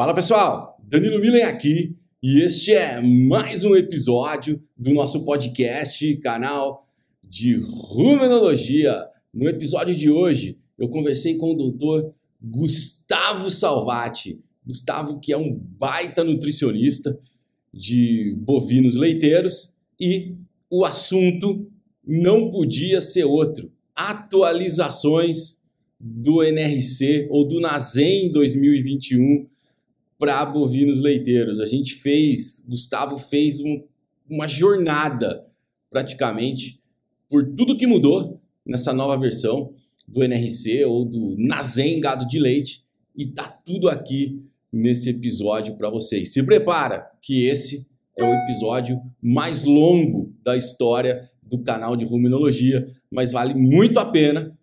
Fala pessoal, Danilo Milen aqui e este é mais um episódio do nosso podcast, canal de Rumenologia. No episódio de hoje, eu conversei com o doutor Gustavo Salvati. Gustavo, que é um baita nutricionista de bovinos leiteiros, e o assunto não podia ser outro: atualizações do NRC ou do NASEM 2021 para bovinos leiteiros. A gente fez, Gustavo fez um, uma jornada praticamente por tudo que mudou nessa nova versão do NRC ou do Nazen Gado de Leite e tá tudo aqui nesse episódio para vocês. Se prepara que esse é o episódio mais longo da história do canal de ruminologia, mas vale muito a pena.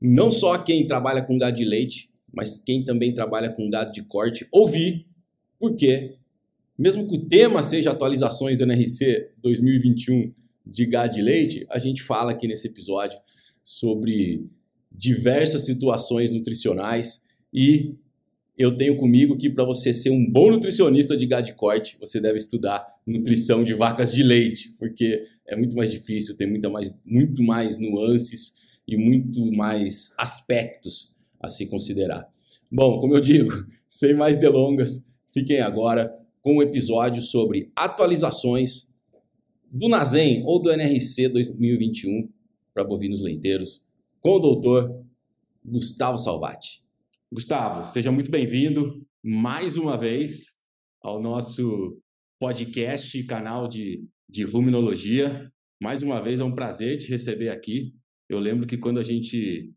Não só quem trabalha com gado de leite, mas quem também trabalha com gado de corte ouvir, porque mesmo que o tema seja atualizações do NRC 2021 de gado de leite, a gente fala aqui nesse episódio sobre diversas situações nutricionais e eu tenho comigo que para você ser um bom nutricionista de gado de corte, você deve estudar nutrição de vacas de leite, porque é muito mais difícil, tem muita mais, muito mais nuances e muito mais aspectos a se considerar. Bom, como eu digo, sem mais delongas, fiquem agora com um episódio sobre atualizações do NASEM ou do NRC 2021 para bovinos leiteiros com o doutor Gustavo Salvati. Gustavo, seja muito bem-vindo mais uma vez ao nosso podcast, canal de, de ruminologia. Mais uma vez é um prazer te receber aqui. Eu lembro que quando a gente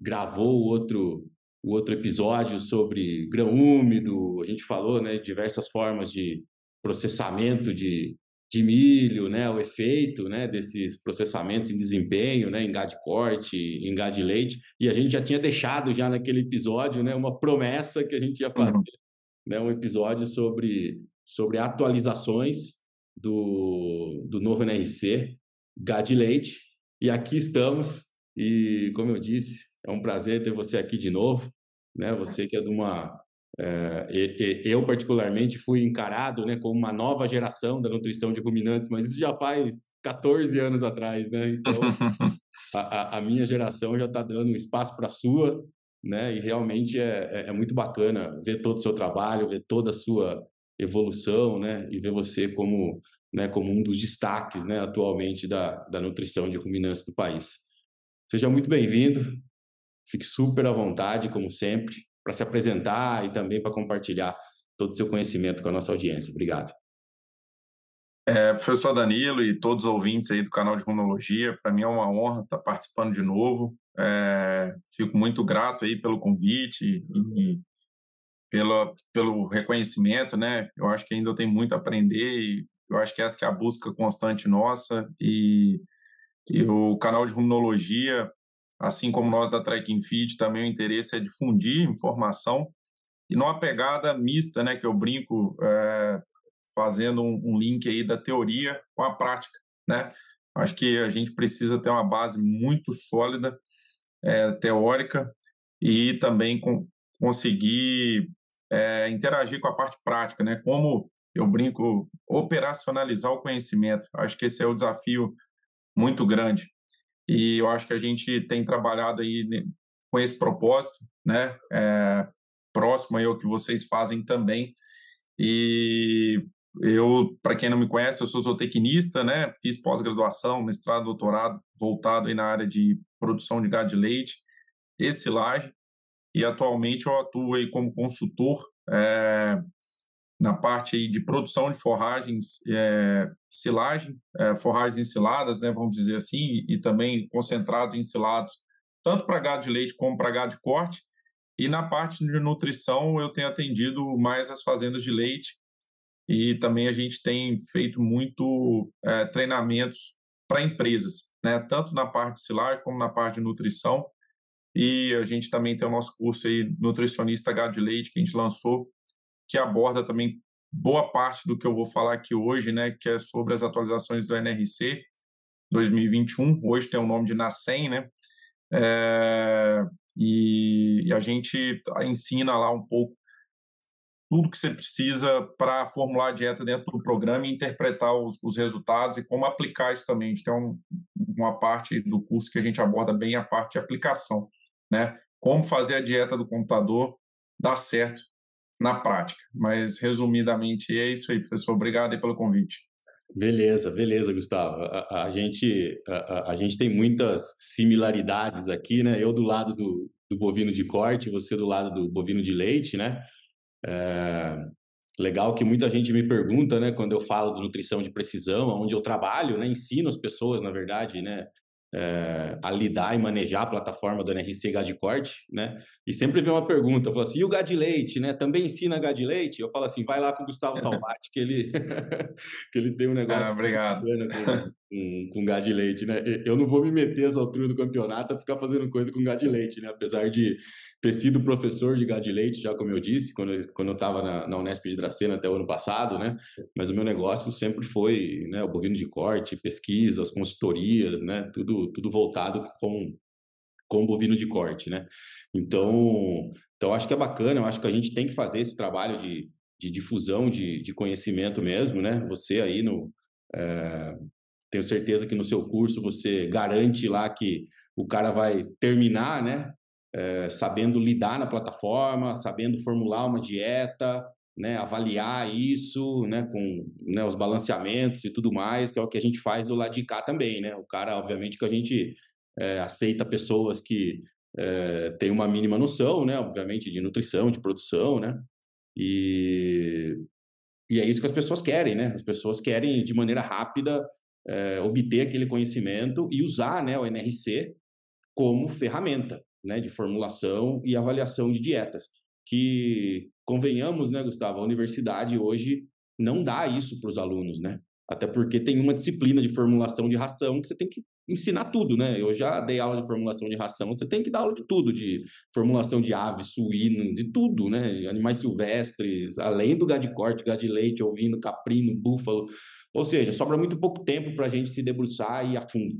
gravou o outro, o outro episódio sobre grão úmido, a gente falou né, diversas formas de processamento de, de milho, né, o efeito né, desses processamentos em desempenho, né, em gado de corte, em gado de leite, e a gente já tinha deixado já naquele episódio né, uma promessa que a gente ia fazer, uhum. né, um episódio sobre, sobre atualizações do, do novo NRC, gado de leite, e aqui estamos, e como eu disse, é um prazer ter você aqui de novo, né, você que é de uma é, eu, particularmente, fui encarado né, como uma nova geração da nutrição de ruminantes, mas isso já faz 14 anos atrás, né? Então, a, a minha geração já está dando espaço para a sua, né? E realmente é, é, é, muito bacana ver todo o seu trabalho, ver toda a sua evolução, né? E ver você como, né, como um dos destaques, né, atualmente da, da nutrição de ruminantes do país. Seja muito bem-vindo, fique super à vontade, como sempre para se apresentar e também para compartilhar todo o seu conhecimento com a nossa audiência. Obrigado. É, professor Danilo e todos os ouvintes aí do canal de Runologia, para mim é uma honra estar participando de novo. É, fico muito grato aí pelo convite e pelo reconhecimento, né? Eu acho que ainda tem muito a aprender e eu acho que essa que é a busca constante nossa e, e o canal de Runologia assim como nós da Tracking Feed, também o interesse é difundir informação e numa pegada mista, né, que eu brinco é, fazendo um, um, link aí da teoria com a prática, né? Acho que a gente precisa ter uma base muito sólida é, teórica e também com, conseguir é, interagir com a parte prática, né? Como eu brinco, operacionalizar o conhecimento. Acho que esse é o desafio muito grande. E eu acho que a gente tem trabalhado aí com esse propósito, né? É, próximo aí ao que vocês fazem também. E eu, para quem não me conhece, eu sou zootecnista, né? Fiz pós-graduação, mestrado, doutorado, voltado aí na área de produção de gado de leite e silagem. E atualmente eu atuo aí como consultor é, na parte de produção de forragens, é, silagem, é, forragens ensiladas, né, vamos dizer assim, e, e também concentrados ensilados, tanto para gado de leite como para gado de corte. E na parte de nutrição, eu tenho atendido mais as fazendas de leite e também a gente tem feito muito é, treinamentos para empresas, né, tanto na parte de silagem como na parte de nutrição. E a gente também tem o nosso curso aí, Nutricionista Gado de Leite, que a gente lançou que aborda também boa parte do que eu vou falar aqui hoje, né, que é sobre as atualizações do NRC 2021. Hoje tem o nome de NACEM, né? É, e, e, a gente ensina lá um pouco tudo que você precisa para formular a dieta dentro do programa e interpretar os, os resultados e como aplicar isso também. Um, uma parte do curso que a gente aborda bem a parte de aplicação, né? Como fazer a dieta do computador dar certo na prática. Mas, resumidamente, é isso aí, professor. Obrigado aí pelo convite. Beleza, beleza, Gustavo. A, a gente, a, a, gente tem muitas similaridades aqui, né? Eu do lado do, do bovino de corte, você do lado do bovino de leite, né? É, legal que muita gente me pergunta, né, quando eu falo de nutrição de precisão, onde eu trabalho, né, ensino as pessoas, na verdade, né, é, a lidar e manejar a plataforma do NRC Gad Corte, né? E sempre vem uma pergunta, eu falo assim, e o Gad Leite, né? Também ensina Gad Leite? Eu falo assim, vai lá com o Gustavo Salvati, que ele, que ele tem um negócio ah, obrigado. com, com, com Gad Leite, né? Eu não vou me meter às alturas do campeonato a ficar fazendo coisa com Gad Leite, né? Apesar de ter sido professor de gado de leite, já como eu disse, quando, eu, quando eu estava na, na Unesp de Dracena até o ano passado, né? Mas o meu negócio sempre foi né, o bovino de corte, pesquisas, consultorias, né? Tudo, tudo voltado com, com bovino de corte, né? Então, então, acho que é bacana, eu acho que a gente tem que fazer esse trabalho de, de difusão de, de conhecimento mesmo, né? Você aí no... É, tenho certeza que no seu curso você garante lá que o cara vai terminar, né? É, sabendo lidar na plataforma, sabendo formular uma dieta, né, avaliar isso, né, com né, os balanceamentos e tudo mais, que é o que a gente faz do lado de cá também, né? O cara, obviamente, que a gente é, aceita pessoas que é, têm uma mínima noção, né, obviamente, de nutrição, de produção, né? E, e é isso que as pessoas querem, né? As pessoas querem, de maneira rápida, é, obter aquele conhecimento e usar né, o NRC como ferramenta né, de formulação e avaliação de dietas. Que, convenhamos, né, Gustavo, a universidade hoje não dá isso para os alunos, né? Até porque tem uma disciplina de formulação de ração que você tem que ensinar tudo, né? Eu já dei aula de formulação de ração, você tem que dar aula de tudo, de formulação de aves, suíno, de tudo, né? Animais silvestres, além do gado de corte, gado de leite, ovino, caprino, búfalo. Ou seja, sobra muito pouco tempo para a gente se debruçar e a fundo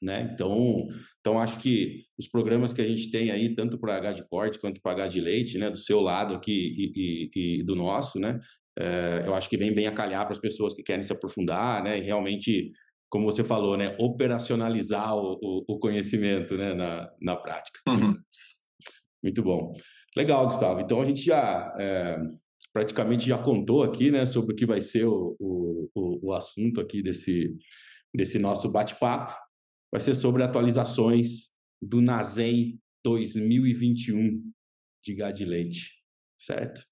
né? Então, então acho que os programas que a gente tem aí, tanto para H de corte quanto para H de leite, né, do seu lado aqui e, e, e do nosso, né, é, eu acho que vem bem a calhar para as pessoas que querem se aprofundar, né, e realmente, como você falou, né, operacionalizar o, o, o conhecimento, né, na, na prática. Uhum. Muito bom. Legal, Gustavo. Então a gente já é, praticamente já contou aqui, né, sobre o que vai ser o, o, o assunto aqui desse, desse nosso bate-papo vai ser sobre atualizações do Nazem 2021 de gado leite, certo?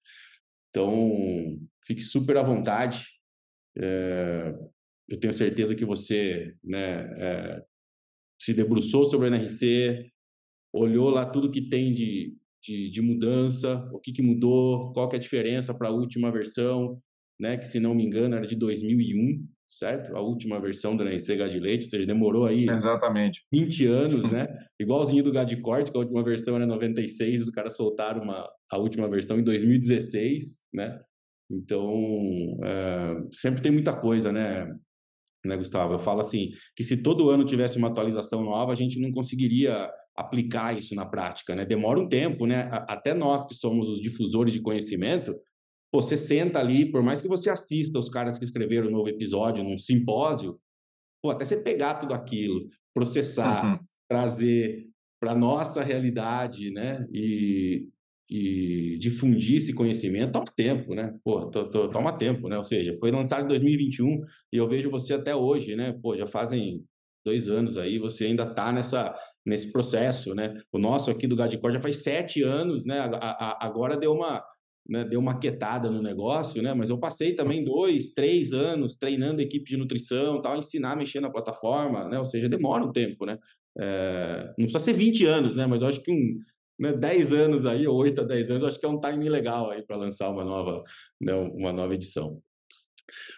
Então, fique super à vontade. É, eu tenho certeza que você né, é, se debruçou sobre o NRC, olhou lá tudo que tem de, de, de mudança, o que, que mudou, qual que é a diferença para a última versão, né, que se não me engano era de 2001, certo? A última versão da NC de Leite, ou seja, demorou aí Exatamente. 20 anos, né? Igualzinho do Gado de Corte, que a última versão era 96, os caras soltaram uma, a última versão em 2016, né? Então, é, sempre tem muita coisa, né? né, Gustavo? Eu falo assim, que se todo ano tivesse uma atualização nova, a gente não conseguiria aplicar isso na prática, né? Demora um tempo, né? Até nós que somos os difusores de conhecimento, você senta ali, por mais que você assista os caras que escreveram um novo episódio num simpósio, pô, até você pegar tudo aquilo, processar, uhum. trazer para nossa realidade, né? E, e difundir esse conhecimento toma tempo, né? Pô, toma tempo, né? Ou seja, foi lançado em 2021 e eu vejo você até hoje, né? Pô, já fazem dois anos aí, você ainda está nessa nesse processo, né? O nosso aqui do Gadicor já faz sete anos, né? A, a, agora deu uma né, deu uma quietada no negócio, né? Mas eu passei também dois, três anos treinando equipe de nutrição, tal, ensinar a mexer na plataforma, né? Ou seja, demora um tempo, né? É, não precisa ser 20 anos, né? Mas eu acho que um né, 10 anos aí, ou 8 a 10 anos, acho que é um timing legal aí para lançar uma nova, né, uma nova edição.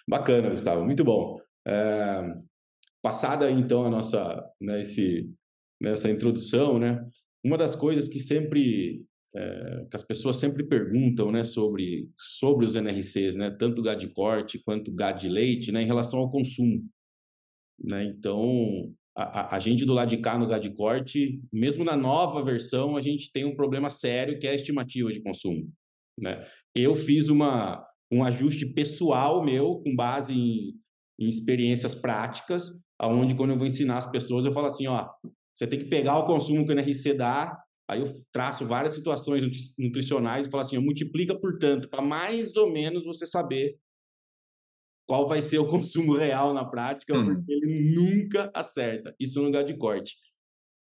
Bacana, Gustavo, muito bom. É, passada então a nossa, né, esse, nessa introdução, né? Uma das coisas que sempre é, que as pessoas sempre perguntam né, sobre, sobre os NRCs, né, tanto gado de corte quanto gado de leite, né, em relação ao consumo. Né? Então, a, a, gente do lado de cá no gado de corte, mesmo na nova versão, a gente tem um problema sério que é a estimativa de consumo. Né? Eu fiz uma, um ajuste pessoal meu com base em, em experiências práticas, aonde quando eu vou ensinar as pessoas, eu falo assim, ó, você tem que pegar o consumo que o NRC dá, aí eu traço várias situações nutricionais e falo assim, multiplica por tanto, para mais ou menos você saber qual vai ser o consumo real na prática, hum. porque ele nunca acerta. Isso no lugar de corte.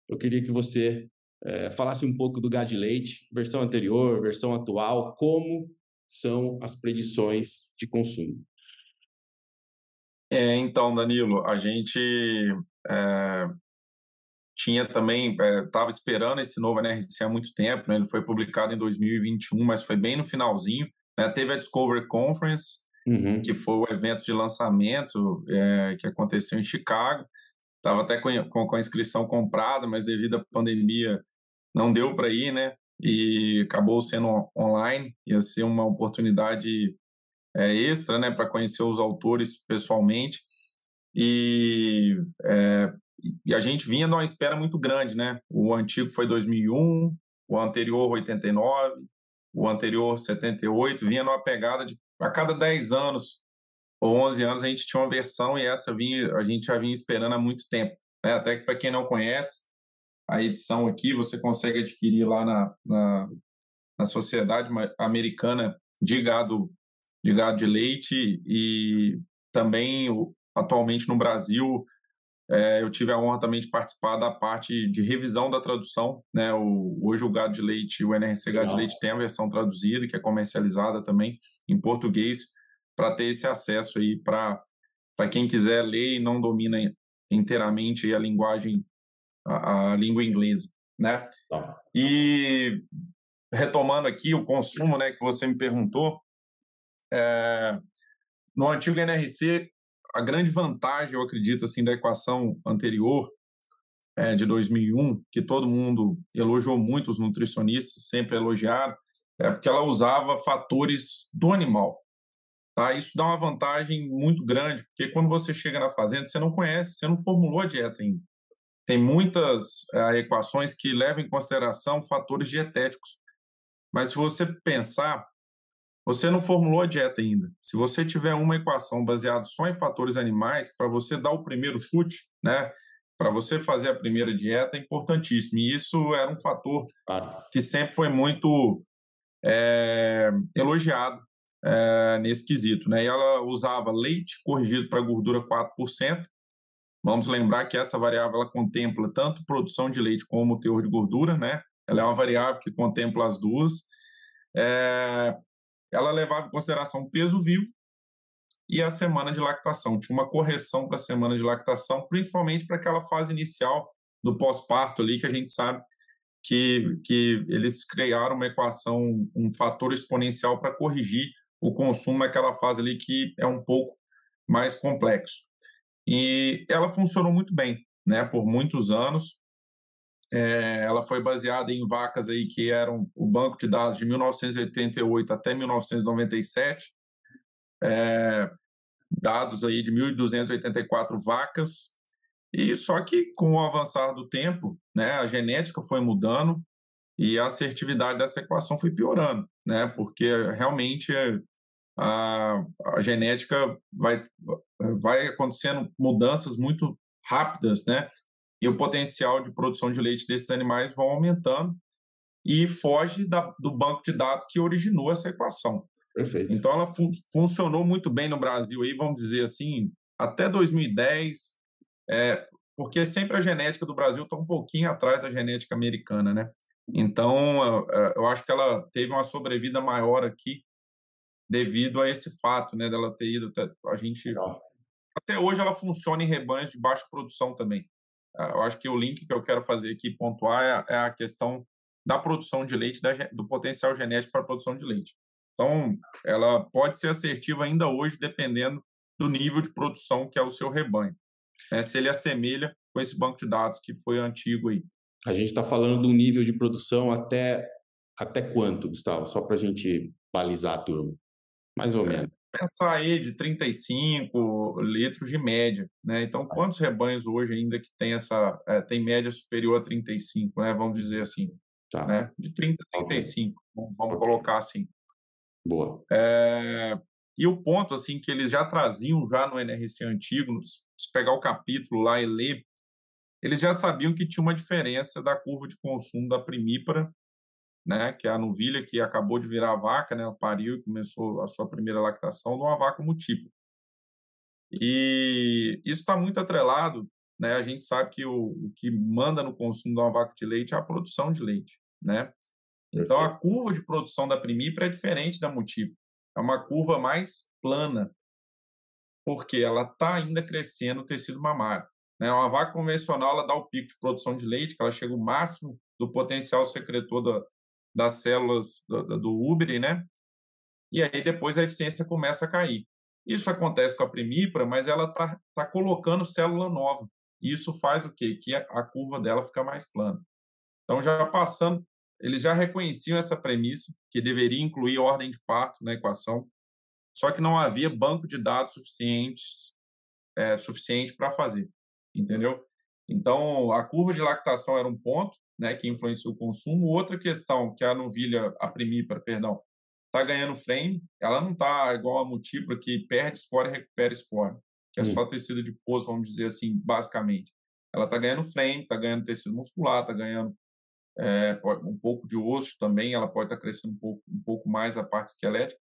Eu queria que você é, falasse um pouco do gado de leite, versão anterior, versão atual, como são as predições de consumo. É, então, Danilo, a gente é, tinha também, estava é, esperando esse novo NRC há muito tempo, né? ele foi publicado em 2021, mas foi bem no finalzinho. Né? Teve a Discovery Conference, uhum. que foi o evento de lançamento é, que aconteceu em Chicago. Estava até com, com, com, a inscrição comprada, mas devido à pandemia não deu para ir, né? E acabou sendo online. Ia ser uma oportunidade é, extra, né, para conhecer os autores pessoalmente. E, é, e a gente vinha numa espera muito grande, né? O antigo foi 2001, o anterior 89, o anterior 78, vinha numa pegada de a cada 10 anos ou 11 anos a gente tinha uma versão e essa vinha, a gente já vinha esperando há muito tempo. Né? Até que para quem não conhece, a edição aqui você consegue adquirir lá na, na, na Sociedade Americana de Gado de Gado de Leite e também atualmente no Brasil é, eu tive a honra também de participar da parte de revisão da tradução. Né? O, hoje o Gado de Leite, o NRC Gado de Leite tem a versão traduzida, que é comercializada também em português, para ter esse acesso aí para quem quiser ler e não domina inteiramente a linguagem, a, a língua inglesa. Né? Tá. E retomando aqui o consumo né, que você me perguntou, é, no antigo NRC a grande vantagem, eu acredito, assim, da equação anterior, é, de 2001, que todo mundo elogiou muito, os nutricionistas sempre elogiaram, é porque ela usava fatores do animal. Tá? Isso dá uma vantagem muito grande, porque quando você chega na fazenda, você não conhece, você não formulou a dieta ainda. Tem muitas é, equações que levam em consideração fatores dietéticos. Mas se você pensar, você não formulou a dieta ainda. Se você tiver uma equação baseada só em fatores animais, para você dar o primeiro chute, né? Para você fazer a primeira dieta é importantíssimo. E isso era um fator que sempre foi muito é, elogiado é, nesse quesito. Né? E ela usava leite corrigido para gordura 4%. Vamos lembrar que essa variável ela contempla tanto produção de leite como o teor de gordura, né? Ela é uma variável que contempla as duas. É, ela levava em consideração o peso vivo e a semana de lactação. Tinha uma correção para a semana de lactação, principalmente para aquela fase inicial do pós-parto ali, que a gente sabe que, que eles criaram uma equação, um fator exponencial para corrigir o consumo naquela fase ali que é um pouco mais complexo. E ela funcionou muito bem, né, por muitos anos. É, ela foi baseada em vacas aí que eram o banco de dados de 1988 até 1997, é, dados aí de 1.284 vacas. E só que com o avançar do tempo, né, a genética foi mudando e a assertividade dessa equação foi piorando, né, porque realmente a, a genética vai, vai acontecendo mudanças muito rápidas, né? E o potencial de produção de leite desses animais vão aumentando e foge da, do banco de dados que originou essa equação. Perfeito. Então ela fun funcionou muito bem no Brasil aí, vamos dizer assim, até 2010, é, porque sempre a genética do Brasil está um pouquinho atrás da genética americana, né? Então eu acho que ela teve uma sobrevida maior aqui devido a esse fato, né, dela ter ido até, a gente até hoje ela funciona em rebanhos de baixa produção também. Ah, eu acho que o link que eu quero fazer aqui, pontuar, é, é a questão da produção de leite, do potencial genético para a produção de leite. Então, ela pode ser assertiva ainda hoje, dependendo do nível de produção que é o seu rebanho. Né? Se ele assemelha com esse banco de dados que foi antigo aí. A gente está falando do nível de produção até, até quanto, Gustavo? Só para a gente balizar a turma. Mais ou é, menos pensar aí de 35 litros de média, né? Então, quantos rebanhos hoje ainda que tem essa é, tem média superior a 35, né? Vamos dizer assim, tá. né? De 30 a 35, vamos, vamos colocar assim. Boa. É, e o ponto assim que eles já traziam já no NRC antigo, se pegar o capítulo lá e ler, eles já sabiam que tinha uma diferença da curva de consumo da primípara, né, que é a novilha que acabou de virar vaca, né, pariu e começou a sua primeira lactação de uma vaca múltipla. E isso está muito atrelado, né? A gente sabe que o, o, que manda no consumo de uma vaca de leite é a produção de leite, né? Então a curva de produção da primípara é diferente da múltipla. É uma curva mais plana, porque ela está ainda crescendo o tecido mamário. Né? Uma vaca convencional ela dá o pico de produção de leite, que ela chega ao máximo do potencial secretor da, das células do, do úbere, né? E aí depois a eficiência começa a cair. Isso acontece com a primípara, mas ela está tá colocando célula nova. E isso faz o quê? Que a, a curva dela fica mais plana. Então, já passando, eles já reconheciam essa premissa, que deveria incluir ordem de parto na equação, só que não havia banco de dados suficientes, é, suficiente para fazer, entendeu? Então, a curva de lactação era um ponto, né, que influenciou o consumo. Outra questão que a novilha, a primípara, perdão, está ganhando frame, ela não está igual a múltipla que perde score e recupera score, que é só tecido de pouso, vamos dizer assim, basicamente. Ela está ganhando frame, está ganhando tecido muscular, está ganhando é, um pouco de osso também, ela pode estar tá crescendo um pouco, um pouco mais a parte esquelética,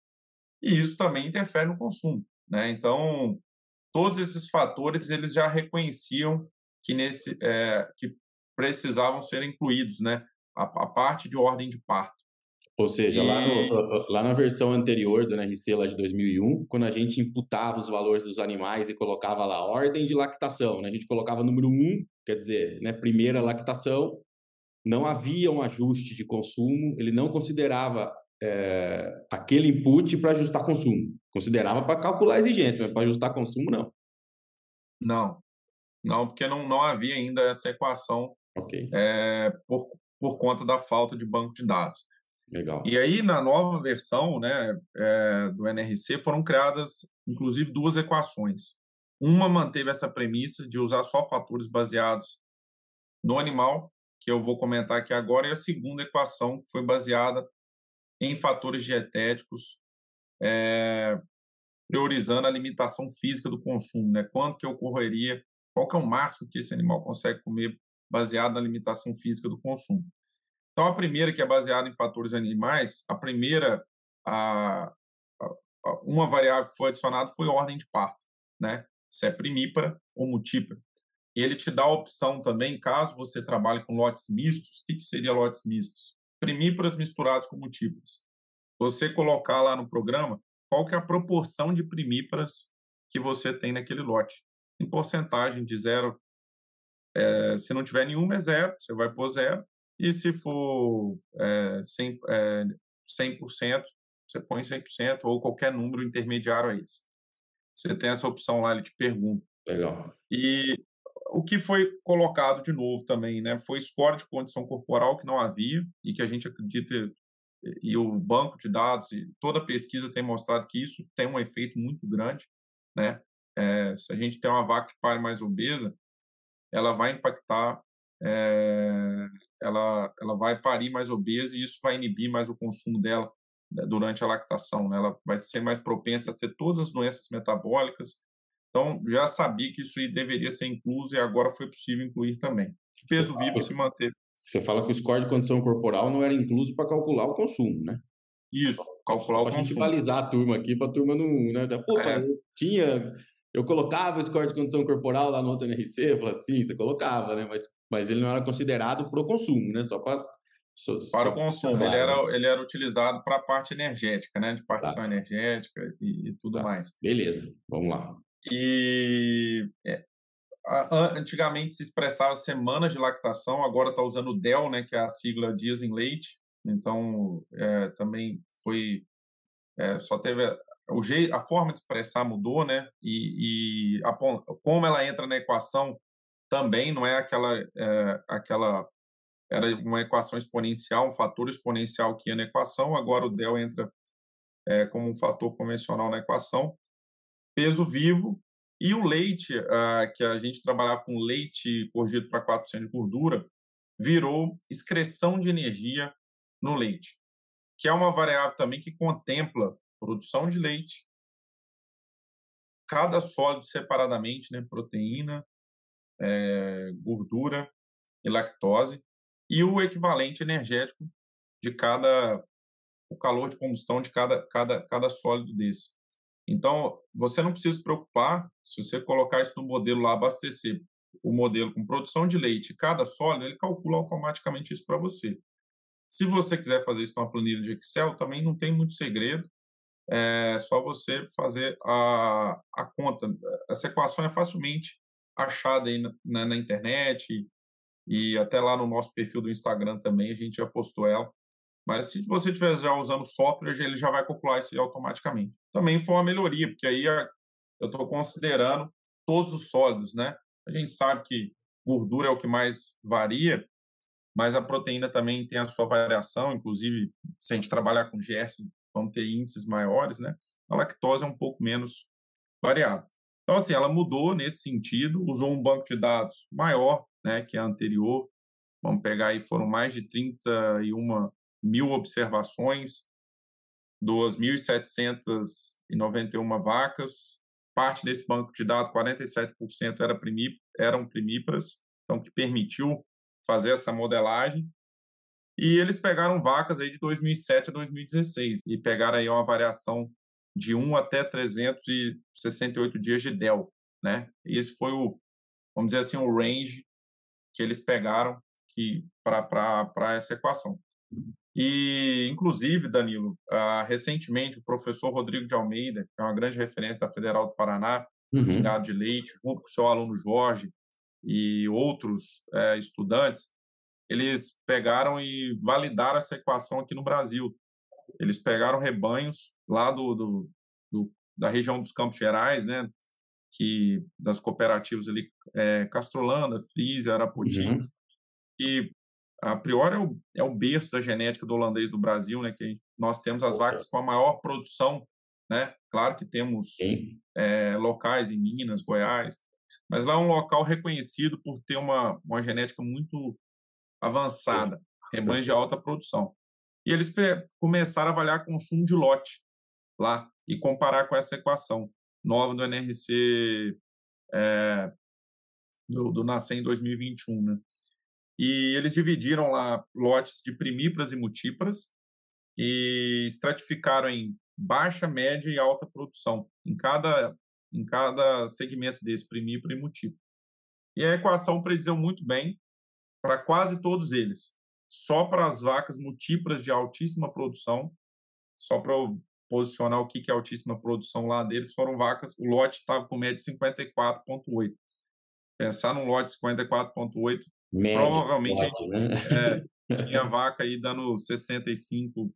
e isso também interfere no consumo. Né? Então, todos esses fatores eles já reconheciam que, nesse, é, que precisavam ser incluídos, né? a, a parte de ordem de parto. Ou seja, e... lá, no, lá na versão anterior do NRC, lá de 2001, quando a gente imputava os valores dos animais e colocava lá ordem de lactação, né? a gente colocava número 1, quer dizer, né, primeira lactação, não havia um ajuste de consumo, ele não considerava é, aquele input para ajustar consumo. Considerava para calcular a exigência, mas para ajustar consumo, não. Não, não, porque não, não havia ainda essa equação okay. é, por, por conta da falta de banco de dados. Legal. E aí, na nova versão né, é, do NRC, foram criadas, inclusive, duas equações. Uma manteve essa premissa de usar só fatores baseados no animal, que eu vou comentar aqui agora, e a segunda equação foi baseada em fatores dietéticos, é, priorizando a limitação física do consumo, né? Quanto que ocorreria, qual que é o máximo que esse animal consegue comer baseado na limitação física do consumo. Então, a primeira, que é baseada em fatores animais, a primeira, a, a, uma variável que foi adicionada foi ordem de parto, né? Se é primípara ou multípara. Ele te dá a opção também, caso você trabalhe com lotes mistos, o que, que seria lotes mistos? Primíparas misturadas com múltiplas. Você colocar lá no programa qual que é a proporção de primíparas que você tem naquele lote. Em porcentagem de zero. É, se não tiver nenhuma, é zero, você vai pôr zero. E se for é, 100%, é, 100%, você põe 100% ou qualquer número intermediário a esse. Você tem essa opção lá, ele te pergunta. Legal. E o que foi colocado de novo também, né, foi score de condição corporal que não havia e que a gente acredita e o banco de dados e toda pesquisa tem mostrado que isso tem um efeito muito grande, né? É, se a gente tem uma vaca que pare mais obesa, ela vai impactar é, ela, ela vai parir mais obesa e isso vai inibir mais o consumo dela né, durante a lactação. Né? Ela vai ser mais propensa a ter todas as doenças metabólicas. Então, já sabia que isso deveria ser incluso e agora foi possível incluir também. Peso você vivo fala, se manteve. Você fala que o score de condição corporal não era incluso para calcular o consumo, né? Isso, calcular o consumo. Para balizar a turma aqui, para a turma não. Né? Pô, é. tinha. Eu colocava o score de condição corporal lá no outro NRC, eu falava assim, você colocava, né? Mas mas ele não era considerado para o consumo, né? Só para para o consumo. Ele era, ele era utilizado para a parte energética, né? De partição tá. energética e, e tudo tá. mais. Beleza, vamos lá. E é, antigamente se expressava semanas de lactação, agora está usando o DEL, né? Que é a sigla dias em leite. Então é, também foi é, só teve o jeito, a forma de expressar mudou, né? E, e a, como ela entra na equação também não é aquela, é, aquela era uma equação exponencial, um fator exponencial que ia na equação, agora o del entra é, como um fator convencional na equação. Peso vivo e o leite, que a gente trabalhava com leite corrigido para 4% de gordura, virou excreção de energia no leite. que é uma variável também que contempla produção de leite, cada sólido separadamente, né, proteína, é, gordura e lactose, e o equivalente energético de cada o calor de combustão de cada, cada, cada sólido desse. Então, você não precisa se preocupar se você colocar isso no modelo lá, abastecer o modelo com produção de leite, cada sólido, ele calcula automaticamente isso para você. Se você quiser fazer isso numa planilha de Excel, também não tem muito segredo. É só você fazer a, a conta. Essa equação é facilmente achada aí na, na internet e até lá no nosso perfil do Instagram também a gente já postou ela. Mas se você estiver já usando software, ele já vai calcular isso automaticamente. Também foi uma melhoria, porque aí eu estou considerando todos os sólidos, né? A gente sabe que gordura é o que mais varia, mas a proteína também tem a sua variação, inclusive se a gente trabalhar com Gerson, vamos ter índices maiores, né? A lactose é um pouco menos variável. Então, assim, ela mudou nesse sentido, usou um banco de dados maior, né, que a anterior. Vamos pegar aí, foram mais de 31 mil observações, 2.791 vacas. Parte desse banco de dados, 47% era primí eram primíparas, então que permitiu fazer essa modelagem. E eles pegaram vacas aí de 2007 a 2016 e pegaram aí uma variação de 1 até 368 dias de DEL, né? E esse foi o, vamos dizer assim, o range que eles pegaram que para essa equação. E, inclusive, Danilo, uh, recentemente o professor Rodrigo de Almeida, que é uma grande referência da Federal do Paraná, uhum. gado de leite, junto com o seu aluno Jorge e outros uh, estudantes, eles pegaram e validaram essa equação aqui no Brasil. Eles pegaram rebanhos lá do, do, do da região dos Campos Gerais, né, que das cooperativas ali, é, Castrolanda, Frisia, Arapoti, uhum. e a priori é o, é o berço da genética do holandês do Brasil, né, que nós temos as vacas com a maior produção, né, claro que temos é, locais em Minas, Goiás, mas lá é um local reconhecido por ter uma, uma genética muito avançada, rebanhos de alta produção. E eles começaram a avaliar consumo de lote lá e comparar com essa equação nova do NRC é, do, do Nascer em 2021, né? E eles dividiram lá lotes de primíparas e multíparas e estratificaram em baixa, média e alta produção em cada em cada segmento desse primípara e multípara. E a equação prediziu muito bem para quase todos eles. Só para as vacas multíparas de altíssima produção, só para posicionar o que é altíssima produção lá deles, foram vacas, o lote estava com média de 54,8. Pensar num lote de 54,8 Média, Provavelmente pode, né? é, tinha vaca aí dando 65.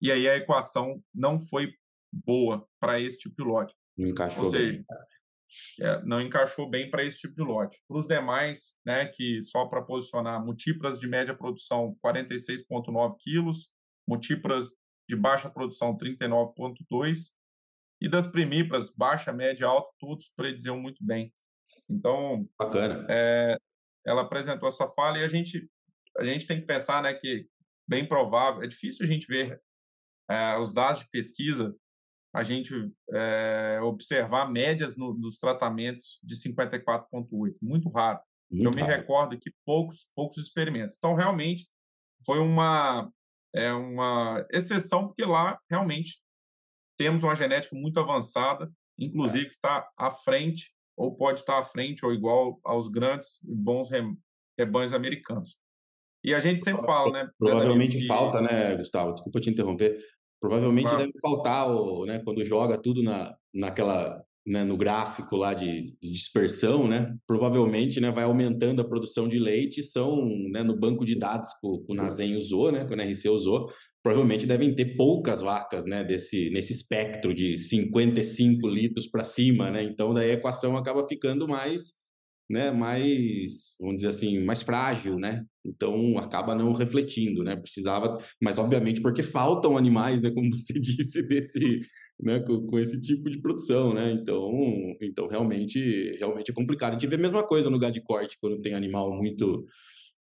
E aí a equação não foi boa para esse tipo de lote. Encaixou Ou seja, é, não encaixou bem para esse tipo de lote. Para os demais, né, que só para posicionar, múltiplas de média produção 46,9 quilos, múltiplas de baixa produção 39,2 e das primíparas, baixa, média, alta, todos prediziam muito bem. Então, Bacana. É, ela apresentou essa fala e a gente a gente tem que pensar né que bem provável é difícil a gente ver é, os dados de pesquisa a gente é, observar médias no, nos tratamentos de 54.8 muito raro muito eu me recordo que poucos poucos experimentos então realmente foi uma é uma exceção porque lá realmente temos uma genética muito avançada inclusive que está à frente ou pode estar à frente ou igual aos grandes e bons rebanhos americanos. E a gente sempre fala, né? Provavelmente que... falta, né, Gustavo? Desculpa te interromper. Provavelmente claro. deve faltar, o, né, quando joga tudo na, naquela, né, no gráfico lá de, de, dispersão, né? Provavelmente, né, vai aumentando a produção de leite. São, né, no banco de dados que o, que o Nazen usou, né, que o NRC usou, provavelmente devem ter poucas vacas, né, desse, nesse espectro de 55 Sim. litros para cima, né? Então daí a equação acaba ficando mais, né, mais, vamos dizer assim, mais frágil, né? Então acaba não refletindo, né? Precisava, mas obviamente porque faltam animais, né, como você disse, desse né, com, com, esse tipo de produção, né? Então, então realmente, realmente é complicado. A gente vê a mesma coisa no gado de corte quando tem animal muito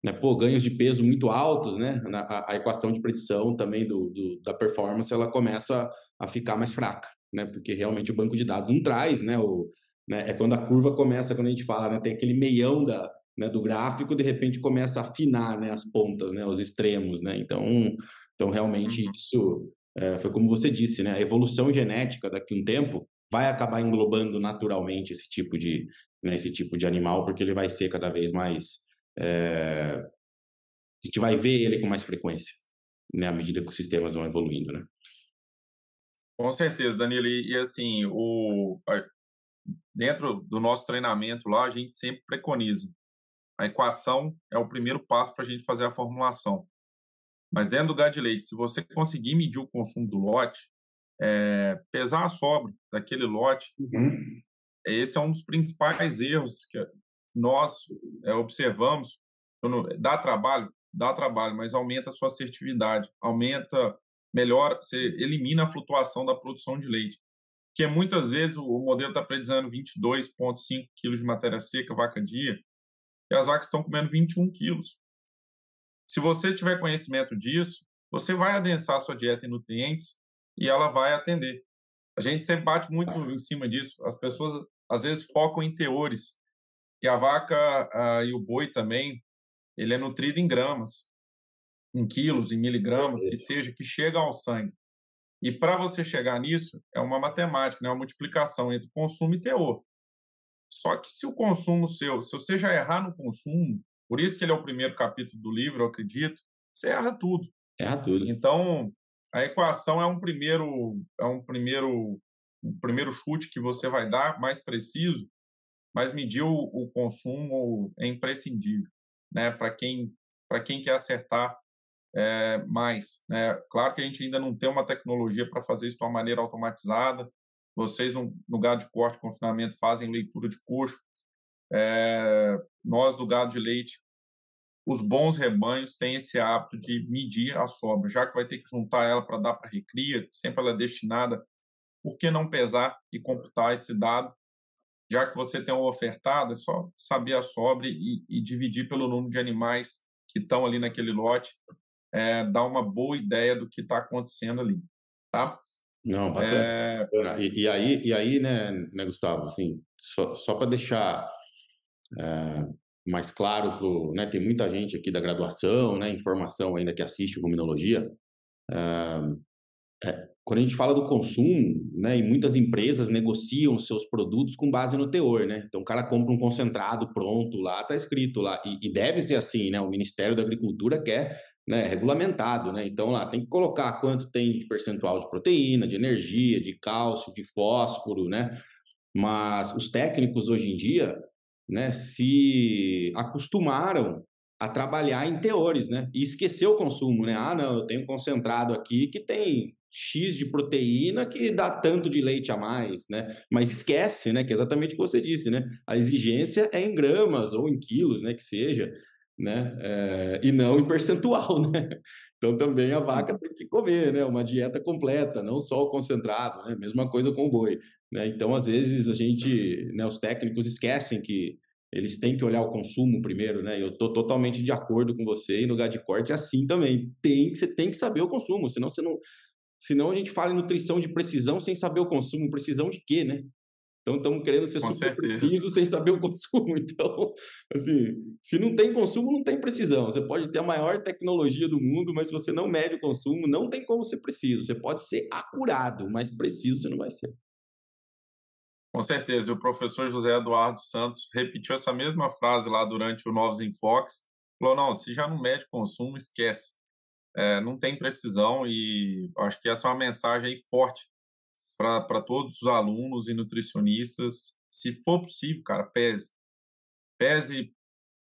né, pô, ganhos de peso muito altos, né, a, a equação de predição também do, do, da performance, ela começa a ficar mais fraca, né, porque realmente o banco de dados não traz, né, o, né, é quando a curva começa, quando a gente fala, né, tem aquele meião da, né, do gráfico, de repente começa a afinar, né, as pontas, né, os extremos, né, então, então realmente uhum. isso é, foi como você disse, né, a evolução genética daqui a um tempo vai acabar englobando naturalmente esse tipo de, né, esse tipo de animal, porque ele vai ser cada vez mais é, a gente vai ver ele com mais frequência, né, à medida que os sistemas vão evoluindo, né? Com certeza, Danilo. E, assim, o, dentro do nosso treinamento lá, a gente sempre preconiza. A equação é o primeiro passo para a gente fazer a formulação. Mas dentro do gado de leite, se você conseguir medir o consumo do lote, é, pesar a sobra daquele lote, uhum. esse é um dos principais erros que nós é, observamos, dá trabalho, dá trabalho, mas aumenta a sua assertividade, aumenta, melhora, você elimina a flutuação da produção de leite. Porque muitas vezes o modelo está predizendo 22,5 quilos de matéria seca vaca dia, e as vacas estão comendo 21 quilos. Se você tiver conhecimento disso, você vai adensar sua dieta em nutrientes e ela vai atender. A gente sempre bate muito em cima disso. As pessoas às vezes focam em teores e a vaca e o boi também, ele é nutrido em gramas, em quilos, em miligramas, que seja, que chega ao sangue. E para você chegar nisso, é uma matemática, né? uma multiplicação entre consumo e teor. Só que se o consumo seu, se você já errar no consumo, por isso que ele é o primeiro capítulo do livro, eu acredito, você erra tudo. Erra tudo. Então, a equação é um primeiro, é um primeiro, um primeiro chute que você vai dar, mais preciso, mas medir o, o consumo é imprescindível, né? Para quem para quem quer acertar é, mais, né? Claro que a gente ainda não tem uma tecnologia para fazer isso de uma maneira automatizada. Vocês no, no gado de corte confinamento fazem leitura de coxo. É, nós do gado de leite, os bons rebanhos têm esse hábito de medir a sobra, já que vai ter que juntar ela para dar para recria, sempre ela é destinada. Por que não pesar e computar esse dado já que você tem um ofertado, é só saber a sobra e, e dividir pelo número de animais que estão ali naquele lote, é, dá uma boa ideia do que está acontecendo ali, tá? Não, bacana. É... E, e, aí, e aí né, né, Gustavo, assim, só, só para deixar é, mais claro, pro, né, tem muita gente aqui da graduação, né, informação ainda que assiste ruminologia, é, é quando a gente fala do consumo, né, e muitas empresas negociam seus produtos com base no teor, né? Então o cara compra um concentrado pronto lá, tá escrito lá, e, e deve ser assim, né? O Ministério da Agricultura quer né, regulamentado, né? Então lá tem que colocar quanto tem de percentual de proteína, de energia, de cálcio, de fósforo, né? Mas os técnicos hoje em dia, né, se acostumaram a trabalhar em teores, né? E esquecer o consumo, né? Ah, não, eu tenho concentrado aqui que tem X de proteína que dá tanto de leite a mais, né? Mas esquece, né? Que é exatamente o que você disse, né? A exigência é em gramas ou em quilos, né? Que seja, né? É, e não em percentual, né? Então também a vaca tem que comer, né? Uma dieta completa, não só o concentrado, né? Mesma coisa com o boi, né? Então às vezes a gente, né? Os técnicos esquecem que eles têm que olhar o consumo primeiro, né? Eu estou totalmente de acordo com você e no gado de corte é assim também. Tem que você tem que saber o consumo, senão você não Senão a gente fala em nutrição de precisão sem saber o consumo. Precisão de quê, né? Então estamos querendo ser Com super certeza. precisos sem saber o consumo. Então, assim, se não tem consumo, não tem precisão. Você pode ter a maior tecnologia do mundo, mas se você não mede o consumo, não tem como ser preciso. Você pode ser acurado, mas preciso você não vai ser. Com certeza. E o professor José Eduardo Santos repetiu essa mesma frase lá durante o Novos Enfoques. Falou: não, se já não mede consumo, esquece é, não tem precisão e acho que essa é uma mensagem forte para todos os alunos e nutricionistas. Se for possível, cara, pese. Pese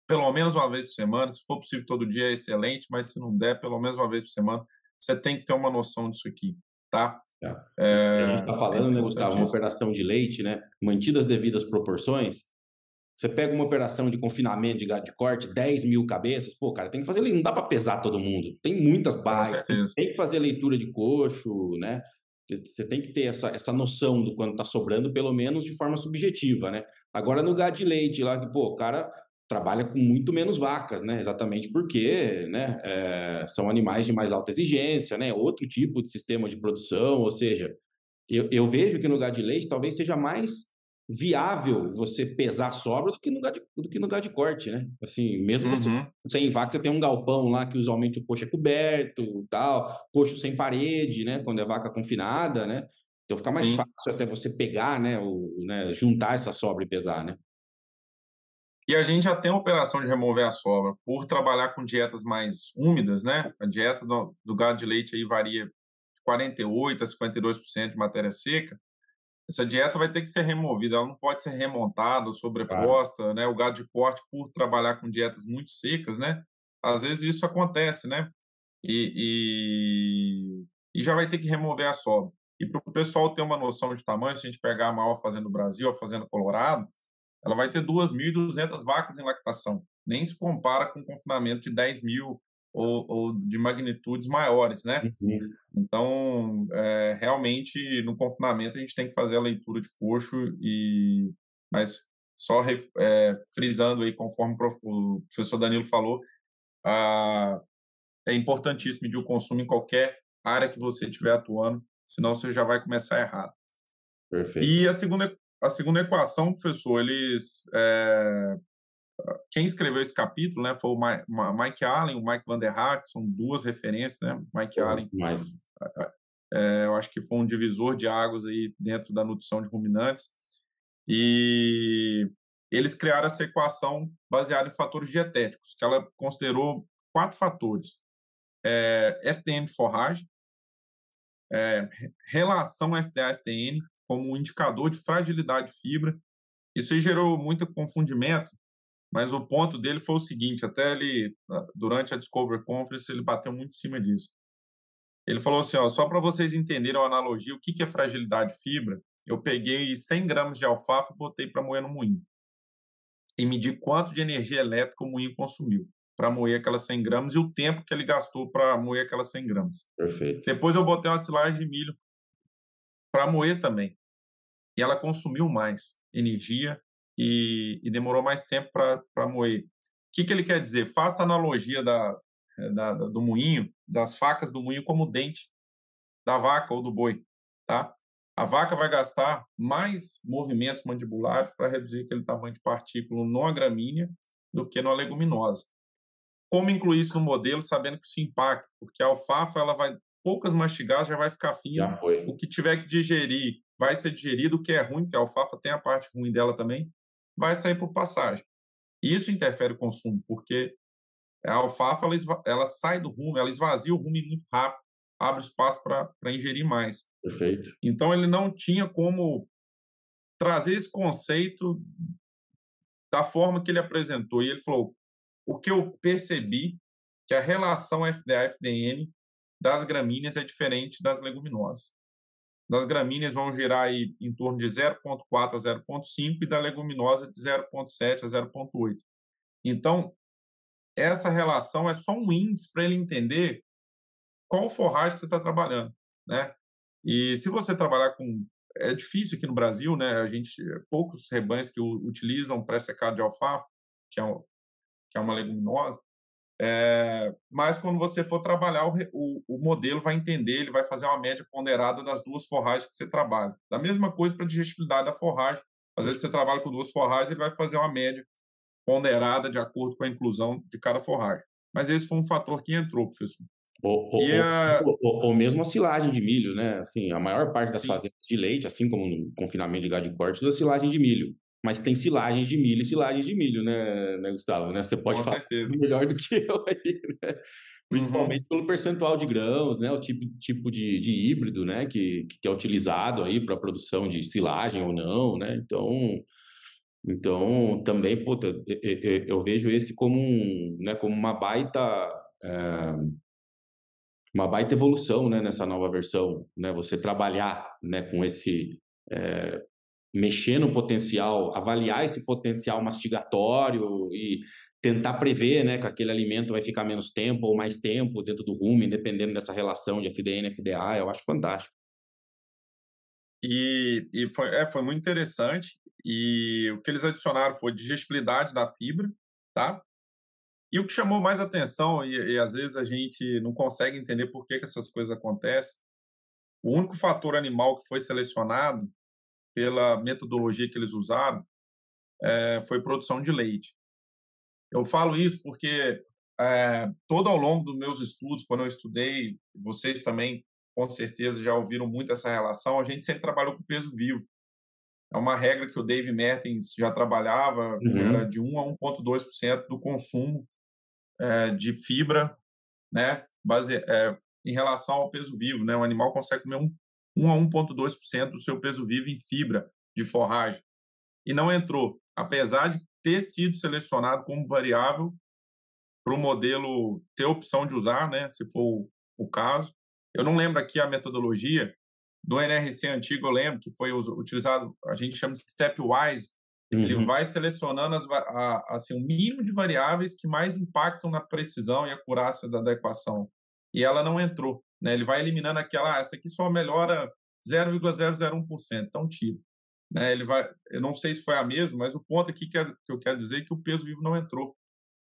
pelo menos uma vez por semana. Se for possível todo dia, é excelente, mas se não der, pelo menos uma vez por semana, você tem que ter uma noção disso aqui, tá? É. É, a gente está falando, é né, Gustavo, uma operação de leite, né? Mantidas as devidas proporções, você pega uma operação de confinamento de gado de corte, 10 mil cabeças, pô, cara, tem que fazer, não dá para pesar todo mundo. Tem muitas bases, tem que fazer leitura de coxo, né? Você tem que ter essa, essa noção do quanto tá sobrando, pelo menos de forma subjetiva, né? Agora no gado de leite lá, que, pô, o cara trabalha com muito menos vacas, né? Exatamente porque né, é, são animais de mais alta exigência, né? Outro tipo de sistema de produção, ou seja, eu, eu vejo que no gado de leite talvez seja mais viável você pesar sobra do que no gado de, do que no gado de corte, né? Assim, mesmo uhum. sem vaca, você tem um galpão lá que usualmente o coxo é coberto, tal, coxo sem parede, né? Quando é vaca confinada, né? Então fica mais Sim. fácil até você pegar, né? O, né? Juntar essa sobra e pesar, né? E a gente já tem a operação de remover a sobra por trabalhar com dietas mais úmidas, né? A dieta do, do gado de leite aí varia de 48 a 52% de matéria seca essa dieta vai ter que ser removida, ela não pode ser remontada sobreposta, claro. né? O gado de corte, por trabalhar com dietas muito secas, né? Às vezes isso acontece, né? E, e, e já vai ter que remover a sobra. E para o pessoal ter uma noção de tamanho, se a gente pegar a maior fazenda do Brasil, a fazenda Colorado, ela vai ter 2.200 vacas em lactação. Nem se compara com um confinamento de 10 mil ou, ou de magnitudes maiores, né? Uhum. Então, é, realmente, no confinamento, a gente tem que fazer a leitura de coxo, e, mas só é, frisando aí, conforme o professor Danilo falou, a, é importantíssimo medir o consumo em qualquer área que você estiver atuando, senão você já vai começar errado. Perfeito. E a segunda, a segunda equação, professor, eles é, quem escreveu esse capítulo, né, foi o Mike Allen, o Mike Van der Hack, são duas referências, né? Mike Allen, mais. É, eu acho que foi um divisor de águas aí dentro da nutrição de ruminantes. E eles criaram essa equação baseada em fatores dietéticos, que ela considerou quatro fatores: é, FDN de forragem, é, relação FDA-FDN como um indicador de fragilidade de fibra. Isso gerou muito confundimento, mas o ponto dele foi o seguinte, até ele, durante a Discover Conference, ele bateu muito em cima disso. Ele falou assim, ó, só para vocês entenderem a analogia, o que, que é fragilidade de fibra, eu peguei 100 gramas de alfafa e botei para moer no moinho. E medi quanto de energia elétrica o moinho consumiu para moer aquelas 100 gramas e o tempo que ele gastou para moer aquelas 100 gramas. Perfeito. Depois eu botei uma silagem de milho para moer também. E ela consumiu mais energia e, e demorou mais tempo para moer. O que, que ele quer dizer? Faça analogia da, eh, da, do moinho, das facas do moinho, como o dente da vaca ou do boi. Tá? A vaca vai gastar mais movimentos mandibulares para reduzir aquele tamanho de partícula numa gramínea do que numa leguminosa. Como incluir isso no modelo, sabendo que isso impacta? Porque a alfafa ela vai poucas mastigadas já vai ficar fina. O que tiver que digerir vai ser digerido, o que é ruim, porque a alfafa tem a parte ruim dela também, vai sair por passagem. E isso interfere o consumo, porque a alfafa ela, ela sai do rumo, ela esvazia o rumo muito rápido, abre espaço para ingerir mais. Perfeito. Então ele não tinha como trazer esse conceito da forma que ele apresentou. E ele falou: o que eu percebi que a relação FDA-FDN das gramíneas é diferente das leguminosas das gramíneas vão girar aí em torno de 0,4 a 0,5 e da leguminosa de 0,7 a 0,8. Então, essa relação é só um índice para ele entender qual forragem você está trabalhando, né? E se você trabalhar com é difícil aqui no Brasil, né? A gente poucos rebanhos que utilizam pré-secado de alfafa, que é, um, que é uma leguminosa, é, mas quando você for trabalhar, o, o, o, modelo vai entender, ele vai fazer uma média ponderada das duas forragens que você trabalha. Da mesma coisa para a digestibilidade da forragem. Às vezes você trabalha com duas forragens, ele vai fazer uma média ponderada de acordo com a inclusão de cada forragem. Mas esse foi um fator que entrou, professor. Ou, ou, a... ou, ou, mesmo a silagem de milho, né? Assim, a maior parte das Sim. fazendas de leite, assim como no confinamento de gado de corte, usa silagem de milho mas tem silagens de milho e silagens de milho, né, né Gustavo? Né? Você pode Com falar certeza. melhor do que eu aí, né? Principalmente uhum. pelo percentual de grãos, né? O tipo, tipo de, de híbrido, né? Que, que é utilizado aí para a produção de silagem ou não, né? Então, então também, puta, eu, eu vejo esse como, um, né, como uma baita... É, uma baita evolução né, nessa nova versão, né? Você trabalhar né, com esse é, mexer no potencial, avaliar esse potencial mastigatório e tentar prever, né, que aquele alimento vai ficar menos tempo ou mais tempo dentro do rumen, dependendo dessa relação de FDN FDA, eu acho fantástico. E, e foi, é, foi muito interessante. E o que eles adicionaram foi digestibilidade da fibra, tá? E o que chamou mais atenção, e, e às vezes a gente não consegue entender por que, que essas coisas acontecem, o único fator animal que foi selecionado pela metodologia que eles usaram é, foi produção de leite. Eu falo isso porque é, todo ao longo dos meus estudos, quando eu estudei, vocês também com certeza já ouviram muito essa relação, a gente sempre trabalhou com peso vivo. É uma regra que o Dave Mertens já trabalhava, uhum. era de 1 a 1,2% do consumo é, de fibra, né, base, é, em relação ao peso vivo, né, o animal consegue comer 1, 1 a 1,2% do seu peso vivo em fibra de forragem. E não entrou, apesar de ter sido selecionado como variável para o modelo ter opção de usar, né, se for o caso. Eu não lembro aqui a metodologia do NRC antigo, eu lembro que foi utilizado, a gente chama de stepwise, Uhum. Ele vai selecionando as, a, assim, o mínimo de variáveis que mais impactam na precisão e acurácia da, da equação. E ela não entrou. Né? Ele vai eliminando aquela, ah, essa aqui só melhora 0,001%, então tira. Né? Ele vai, eu não sei se foi a mesma, mas o ponto aqui que, é, que eu quero dizer é que o peso vivo não entrou.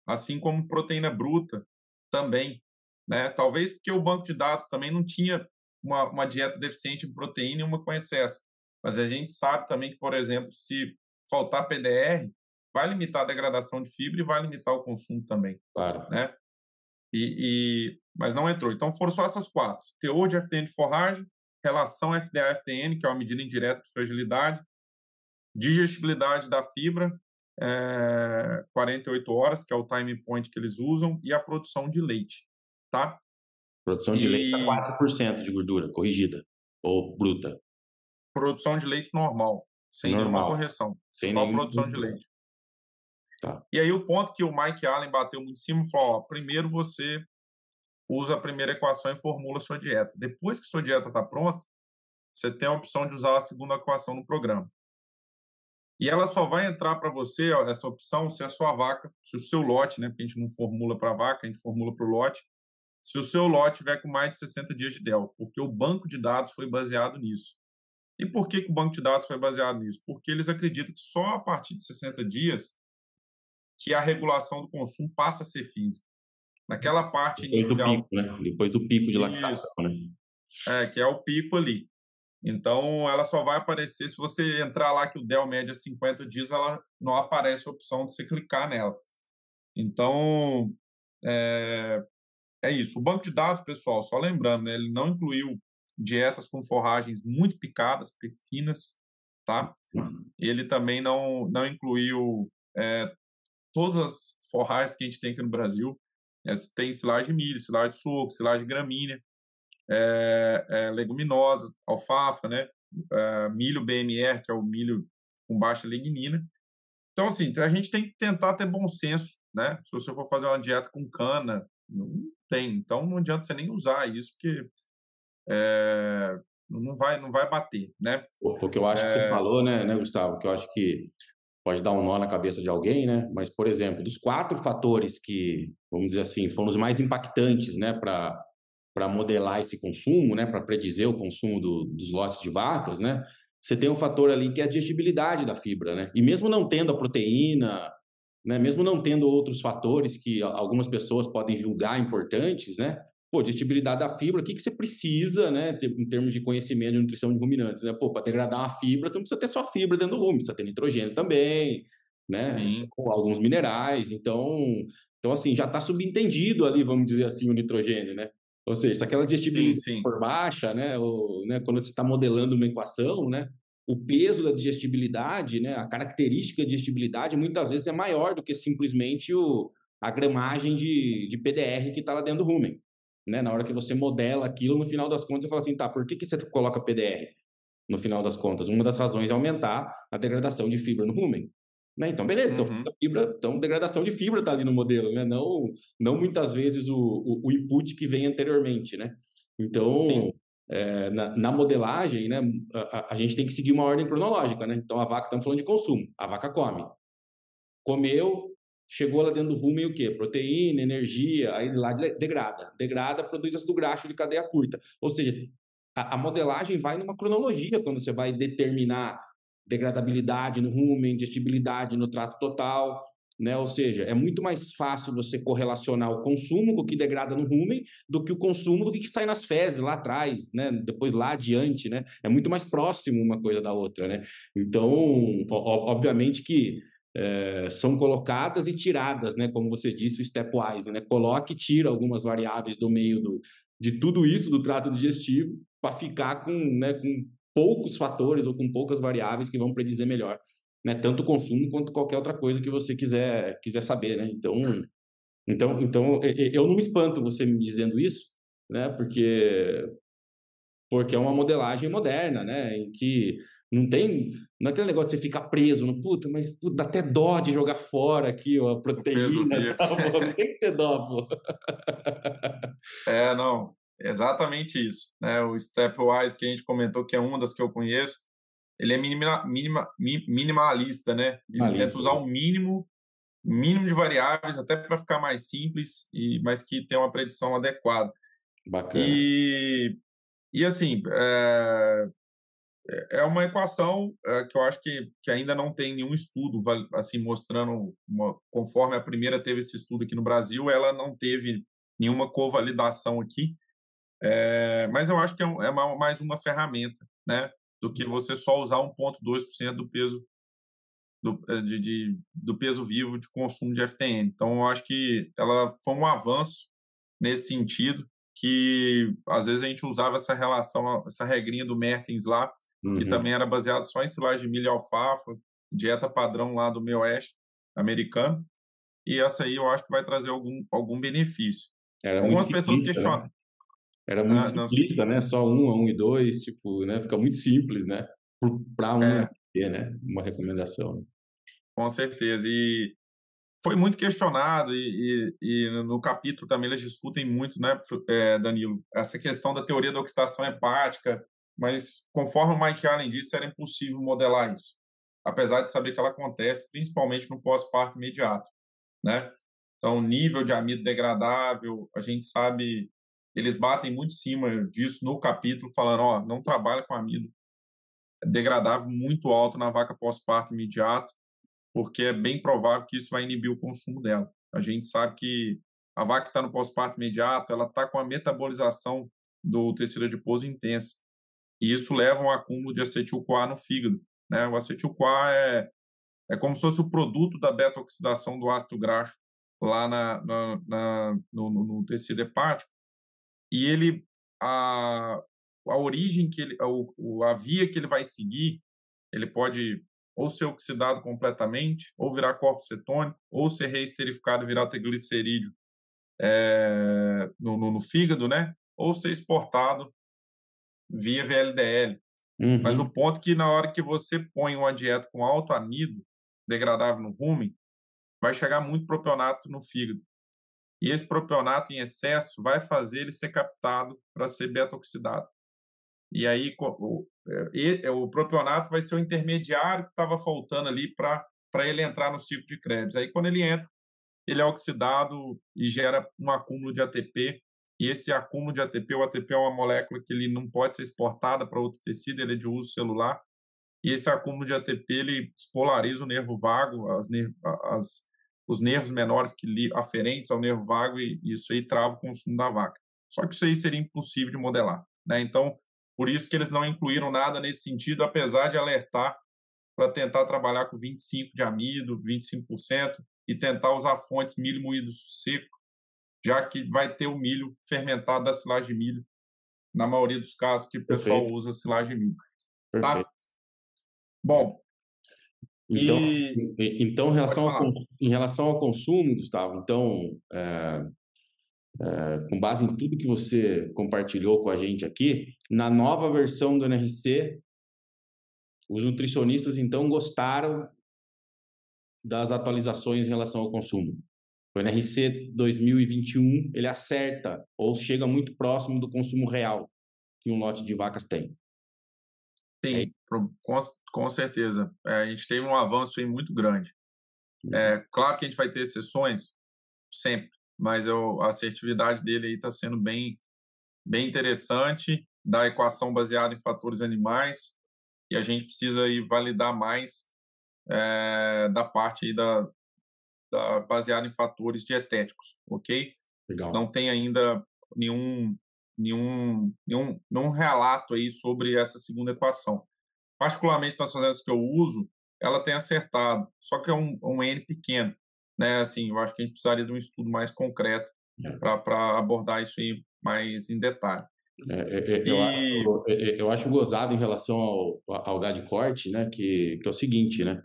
Assim como proteína bruta também. Né? Talvez porque o banco de dados também não tinha uma, uma dieta deficiente em proteína e uma com excesso. Mas a gente sabe também que, por exemplo, se faltar PDR, vai limitar a degradação de fibra e vai limitar o consumo também. Claro. Né? E, mas não entrou. Então foram só essas quatro: teor de FDN de forragem, relação FDA-FDN, que é uma medida indireta de fragilidade, digestibilidade da fibra, é, 48 horas, que é o time point que eles usam, e a produção de leite. Tá? Produção de e... leite a 4% de gordura corrigida ou bruta. Produção de leite normal sem Normal. nenhuma correção. Sem só nenhum... produção de leite. Tá. E aí o ponto que o Mike Allen bateu muito em cima falou: ó, primeiro você usa a primeira equação e formula sua dieta. Depois que sua dieta está pronta, você tem a opção de usar a segunda equação no programa. E ela só vai entrar para você, ó, essa opção, se a sua vaca, se o seu lote, né, porque a gente não formula para a vaca, a gente formula para o lote, se o seu lote tiver com mais de 60 dias de DEL, porque o banco de dados foi baseado nisso. E por que, que o banco de dados foi baseado nisso? Porque eles acreditam que só a partir de 60 dias que a regulação do consumo passa a ser física. Naquela parte Depois inicial. Do pico, né? Depois do pico de lactação, né? É, que é o pico ali. Então, ela só vai aparecer se você entrar lá que o DEL média 50 dias, ela não aparece a opção de você clicar nela. Então, é, é isso. O banco de dados, pessoal, só lembrando, né, ele não incluiu dietas com forragens muito picadas, finas, tá? Ele também não, não incluiu é, todas as forragens que a gente tem aqui no Brasil. É, tem silagem de milho, silagem de suco, silagem de gramínea, é, é, leguminosa, alfafa, né? É, milho BMR, que é o milho com baixa lignina. Então, assim, a gente tem que tentar ter bom senso, né? Se você for fazer uma dieta com cana, não tem. Então, não adianta você nem usar isso, porque é, não vai não vai bater, né? O que eu acho é... que você falou, né, né, Gustavo, que eu acho que pode dar um nó na cabeça de alguém, né? Mas, por exemplo, dos quatro fatores que, vamos dizer assim, foram os mais impactantes, né, para para modelar esse consumo, né, para predizer o consumo do, dos lotes de vacas, né? Você tem um fator ali que é a digestibilidade da fibra, né? E mesmo não tendo a proteína, né, mesmo não tendo outros fatores que algumas pessoas podem julgar importantes, né? Pô, digestibilidade da fibra, o que, que você precisa, né, em termos de conhecimento de nutrição de ruminantes, né? Pô, para degradar uma fibra, você não precisa ter só fibra dentro do rumo, precisa ter nitrogênio também, né? Sim. Com alguns minerais, então, então assim, já está subentendido ali, vamos dizer assim, o nitrogênio, né? Ou seja, se aquela digestibilidade sim, sim. for baixa, né, ou, né, quando você está modelando uma equação, né, o peso da digestibilidade, né, a característica de digestibilidade muitas vezes é maior do que simplesmente o, a gramagem de, de PDR que está lá dentro do rumen né? Na hora que você modela aquilo, no final das contas, você fala assim, tá, por que, que você coloca PDR? No final das contas, uma das razões é aumentar a degradação de fibra no rumen. Né? Então, beleza, então, uhum. então, fibra, então degradação de fibra está ali no modelo, né? Não, não muitas vezes o, o, o input que vem anteriormente, né? Então, é, na, na, modelagem, né, a, a, gente tem que seguir uma ordem cronológica, né? Então, a vaca, estamos falando de consumo, a vaca come. Comeu, chegou lá dentro do rumen o quê? Proteína, energia, aí lá degrada. Degrada, produz ácido graxo de cadeia curta. Ou seja, a, a, modelagem vai numa cronologia quando você vai determinar degradabilidade no rumen, digestibilidade no trato total. né? Ou seja, é muito mais fácil você correlacionar o consumo o que degrada no rumen do que o consumo do que sai nas fezes lá atrás, né? Depois lá adiante, né? É muito mais próximo uma coisa da outra, né? Então, obviamente que é, são colocadas e tiradas, né? Como você disse, o stepwise, né? Coloca e tira algumas variáveis do meio do, de tudo isso do trato digestivo para ficar com, né, com poucos fatores ou com poucas variáveis que vão predizer melhor né? Tanto o consumo quanto qualquer outra coisa que você quiser quiser saber, né? Então, então, então eu não me espanto você me dizendo isso, né? Porque porque é uma modelagem moderna, né? Em que não tem não é aquele negócio de você ficar preso no puta, mas puta, dá até dó de jogar fora aqui ó, a proteína, tá, pô, tem que ter dó, pô. É, não, exatamente isso, né? O Stepwise que a gente comentou que é uma das que eu conheço, ele é minima, minima, minimalista, né? Ele tenta usar o mínimo, mínimo de variáveis, até para ficar mais simples, e mas que tenha uma predição adequada. Bacana. E, e assim, é, é uma equação é, que eu acho que, que ainda não tem nenhum estudo assim mostrando, uma, conforme a primeira teve esse estudo aqui no Brasil, ela não teve nenhuma covalidação aqui, é, mas eu acho que é, é uma, mais uma ferramenta, né? do que você só usar 1,2% do peso do, eh, de, de, do peso vivo de consumo de FTN. Então, eu acho que ela foi um avanço nesse sentido, que às vezes a gente usava essa relação, essa regrinha do Mertens lá, uhum. que também era baseado só em silagem de milho e alfafa, dieta padrão lá do meio oeste americano, e essa aí eu acho que vai trazer algum, algum benefício. Era Algumas pessoas né? questionam. Né? Era muito ah, simplista, né? Só um, a um e dois, tipo, né? Fica muito simples, né? Para um é. ter, né? Uma recomendação. Com certeza. E foi muito questionado e, e, e, no capítulo também eles discutem muito, né, é, Danilo, essa questão da teoria da oxidação hepática, mas conforme o Mike Allen disse, era impossível modelar isso, apesar de saber que ela acontece principalmente no pós-parto imediato, né? Então, nível de amido degradável, a gente sabe eles batem muito em cima disso no capítulo, falando, ó, não trabalha com amido degradável muito alto na vaca pós-parto imediato, porque é bem provável que isso vai inibir o consumo dela. A gente sabe que a vaca que está no pós-parto imediato, ela está com a metabolização do tecido adiposo intensa. E isso leva a um acúmulo de acetil-CoA no fígado. Né? O acetil-CoA é, é como se fosse o produto da beta-oxidação do ácido graxo lá na, na, na no, no, tecido hepático e ele a, a origem que ele a, a via que ele vai seguir ele pode ou ser oxidado completamente ou virar corpo cetônico ou ser reesterificado e virar triglicerídeo é, no, no, no, fígado né ou ser exportado via VLDL uhum. mas o ponto é que na hora que você põe uma dieta com alto amido degradável no rumen vai chegar muito propionato no fígado e esse propionato em excesso vai fazer ele ser captado para ser beta-oxidado. E aí o, é, o propionato vai ser o intermediário que estava faltando ali para ele entrar no ciclo de créditos. Aí quando ele entra, ele é oxidado e gera um acúmulo de ATP. E esse acúmulo de ATP, o ATP é uma molécula que ele não pode ser exportada para outro tecido, ele é de uso celular. E esse acúmulo de ATP ele despolariza o nervo vago, as, as os nervos menores que aferentes ao nervo vago e isso aí trava o consumo da vaca. Só que isso aí seria impossível de modelar. Né? Então, por isso que eles não incluíram nada nesse sentido, apesar de alertar para tentar trabalhar com 25% de amido, 25%, e tentar usar fontes milho moído seco, já que vai ter o milho fermentado da silagem de milho, na maioria dos casos que o pessoal Perfeito. usa silagem de milho. Tá? Bom, então, e... então em, relação ao, em relação ao consumo, Gustavo, então, é, é, com base em tudo que você compartilhou com a gente aqui, na nova versão do NRC, os nutricionistas então gostaram das atualizações em relação ao consumo. O NRC 2021 ele acerta ou chega muito próximo do consumo real que um lote de vacas tem. Sim, é com, com certeza. É, a gente teve um avanço aí muito grande. É, uhum. claro que a gente vai ter exceções, sempre, mas eu, a assertividade dele aí está sendo bem, bem interessante, da equação baseada em fatores animais, e a gente precisa aí validar mais é, da parte aí da, da, baseado em fatores dietéticos, ok? Legal. Não tem ainda nenhum, nenhum, nenhum, nenhum relato aí sobre essa segunda equação. Particularmente nas fazendas que eu uso, ela tem acertado, só que é um, um N pequeno, né? Assim, eu acho que a gente precisaria de um estudo mais concreto é. para abordar isso aí mais em detalhe. É, é, é eu, acho, é, eu, acho, gozado em relação ao, ao gado de corte, né? Que, que é o seguinte, né?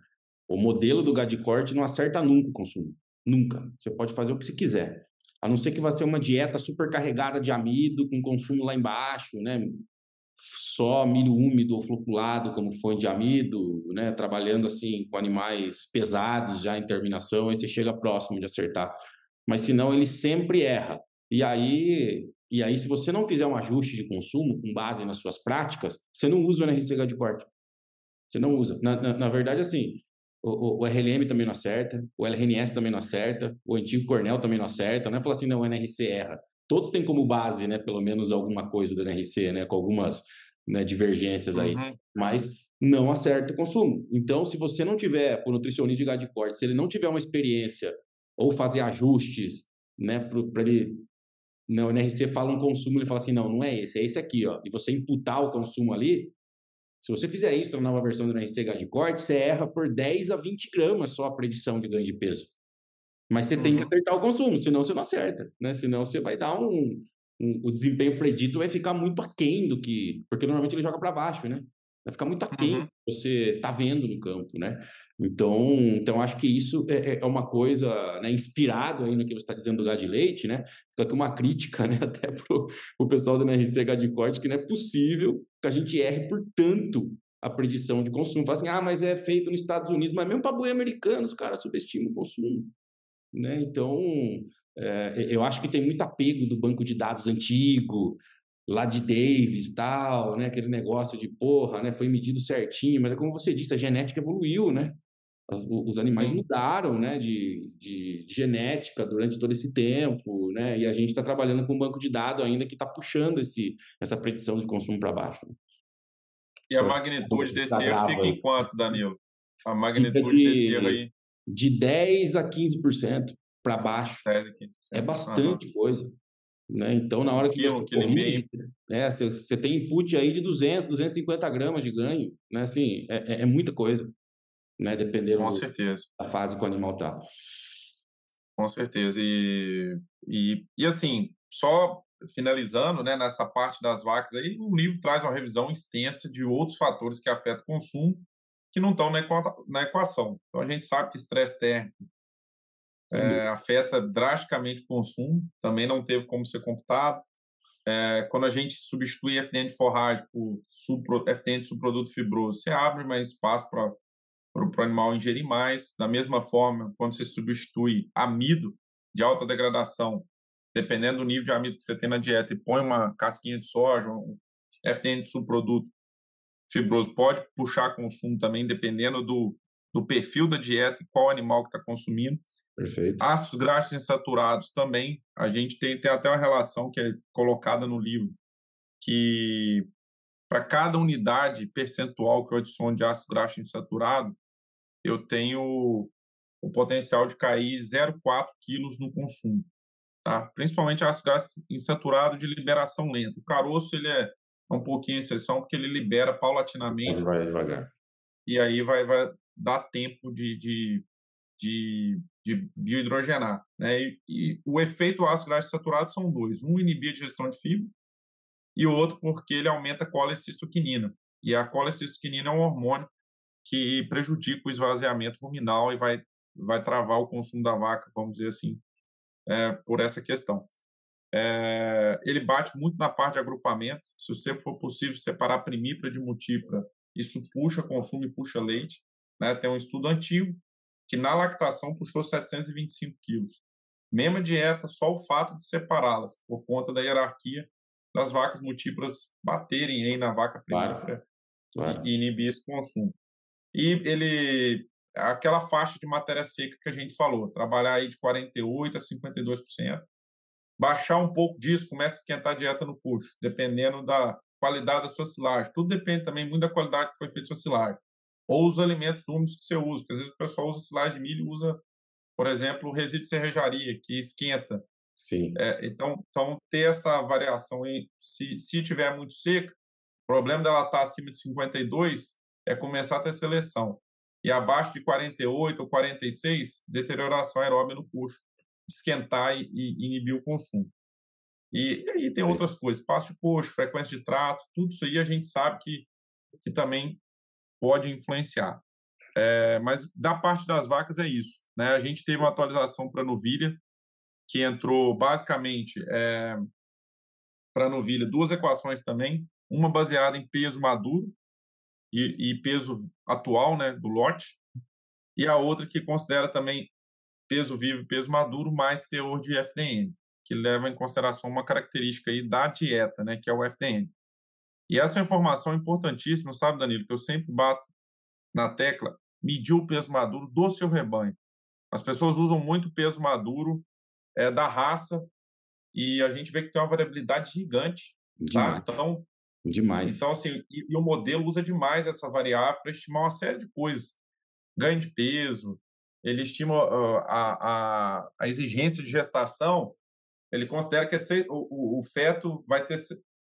O modelo do gado de corte não acerta nunca o consumo. Nunca. Você pode fazer o que você quiser. A não ser que vai ser uma dieta super carregada de amido, com consumo lá embaixo, né? Só milho úmido ou floculado, como foi de amido, né? Trabalhando assim com animais pesados já em terminação, aí você chega próximo de acertar. Mas senão ele sempre erra. E aí e aí, se você não fizer um ajuste de consumo com base nas suas práticas, você não usa o NRC de corte. Você não usa. Na, na, na verdade, assim, o, o, o, RLM também não acerta, o LRNS também não acerta, o antigo Cornell também não acerta. Não é falar assim, não, o NRC erra. Todos têm como base, né, pelo menos alguma coisa do NRC, né, com algumas né, divergências aí. Uhum. Mas não acerta o consumo. Então, se você não tiver, o nutricionista de gado de corte, se ele não tiver uma experiência ou fazer ajustes, né, para ele não, o NRC fala um consumo, ele fala assim, não, não é esse, é esse aqui, ó. E você imputar o consumo ali, se você fizer isso na nova versão do NRC de corte, você erra por 10 a 20 gramas só a predição de ganho de peso. Mas você uhum. tem que uhum. acertar o consumo, senão você não acerta, né? Senão você vai dar um, um o desempenho predito vai ficar muito aquém do que, porque normalmente ele joga para baixo, né? Vai ficar muito aquém uhum. que você está vendo no campo, né? Então, então acho que isso é, é, é uma coisa, né, inspirado aí no que você está dizendo do gado de leite, né? Fica aqui uma crítica, né, até pro, o pessoal do NRC Gado de Corte, que não é possível que a gente erre por tanto a predição de consumo. Fala assim, ah, mas é feito nos Estados Unidos, mas mesmo para boi americano, os caras subestimam o consumo, né? Então, é, eu acho que tem muito apego do banco de dados antigo, lá de Davis tal, né? Aquele negócio de porra, né? Foi medido certinho, mas é como você disse, a genética evoluiu, né? Os, os animais mudaram, né? De, de, de, genética durante todo esse tempo, né? E a gente está trabalhando com um banco de dados ainda que está puxando esse, essa predição de consumo para baixo. E a magnitude desse erro fica em quanto, Danilo? A magnitude de, desse erro aí? De 10 a 15% para baixo. 10 a 15%. É bastante coisa. Né? Então, na hora que você corrige, né, você, você tem input aí de 200, 250 gramas de ganho, né? Assim, é, é, é muita coisa, né? Dependendo Com certeza. da fase que o animal está. Com certeza. E, e, e assim, só finalizando, né, nessa parte das vacas aí, o livro traz uma revisão extensa de outros fatores que afetam o consumo que não estão na equação. Então, a gente sabe que estresse térmico é, afeta drasticamente o consumo, também não teve como ser computado. É, quando a gente substitui FDN de forragem por subpro, FDN de subproduto fibroso, você abre mais espaço para o animal ingerir mais. Da mesma forma, quando você substitui amido de alta degradação, dependendo do nível de amido que você tem na dieta, e põe uma casquinha de soja, um FDN de subproduto fibroso, pode puxar consumo também, dependendo do, do perfil da dieta e qual animal que está consumindo. Perfeito. Ácidos graxos insaturados também. A gente tem, tem até uma relação que é colocada no livro, que para cada unidade percentual que eu adiciono de ácido graxo insaturado, eu tenho o potencial de cair 0,4 quilos no consumo. Tá? Principalmente ácido graxo insaturado de liberação lenta. O caroço ele é um pouquinho exceção porque ele libera paulatinamente. Vai devagar. E aí vai, vai dar tempo de, de, de de biohidrogenar. Né? E, e o efeito ácido graxo saturado são dois. Um inibir a digestão de fibra e o outro porque ele aumenta a colecistoquinina. E a colecistoquinina é um hormônio que prejudica o esvaziamento ruminal e vai, vai travar o consumo da vaca, vamos dizer assim, é, por essa questão. É, ele bate muito na parte de agrupamento. Se você for possível separar primípara de multípara, isso puxa consumo e puxa leite. Né? Tem um estudo antigo que na lactação puxou 725 quilos. Mesma dieta, só o fato de separá-las, por conta da hierarquia das vacas múltiplas baterem aí na vaca claro. claro. e inibir esse consumo. E ele, aquela faixa de matéria seca que a gente falou, trabalhar aí de 48% a 52%, baixar um pouco disso, começa a esquentar a dieta no puxo, dependendo da qualidade da sua silagem. Tudo depende também muito da qualidade que foi feita a sua silagem ou os alimentos úmidos que você usa, porque às vezes o pessoal usa silagem de milho e usa por exemplo, o resíduo de cervejaria, que esquenta. Sim. É, então, então, ter essa variação, em, se, se tiver muito seca, o problema dela estar tá acima de 52 é começar a ter seleção. E abaixo de 48 ou 46, deterioração aeróbica no coxo, esquentar e, e inibir o consumo. E, e aí tem outras coisas, passo de coxo, frequência de trato, tudo isso aí a gente sabe que, que também pode influenciar. É, mas da parte das vacas é isso. Né? A gente teve uma atualização para a novilha, que entrou basicamente é, para a novilha duas equações também, uma baseada em peso maduro e, e peso atual né, do lote, e a outra que considera também peso vivo e peso maduro mais teor de FDN, que leva em consideração uma característica aí da dieta, né, que é o FDN. E essa é informação é importantíssima, sabe, Danilo, que eu sempre bato na tecla, medir o peso maduro do seu rebanho. As pessoas usam muito peso maduro é, da raça e a gente vê que tem uma variabilidade gigante. Tá? Então, demais. Então, assim, e, e o modelo usa demais essa variável para estimar uma série de coisas. Ganho de peso, ele estima a, a, a, exigência de gestação, ele considera que é o, o, o, feto vai ter,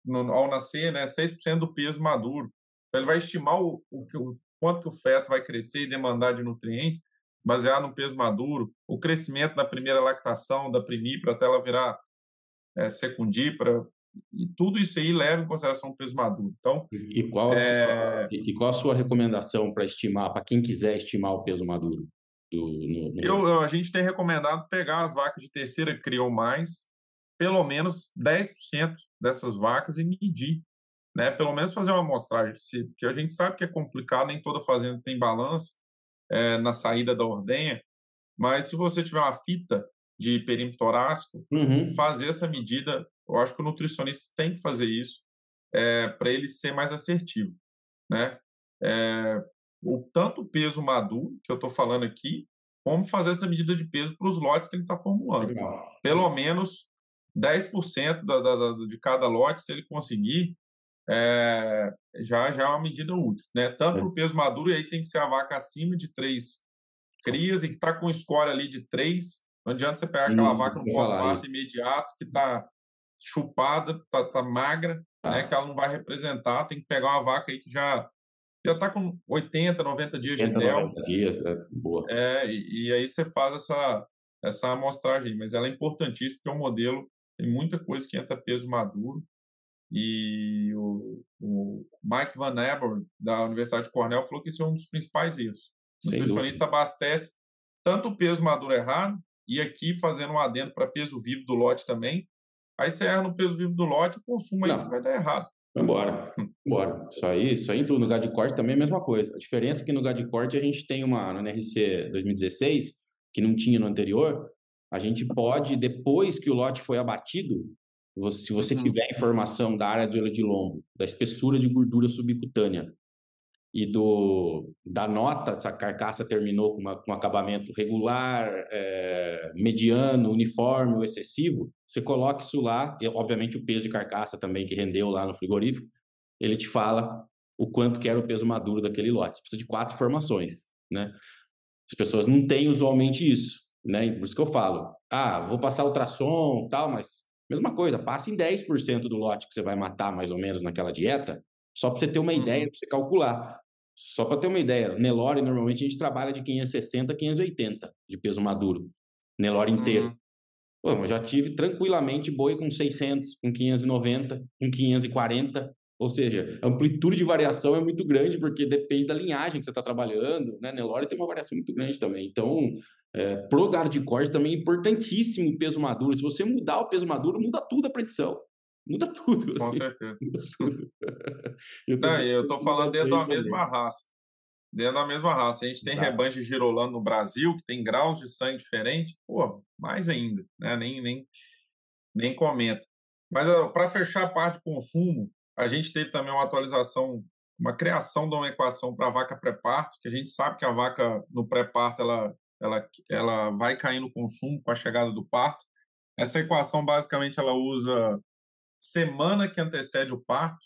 no, ao nascer, né, 6% do peso maduro. Então, ele vai estimar o, o, o quanto que o feto vai crescer e demandar de nutrientes, baseado no peso maduro, o crescimento da primeira lactação, da primípara, até ela virar é, secundípara, e tudo isso aí leva em consideração o peso maduro. Então, e qual a, é... sua, e qual a sua recomendação para estimar, para quem quiser estimar o peso maduro? Do, no, no... Eu, a gente tem recomendado pegar as vacas de terceira cria ou mais, pelo menos 10% dessas vacas e medir. Né? Pelo menos fazer uma amostragem, porque a gente sabe que é complicado, nem toda fazenda tem balança, é, na saída da ordenha, mas se você tiver uma fita de perímetro torácico, uhum. fazer essa medida, eu acho que o nutricionista tem que fazer isso é, para ele ser mais assertivo, né? É, o tanto peso maduro que eu estou falando aqui, como fazer essa medida de peso para os lotes que ele está formulando. Legal. Pelo menos 10% da, da, da, de cada lote, se ele conseguir, é, já, já é uma medida útil, né? Tanto para o peso maduro, e aí tem que ser a vaca acima de três crias e que está com score ali de três. Não adianta você pegar aquela hum, vaca no pós-parto imediato que está chupada, está tá magra, ah. né? Que ela não vai representar. Tem que pegar uma vaca aí que já já está com 80, 90 dias 80, de. 90 dias, é boa. É, e, e, aí você faz essa, essa amostragem, mas ela é importantíssima porque é um modelo, tem muita coisa que entra peso maduro, e o, o Mike Van Eber, da Universidade de Cornell, falou que esse é um dos principais erros. O nutricionista abastece tanto o peso maduro errado, e aqui fazendo um adendo para peso vivo do lote também. Aí você erra no peso vivo do lote, o consumo aí vai dar errado. Embora, embora. Isso aí, isso aí no lugar de corte também é a mesma coisa. A diferença é que no lugar de corte a gente tem uma no NRC 2016, que não tinha no anterior, a gente pode, depois que o lote foi abatido, se você uhum. tiver informação da área de olho de lombo, da espessura de gordura subcutânea e do da nota, se a carcaça terminou com, uma, com um acabamento regular, é, mediano, uniforme ou excessivo, você coloca isso lá, e obviamente o peso de carcaça também que rendeu lá no frigorífico, ele te fala o quanto que era o peso maduro daquele lote. Você precisa de quatro informações, né? As pessoas não têm usualmente isso, né? Por isso que eu falo, ah, vou passar ultrassom, tal, mas Mesma coisa, passa em 10% do lote que você vai matar mais ou menos naquela dieta, só para você ter uma uhum. ideia, para você calcular. Só para ter uma ideia, Nelore normalmente a gente trabalha de 560 a 580 de peso maduro, Nelore inteiro. Uhum. Pô, eu já tive tranquilamente boi com 600, com 590, com 540. Ou seja, a amplitude de variação é muito grande porque depende da linhagem que você está trabalhando. Né? Nelore tem uma variação muito grande também. Então, é, pro gado de corte também é importantíssimo o peso maduro. Se você mudar o peso maduro, muda tudo a predição. Muda tudo. Com assim. certeza. Muda tudo. eu, tô, Não, eu tô falando dentro da mesma raça. Dentro da mesma raça. A gente tem tá. rebanhos de girolando no Brasil, que tem graus de sangue diferentes. Pô, mais ainda. Né? Nem, nem, nem comenta. Mas para fechar a parte de consumo, a gente teve também uma atualização, uma criação de uma equação para a vaca pré-parto, que a gente sabe que a vaca no pré-parto ela ela, ela vai cair no consumo com a chegada do parto. Essa equação, basicamente, ela usa semana que antecede o parto.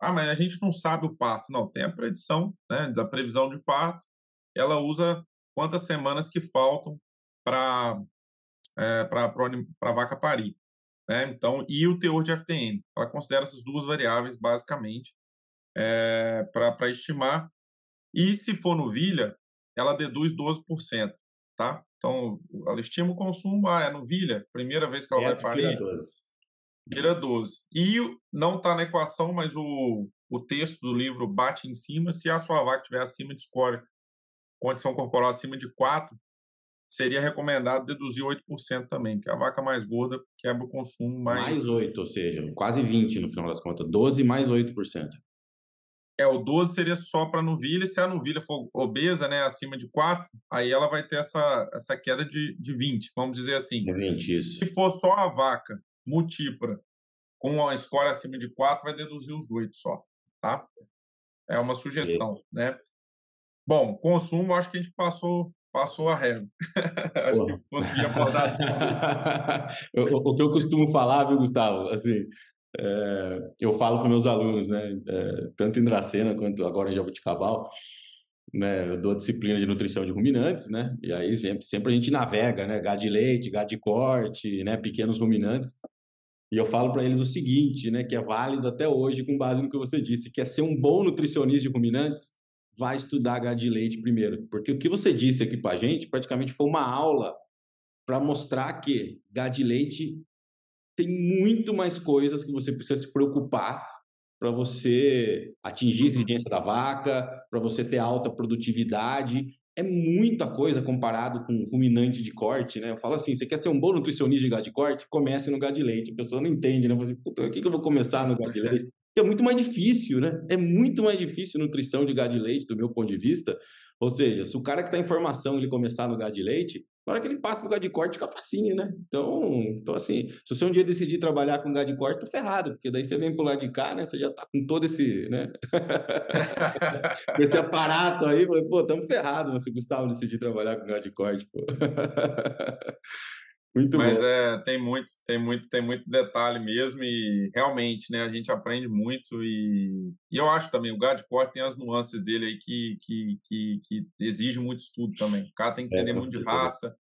Ah, mas a gente não sabe o parto. Não, tem a predição né, da previsão de parto. Ela usa quantas semanas que faltam para é, para a vaca parir. Né? Então, e o teor de FTN. Ela considera essas duas variáveis, basicamente, é, para estimar. E se for novilha, ela deduz 12%. Tá? Então, ela estima o consumo, ah, é novilha, primeira vez que ela é, vai parir, vira 12. E não está na equação, mas o, o texto do livro bate em cima, se a sua vaca estiver acima de score, condição corporal acima de 4, seria recomendado deduzir 8% também, que a vaca mais gorda quebra o consumo mais... Mais 8, ou seja, quase 20 no final das contas, 12 mais 8%. É, o 12 seria só para novilha, se a novilha for obesa, né, acima de 4, aí ela vai ter essa, essa queda de, de 20, vamos dizer assim. 20, isso. Se for só a vaca multipla com uma score acima de 4, vai deduzir os 8 só, tá? É uma sugestão, é. né? Bom, consumo, acho que a gente passou passou a régua. acho Pô. que consegui abordar. o, o que eu costumo falar, viu, Gustavo, assim, é, eu falo para meus alunos, né, é, tanto em Dracena quanto agora em Jabuticabal, né, eu dou disciplina de nutrição de ruminantes, né, e aí sempre, sempre a gente navega, né, gado de leite, gado de corte, né, pequenos ruminantes, e eu falo para eles o seguinte, né, que é válido até hoje com base no que você disse, que é ser um bom nutricionista de ruminantes, vai estudar gado de leite primeiro, porque o que você disse aqui para a gente praticamente foi uma aula para mostrar que gado de leite tem muito mais coisas que você precisa se preocupar para você atingir a exigência da vaca, para você ter alta produtividade. É muita coisa comparado com ruminante de corte, né? Eu falo assim, você quer ser um bom nutricionista de gado de corte? Comece no gado de leite. A pessoa não entende, né? Você, Puta, o que, que eu vou começar no gado de leite? É muito mais difícil, né? É muito mais difícil nutrição de gado de leite, do meu ponto de vista. Ou seja, se o cara que está em formação ele começar no gado de leite, na hora que ele passa pro gado de corte, fica facinho, né? Então, então, assim, se você um dia decidir trabalhar com gado de corte, tá ferrado, porque daí você vem pro lado de cá, né? Você já tá com todo esse, né? com esse aparato aí, falei, pô, tamo ferrado né, se o Gustavo decidir trabalhar com gado de corte, pô. Muito Mas bom. é, tem muito, tem muito, tem muito detalhe mesmo e realmente, né, a gente aprende muito e, e eu acho também o gado de corte tem as nuances dele aí que, que, que, que exige muito estudo também. O cara tem que é, entender é, muito de raça,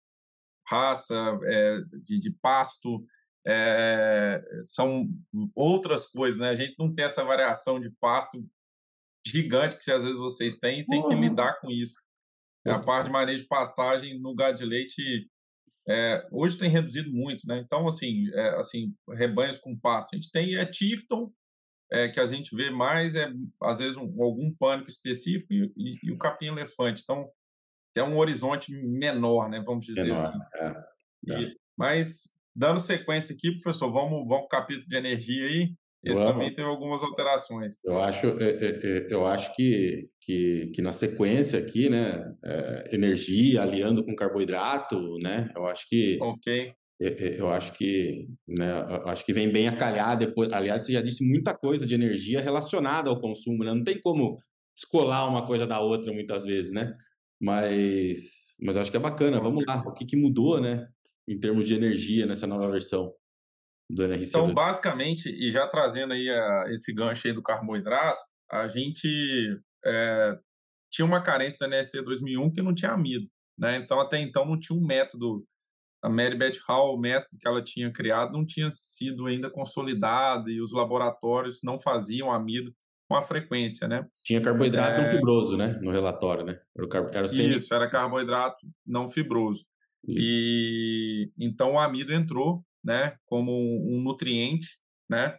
raça, é, de, de pasto, é, são outras coisas, né? A gente não tem essa variação de pasto gigante que às vezes vocês têm e tem que lidar com isso. A parte de manejo de pastagem no gado de leite é, hoje tem reduzido muito, né? Então, assim, é, assim rebanhos com pasto. A gente tem é Tifton, é, que a gente vê mais, é às vezes um, algum pânico específico e, e, e, o capim-elefante. Então, tem um horizonte menor, né? Vamos dizer menor, assim. É, e, mas, dando sequência aqui, professor, vamos, vamos para o capítulo de energia aí. Esse Vamos. também teve algumas alterações. Eu acho, é, é, é, eu acho que, que, que na sequência aqui, né, energia aliando com carboidrato, né, eu acho que Ok. Eu acho que, né, eu acho que vem bem a calhar depois. Aliás, você já disse muita coisa de energia relacionada ao consumo, né? Não tem como descolar uma coisa da outra muitas vezes, né? Mas, mas eu acho que é bacana. Vamos lá, o que, que mudou, né, em termos de energia nessa nova versão? Do NRC. Então, basicamente, e já trazendo aí a, esse gancho aí do carboidrato, a gente é, tinha uma carência do NRC 2001 que não tinha amido. Né? Então, até então, não tinha um método. A Mary Beth Hall, o método que ela tinha criado, não tinha sido ainda consolidado e os laboratórios não faziam amido com a frequência, né? Tinha carboidrato é... não fibroso, né? No relatório, né? Era, car... era sem... Isso, era carboidrato não fibroso. Isso. E então o amido entrou né, como um nutriente, né?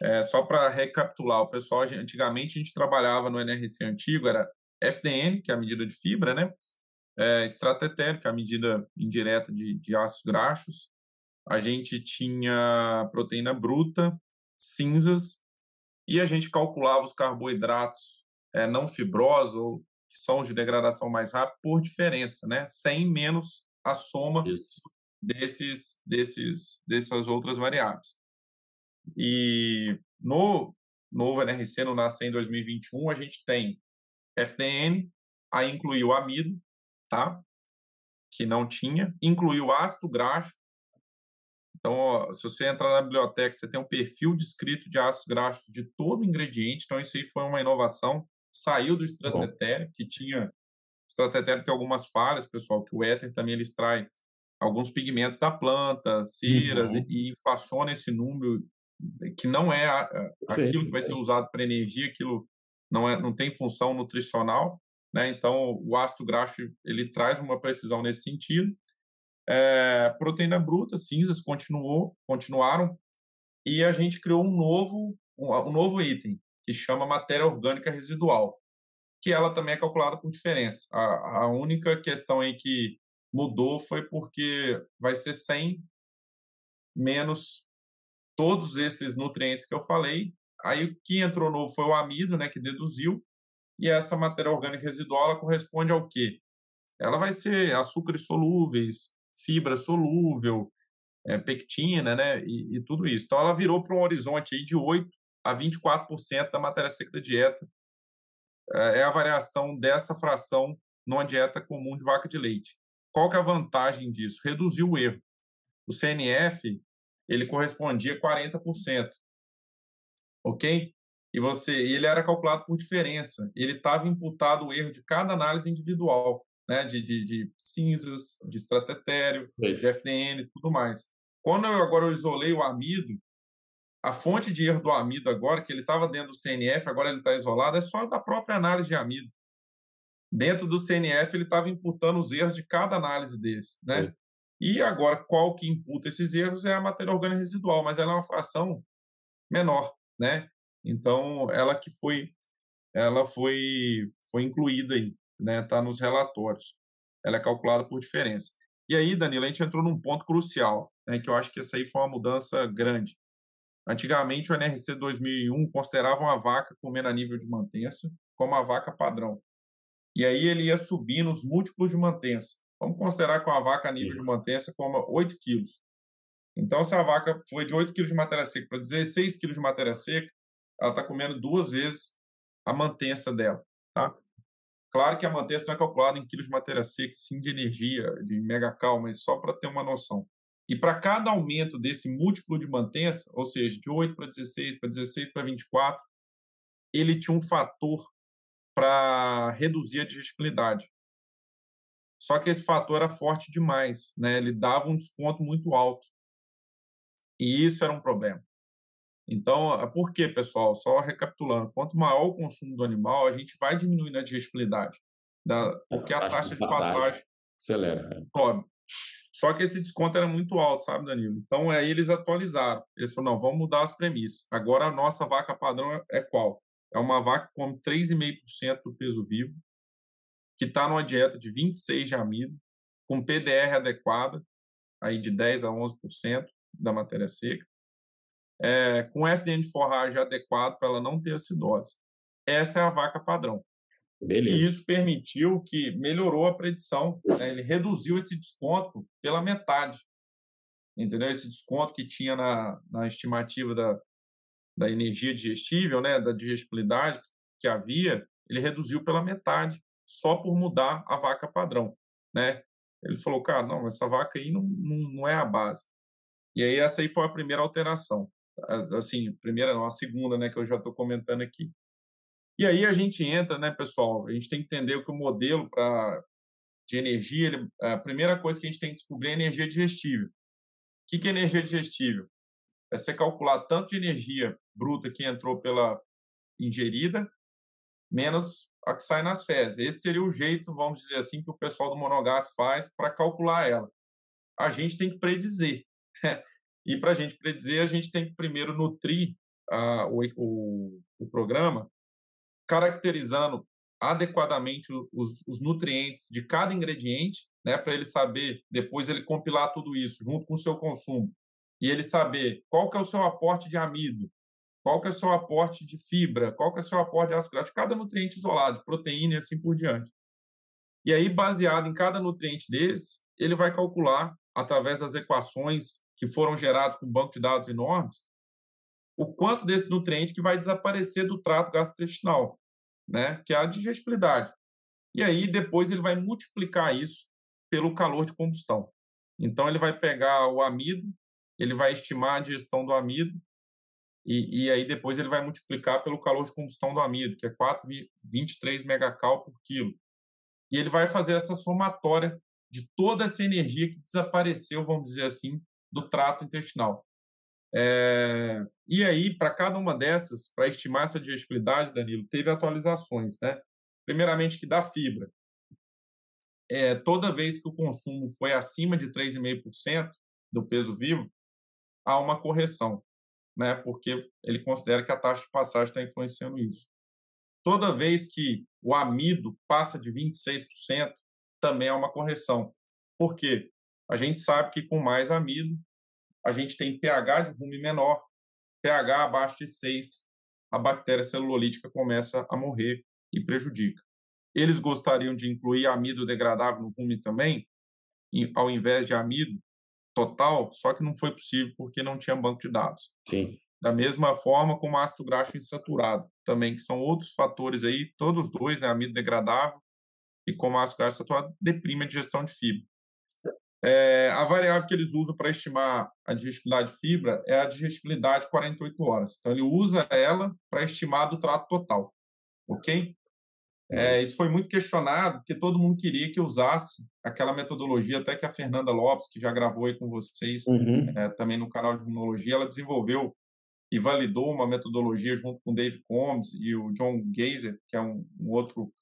É, só para recapitular, o pessoal antigamente a gente trabalhava no NRC antigo era FDN, que é a medida de fibra, né? É, estratetério, que é a medida indireta de, de ácidos graxos. A gente tinha proteína bruta, cinzas, e a gente calculava os carboidratos é, não fibrosos, que são os de degradação mais rápida, por diferença, né? 100 menos a soma Isso desses, desses, dessas outras variáveis. E no novo NRC, no NACE em 2021, a gente tem FDN, aí incluiu amido, tá? Que não tinha, incluiu ácido graxo. Então, ó, se você entrar na biblioteca, você tem um perfil descrito de ácidos graxos de todo ingrediente. Então, isso aí foi uma inovação. Saiu do estratégia, que tinha estratégia tem algumas falhas, pessoal, que o éter também ele extrai alguns pigmentos da planta, ceras, uhum. e, e inflaciona esse número que não é a, a, aquilo que vai ser usado para energia, aquilo não, é, não tem função nutricional, né? Então, o ácido graxo ele traz uma precisão nesse sentido. É, proteína bruta, cinzas continuou, continuaram e a gente criou um novo um, um novo item que chama matéria orgânica residual, que ela também é calculada por diferença. A, a única questão aí que mudou foi porque vai ser 100 menos todos esses nutrientes que eu falei. Aí o que entrou novo foi o amido, né, que deduziu, e essa matéria orgânica residual corresponde ao quê? Ela vai ser açúcares solúveis, fibra solúvel, é, pectina, né, e, e, tudo isso. Então ela virou para um horizonte aí de 8 a 24% da matéria seca da dieta. É, é a variação dessa fração numa dieta comum de vaca de leite. Qual que é a vantagem disso? Reduzir o erro. O CNF, ele correspondia a 40%. Ok? E você, ele era calculado por diferença. Ele estava imputado o erro de cada análise individual, né? De, de, de cinzas, de estratetério, de FDN e tudo mais. Quando eu agora eu isolei o amido, a fonte de erro do amido agora, que ele estava dentro do CNF, agora ele está isolado, é só da própria análise de amido. Dentro do CNF, ele estava imputando os erros de cada análise desse, né? É. E agora, qual que imputa esses erros é a matéria orgânica residual, mas ela é uma fração menor, né? Então, ela que foi, ela foi, foi incluída aí, né? Tá nos relatórios. Ela é calculada por diferença. E aí, Danilo, a gente entrou num ponto crucial, né? Que eu acho que essa aí foi uma mudança grande. Antigamente, o NRC 2001 considerava uma vaca comendo a nível de mantença como a vaca padrão. E aí ele ia subindo os múltiplos de mantença. Vamos considerar que uma vaca a nível de mantença coma 8 quilos. Então, se a vaca foi de 8 quilos de matéria seca para 16 quilos de matéria seca, ela está comendo duas vezes a mantença dela. Tá? Claro que a mantença não é calculada em quilos de matéria seca, sim de energia, de megacal, mas só para ter uma noção. E para cada aumento desse múltiplo de mantença, ou seja, de 8 para 16, para 16 para 24, ele tinha um fator para reduzir a digestibilidade. Só que esse fator era forte demais, né? Ele dava um desconto muito alto. E isso era um problema. Então, é por quê, pessoal? Só recapitulando, quanto maior o consumo do animal, a gente vai diminuindo a digestibilidade, da, porque a, a taxa, de, de passagem acelera. É. Sobe. Só que esse desconto era muito alto, sabe, Danilo? Então, aí eles atualizaram. Eles falaram, não, vamos mudar as premissas. Agora, a nossa vaca padrão é, é qual? É uma vaca que come 3,5% do peso vivo, que está numa dieta de 26 de amido, com PDR adequada, aí de 10 a 11% da matéria seca, é, com FDN de forragem adequado para ela não ter acidose. Essa é a vaca padrão. Beleza. E isso permitiu que melhorou a predição, né? ele reduziu esse desconto pela metade. Entendeu? Esse desconto que tinha na, na estimativa da, da energia digestível, né, da digestibilidade que havia, ele reduziu pela metade, só por mudar a vaca padrão, né? Ele falou, cara, não, essa vaca aí não, não, não é a base. E aí essa aí foi a primeira alteração. Assim, primeira não, a segunda, né, que eu já estou comentando aqui. E aí a gente entra, né, pessoal, a gente tem que entender que o modelo para de energia, ele, a primeira coisa que a gente tem que descobrir é energia digestível. O que, que é energia digestível? É você calcular tanto de energia bruta que entrou pela ingerida, menos a que sai nas fezes. Esse seria o jeito, vamos dizer assim, que o pessoal do monogás faz para calcular ela. A gente tem que predizer. e para a gente predizer, a gente tem que primeiro nutrir uh, o, o, o programa caracterizando adequadamente os, os, nutrientes de cada ingrediente, né, para ele saber, depois ele compilar tudo isso junto com o seu consumo, e ele saber qual que é o seu aporte de amido, qual que é o seu aporte de fibra, qual que é o seu aporte de ácido cada nutriente isolado, proteína e assim por diante. E aí, baseado em cada nutriente desse, ele vai calcular, através das equações que foram geradas com um banco de dados enormes, o quanto desse nutriente que vai desaparecer do trato gastrointestinal, né? que é a digestibilidade. E aí, depois, ele vai multiplicar isso pelo calor de combustão. Então, ele vai pegar o amido, ele vai estimar a digestão do amido, e, e aí depois ele vai multiplicar pelo calor de combustão do amido, que é 4,23 megacal por quilo. E ele vai fazer essa somatória de toda essa energia que desapareceu, vamos dizer assim, do trato intestinal. É... E aí, para cada uma dessas, para estimar essa digestibilidade, Danilo, teve atualizações, né? Primeiramente, que da fibra. É, toda vez que o consumo foi acima de 3,5% do peso vivo, há uma correção, né? Porque ele considera que a taxa de passagem está influenciando isso. Toda vez que o amido passa de 26%, também é uma correção. Por quê? A gente sabe que com mais amido, a gente tem pH de rume menor, pH abaixo de 6, a bactéria celulolítica começa a morrer e prejudica. Eles gostariam de incluir amido degradável no rume também, ao invés de amido total, só que não foi possível porque não tinha banco de dados. Sim. Da mesma forma como ácido graxo insaturado, também, que são outros fatores aí, todos dois, né, amido degradável e como ácido graxo insaturado, deprime a digestão de fibra. É, a variável que eles usam para estimar a digestibilidade de fibra é a digestibilidade 48 horas. Então, ele usa ela para estimar do trato total. Ok? É, isso foi muito questionado, porque todo mundo queria que usasse aquela metodologia, até que a Fernanda Lopes, que já gravou aí com vocês, uhum. é, também no canal de imunologia, ela desenvolveu e validou uma metodologia junto com o Dave Combs e o John Geiser, que é um, um outro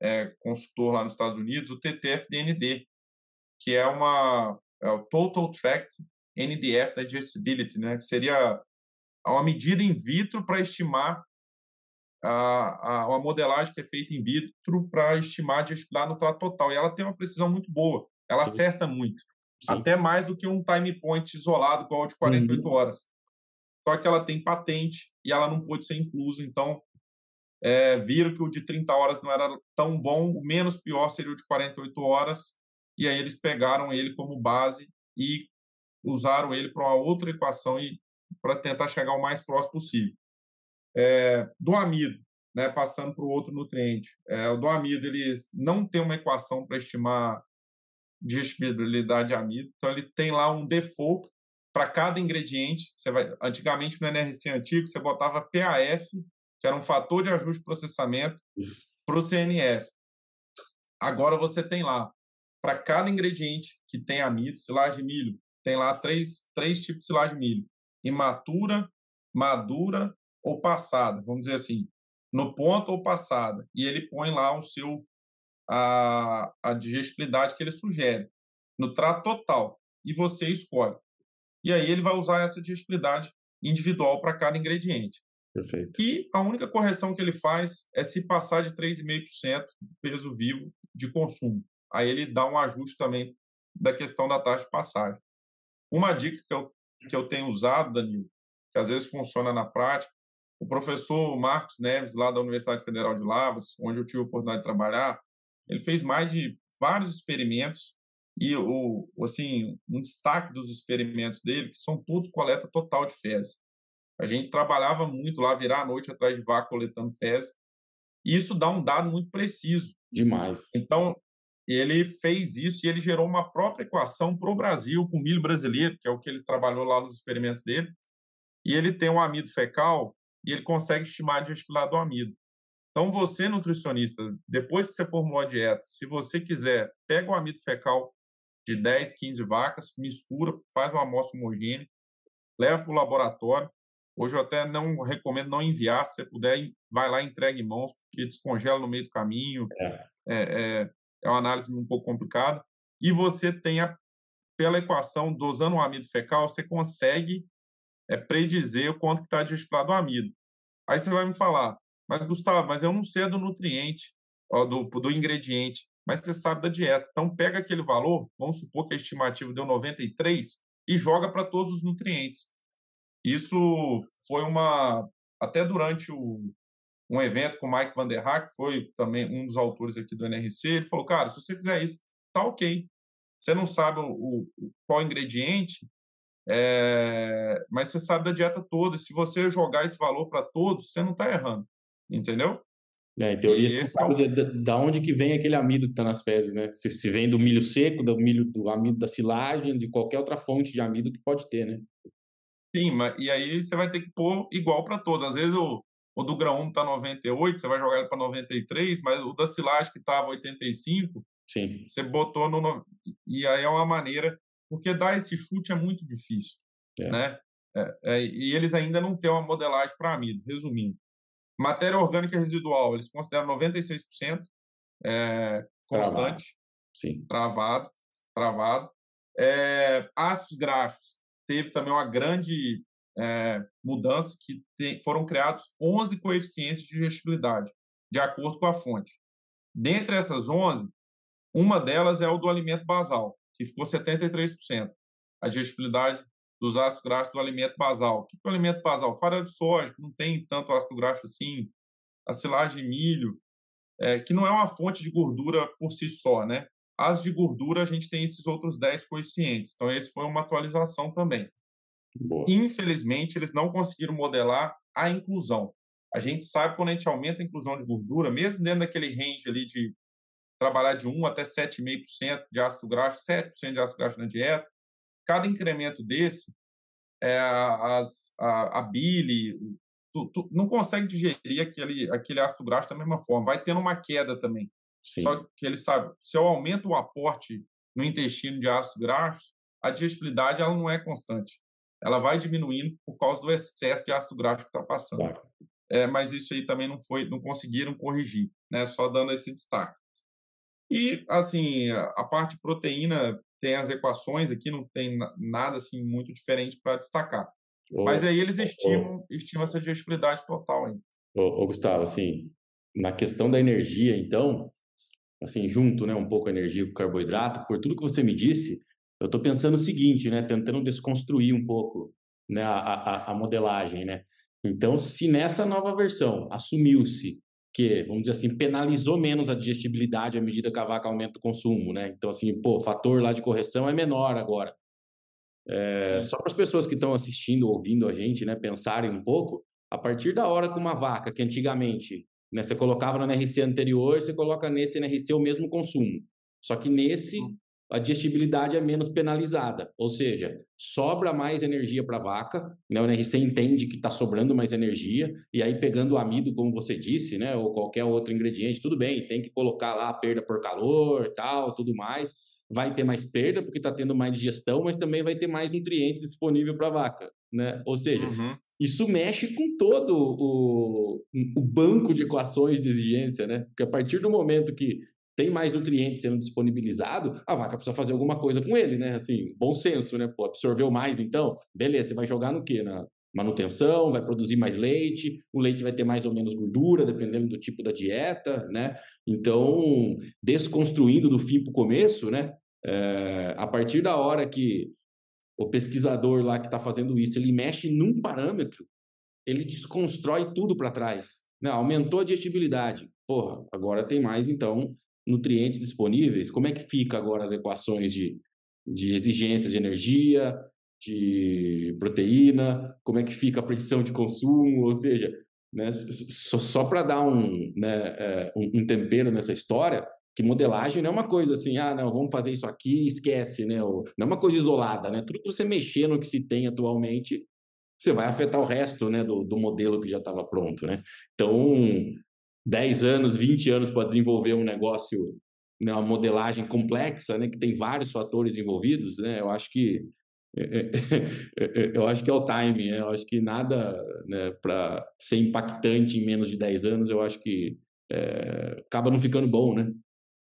é, consultor lá nos Estados Unidos, o TTF-DND, que é uma é o Total Tract NDF Digestibility, né, que seria uma medida in vitro para estimar a, a, modelagem que é feita in vitro para estimar no trato total. E ela tem uma precisão muito boa, ela Sim. acerta muito, Sim. até mais do que um time point isolado igual de 48 uhum. horas. Só que ela tem patente e ela não pôde ser inclusa, então é, viram que o de 30 horas não era tão bom, o menos pior seria o de 48 horas, e aí eles pegaram ele como base e usaram ele para uma outra equação e para tentar chegar o mais próximo possível. É, do amido, né, passando para o outro nutriente. É, o do amido, ele não tem uma equação para estimar digestibilidade de amido, então ele tem lá um default para cada ingrediente. Você vai, antigamente no NRC antigo, você botava PAF, que era um fator de ajuste de processamento, para o CNF. Agora você tem lá para cada ingrediente que tem amido, silagem de milho, tem lá três, três tipos de silagem de milho: imatura, madura ou passada, vamos dizer assim, no ponto ou passada. E ele põe lá o seu a, a digestibilidade que ele sugere no trato total e você escolhe. E aí ele vai usar essa digestibilidade individual para cada ingrediente. Perfeito. E a única correção que ele faz é se passar de 3,5% do peso vivo de consumo aí ele dá um ajuste também da questão da taxa de passagem. Uma dica que eu, que eu tenho usado, Danilo, que às vezes funciona na prática, o professor Marcos Neves, lá da Universidade Federal de Lavras, onde eu tive a oportunidade de trabalhar, ele fez mais de vários experimentos e o assim um destaque dos experimentos dele que são todos coleta total de fezes. A gente trabalhava muito lá, virar a noite atrás de vaca coletando fezes, e isso dá um dado muito preciso. Demais. Então, ele fez isso e ele gerou uma própria equação para o Brasil com milho brasileiro, que é o que ele trabalhou lá nos experimentos dele. E ele tem um amido fecal e ele consegue estimar a digestibilidade do amido. Então, você, nutricionista, depois que você formulou a dieta, se você quiser, pega o amido fecal de 10, 15 vacas, mistura, faz uma amostra homogênea, leva para o laboratório. Hoje eu até não recomendo não enviar, se você puder, vai lá e entrega em mãos, porque descongela no meio do caminho. É. É, é, é uma análise um pouco complicada, e você tem, a, pela equação, dosando o amido fecal, você consegue é, predizer o quanto que está destilado o amido. Aí você vai me falar, mas Gustavo, mas eu não sei do nutriente, ó, do, do ingrediente, mas você sabe da dieta. Então pega aquele valor, vamos supor que a estimativa deu 93, e joga para todos os nutrientes. Isso foi uma. Até durante o, um evento com o Mike Van der que foi também um dos autores aqui do NRC, ele falou, cara, se você fizer isso, tá ok. Você não sabe o, o qual ingrediente, é, mas você sabe da dieta toda. Se você jogar esse valor para todos, você não está errando, entendeu? É, em teoria, você sabe é o... da onde que vem aquele amido que está nas fezes, né? Se, se, vem do milho seco, do milho do amido da silagem, de qualquer outra fonte de amido que pode ter, né? Sim, mas, e aí você vai ter que pôr igual para todos. Às vezes o, o do grão 1 está 98, você vai jogar ele para 93, mas o da silagem que estava 85, Sim. você botou no. E aí é uma maneira. Porque dar esse chute é muito difícil. É. Né? É, é, e eles ainda não têm uma modelagem para amido, resumindo. Matéria orgânica residual, eles consideram 96% é, constante. Travado. Sim. Travado. Travado. É, ácidos graxos, teve também uma grande é, mudança que foram criados 11 coeficientes de digestibilidade, de acordo com a fonte. Dentre essas 11, uma delas é o do alimento basal, que ficou 73%. A digestibilidade dos ácidos graxos do alimento basal. O que é o alimento basal? Farelo de soja, que não tem tanto ácido graxo assim. A silagem de milho, é, que não é uma fonte de gordura por si só, né? As de gordura, a gente tem esses outros 10 coeficientes. Então, esse foi uma atualização também. Boa. Infelizmente, eles não conseguiram modelar a inclusão. A gente sabe que quando a gente aumenta a inclusão de gordura, mesmo dentro daquele range ali de trabalhar de 1 até 7,5% de ácido graxo, 7% de ácido graxo na dieta, cada incremento desse, é, as, a, a bile, tu, tu não consegue digerir aquele, aquele ácido graxo da mesma forma. Vai tendo uma queda também. Sim. Só que ele sabe, se eu aumento o aporte no intestino de ácido graxo, a digestibilidade ela não é constante. Ela vai diminuindo por causa do excesso de ácido graxo que está passando. Claro. É, mas isso aí também não foi, não conseguiram corrigir, né? Só dando esse destaque. E assim, a parte proteína tem as equações aqui, não tem nada assim muito diferente para destacar. Mas aí eles estimam, ô, estimam essa digestibilidade total ainda. Ô, Gustavo, assim, na questão da energia, então, assim, junto, né, um pouco a energia com o carboidrato, por tudo que você me disse, eu estou pensando o seguinte, né, tentando desconstruir um pouco, né, a, a, a modelagem, né. Então, se nessa nova versão assumiu-se que, vamos dizer assim, penalizou menos a digestibilidade à medida que a vaca aumenta o consumo, né? Então, assim, pô, o fator lá de correção é menor agora. É, só para as pessoas que estão assistindo, ouvindo a gente, né, pensarem um pouco, a partir da hora que uma vaca, que antigamente né, você colocava no NRC anterior, você coloca nesse NRC o mesmo consumo. Só que nesse, hum a digestibilidade é menos penalizada, ou seja, sobra mais energia para a vaca, né? o NRC entende que está sobrando mais energia, e aí pegando o amido, como você disse, né? ou qualquer outro ingrediente, tudo bem, tem que colocar lá a perda por calor, tal, tudo mais, vai ter mais perda porque está tendo mais digestão, mas também vai ter mais nutrientes disponível para a vaca, né? Ou seja, uhum. isso mexe com todo o, o banco de equações de exigência, né? Porque a partir do momento que tem mais nutrientes sendo disponibilizado, a vaca precisa fazer alguma coisa com ele, né? Assim, bom senso, né? Pô, absorveu mais, então, beleza, você vai jogar no quê? Na manutenção, vai produzir mais leite, o leite vai ter mais ou menos gordura, dependendo do tipo da dieta, né? Então, desconstruindo do fim para o começo, né? É, a partir da hora que o pesquisador lá que está fazendo isso, ele mexe num parâmetro, ele desconstrói tudo para trás. Né? Aumentou a digestibilidade. Porra, agora tem mais, então, nutrientes disponíveis, como é que fica agora as equações de, de exigência de energia, de proteína, como é que fica a predição de consumo, ou seja, né, só, só para dar um, né, é, um, um, tempero nessa história, que modelagem não é uma coisa assim, ah, não, vamos fazer isso aqui e esquece, né? Ou, não é uma coisa isolada, né? Tudo que você mexer no que se tem atualmente, você vai afetar o resto, né, do, do modelo que já estava pronto, né? Então, 10 anos, 20 anos para desenvolver um negócio, né, uma modelagem complexa, né, que tem vários fatores envolvidos, né, eu acho que eu acho que é o time, né, eu acho que nada né, para ser impactante em menos de 10 anos, eu acho que é, acaba não ficando bom, né?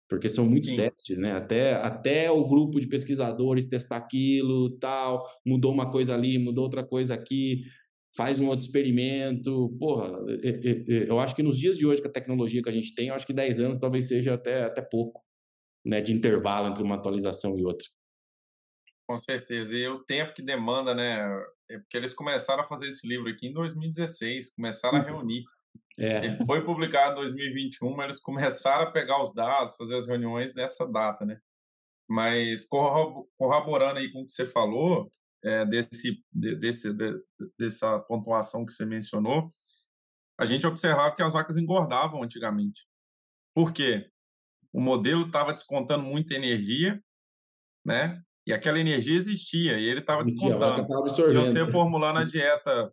Porque são muitos Sim. testes, né? Até, até o grupo de pesquisadores testar aquilo, tal, mudou uma coisa ali, mudou outra coisa aqui, faz um outro experimento. Porra, eu acho que nos dias de hoje, com a tecnologia que a gente tem, eu acho que 10 anos talvez seja até, até pouco, né, de intervalo entre uma atualização e outra. Com certeza. E o tempo que demanda, né? É porque eles começaram a fazer esse livro aqui em 2016, começaram a uhum. reunir. É. Ele foi publicado em 2021, mas eles começaram a pegar os dados, fazer as reuniões nessa data, né? Mas corroborando aí com o que você falou, é, desse, desse, de, dessa pontuação que você mencionou, a gente observava que as vacas engordavam antigamente. Por quê? O modelo estava descontando muita energia, né? E aquela energia existia, e ele estava descontando. E você formulando a dieta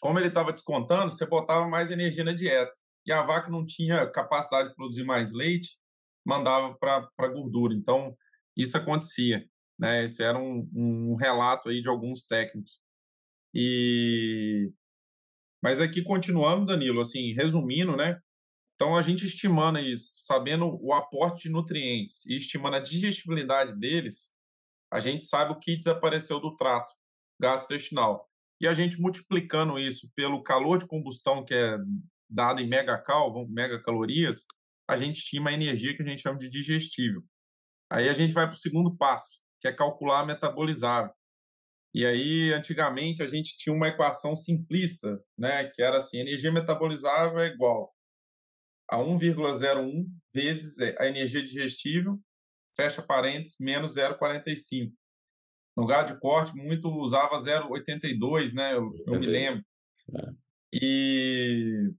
como ele estava descontando, você botava mais energia na dieta. E a vaca não tinha capacidade de produzir mais leite, mandava para a gordura. Então, isso acontecia. Né? Esse era um, um relato aí de alguns técnicos. E mas aqui continuando, Danilo, assim, resumindo, né? Então a gente estimando isso, sabendo o aporte de nutrientes e estimando a digestibilidade deles, a gente sabe o que desapareceu do trato gastrointestinal. E a gente multiplicando isso pelo calor de combustão que é dado em megacal, megacalorias, a gente estima a energia que a gente chama de digestível. Aí a gente vai para o segundo passo, que é calcular a metabilizável. E aí, antigamente, a gente tinha uma equação simplista, né, que era assim, energia metabolizável é igual a 1,01 vezes a energia digestível, fecha parênteses, menos 0,45. No lugar de corte, muito usava 0,82, né, eu, eu me lembro. É. E,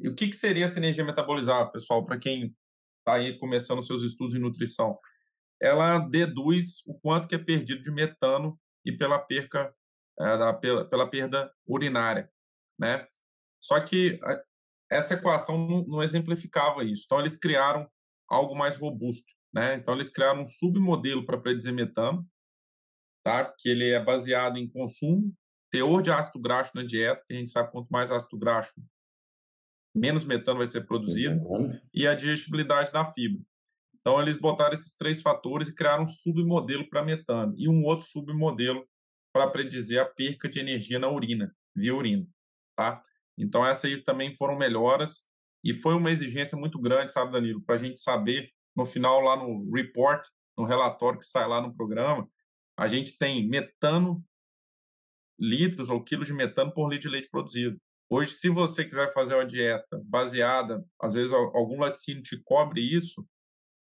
e, o que, que seria essa energia metabolizável, pessoal, para quem está aí começando seus estudos em nutrição? Ela deduz o quanto que é perdido de metano e pela perca da, pela, pela perda urinária, né? Só que essa equação não, não, exemplificava isso. Então eles criaram algo mais robusto, né? Então eles criaram um submodelo para predizer metano, tá? Que ele é baseado em consumo, teor de ácido graxo na dieta, que a gente sabe quanto mais ácido graxo, menos metano vai ser produzido, uhum. e a digestibilidade da fibra. Então, eles botaram esses três fatores e criaram um submodelo para metano e um outro submodelo para predizer a perca de energia na urina, via urina. Tá? Então, essas aí também foram melhoras e foi uma exigência muito grande, sabe, Danilo, para a gente saber, no final, lá no report, no relatório que sai lá no programa, a gente tem metano, litros ou quilos de metano por litro de leite produzido. Hoje, se você quiser fazer uma dieta baseada, às vezes algum laticínio te cobre isso,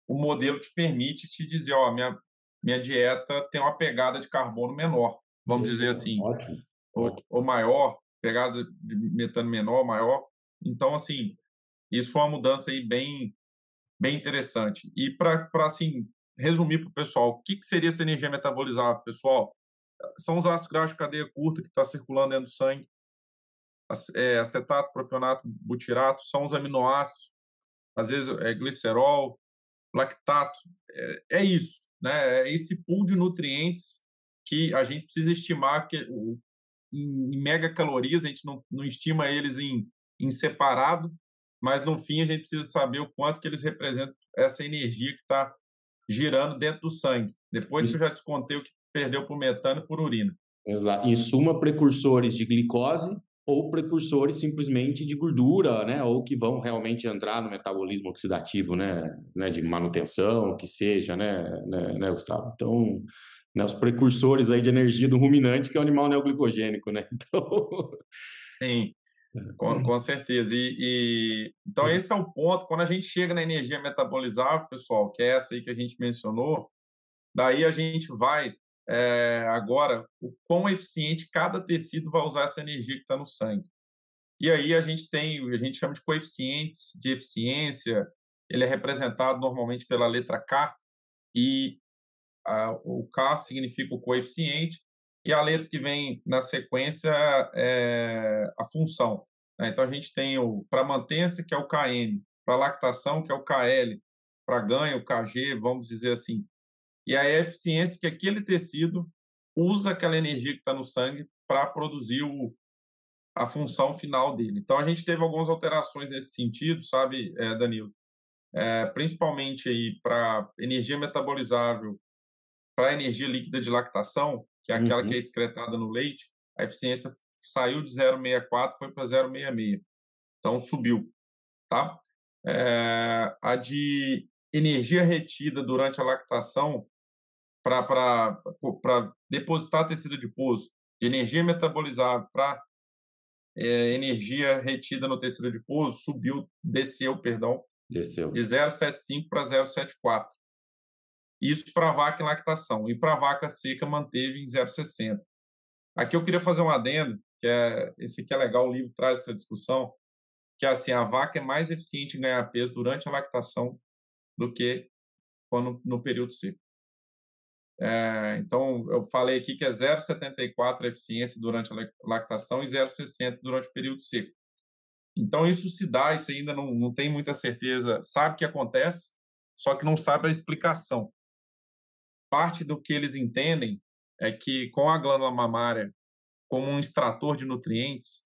o modelo te permite te dizer, ó, minha, minha dieta tem uma pegada de carbono menor, vamos dizer assim. Ótimo. Ou, ou maior, pegada de metano menor, maior. Então, assim, isso foi uma mudança aí bem, bem interessante. E para, assim, resumir para o pessoal, o que, que seria essa energia metabolizável, pessoal? São os ácidos graxos de cadeia curta que está circulando dentro do sangue, é, acetato, propionato, butirato, são os aminoácidos, às vezes é glicerol, lactato. É, é isso, né? É esse pool de nutrientes que a gente precisa estimar que em, em megacalorias, a gente não, não estima eles em, em separado, mas no fim a gente precisa saber o quanto que eles representam essa energia que está girando dentro do sangue. Depois que eu já descontei o que perdeu por metano e por urina. Exato. Em suma, precursores de glicose ou precursores simplesmente de gordura, né, ou que vão realmente entrar no metabolismo oxidativo, né, né de manutenção, que seja, né, né, né Gustavo? Então, né, os precursores aí de energia do ruminante, que é o animal neoglicogênico, né? Então... Sim, com, com certeza. E, e, então esse é o ponto, quando a gente chega na energia metabolizável, pessoal, que é essa aí que a gente mencionou, daí a gente vai é, agora o quão eficiente cada tecido vai usar essa energia que está no sangue. E aí a gente tem, a gente chama de coeficientes de eficiência, ele é representado normalmente pela letra K, e a, o K significa o coeficiente, e a letra que vem na sequência é a função. Né? Então a gente tem o para mantença, que é o KN, para lactação, que é o KL, para ganho, o KG, vamos dizer assim. E a eficiência que aquele tecido usa aquela energia que está no sangue para produzir o, a função final dele. Então a gente teve algumas alterações nesse sentido, sabe, é, Danilo? É, principalmente aí para energia metabolizável, para energia líquida de lactação, que é aquela uhum. que é excretada no leite, a eficiência saiu de 0,64 foi para 0,66. Então subiu, tá? É, a de energia retida durante a lactação para depositar tecido de pouso, de energia metabolizável para é, energia retida no tecido de pouso, subiu, desceu, perdão, desceu. de 0,75 para 0,74. Isso para vaca em lactação. E para vaca seca manteve em 0,60. Aqui eu queria fazer um adendo, que é esse aqui é legal, o livro traz essa discussão, que é assim, a vaca é mais eficiente em ganhar peso durante a lactação do que quando no período seco. É, então, eu falei aqui que é 0,74 eficiência durante a lactação e 0,60 durante o período seco. Então, isso se dá, isso ainda não, não tem muita certeza, sabe que acontece, só que não sabe a explicação. Parte do que eles entendem é que com a glândula mamária como um extrator de nutrientes,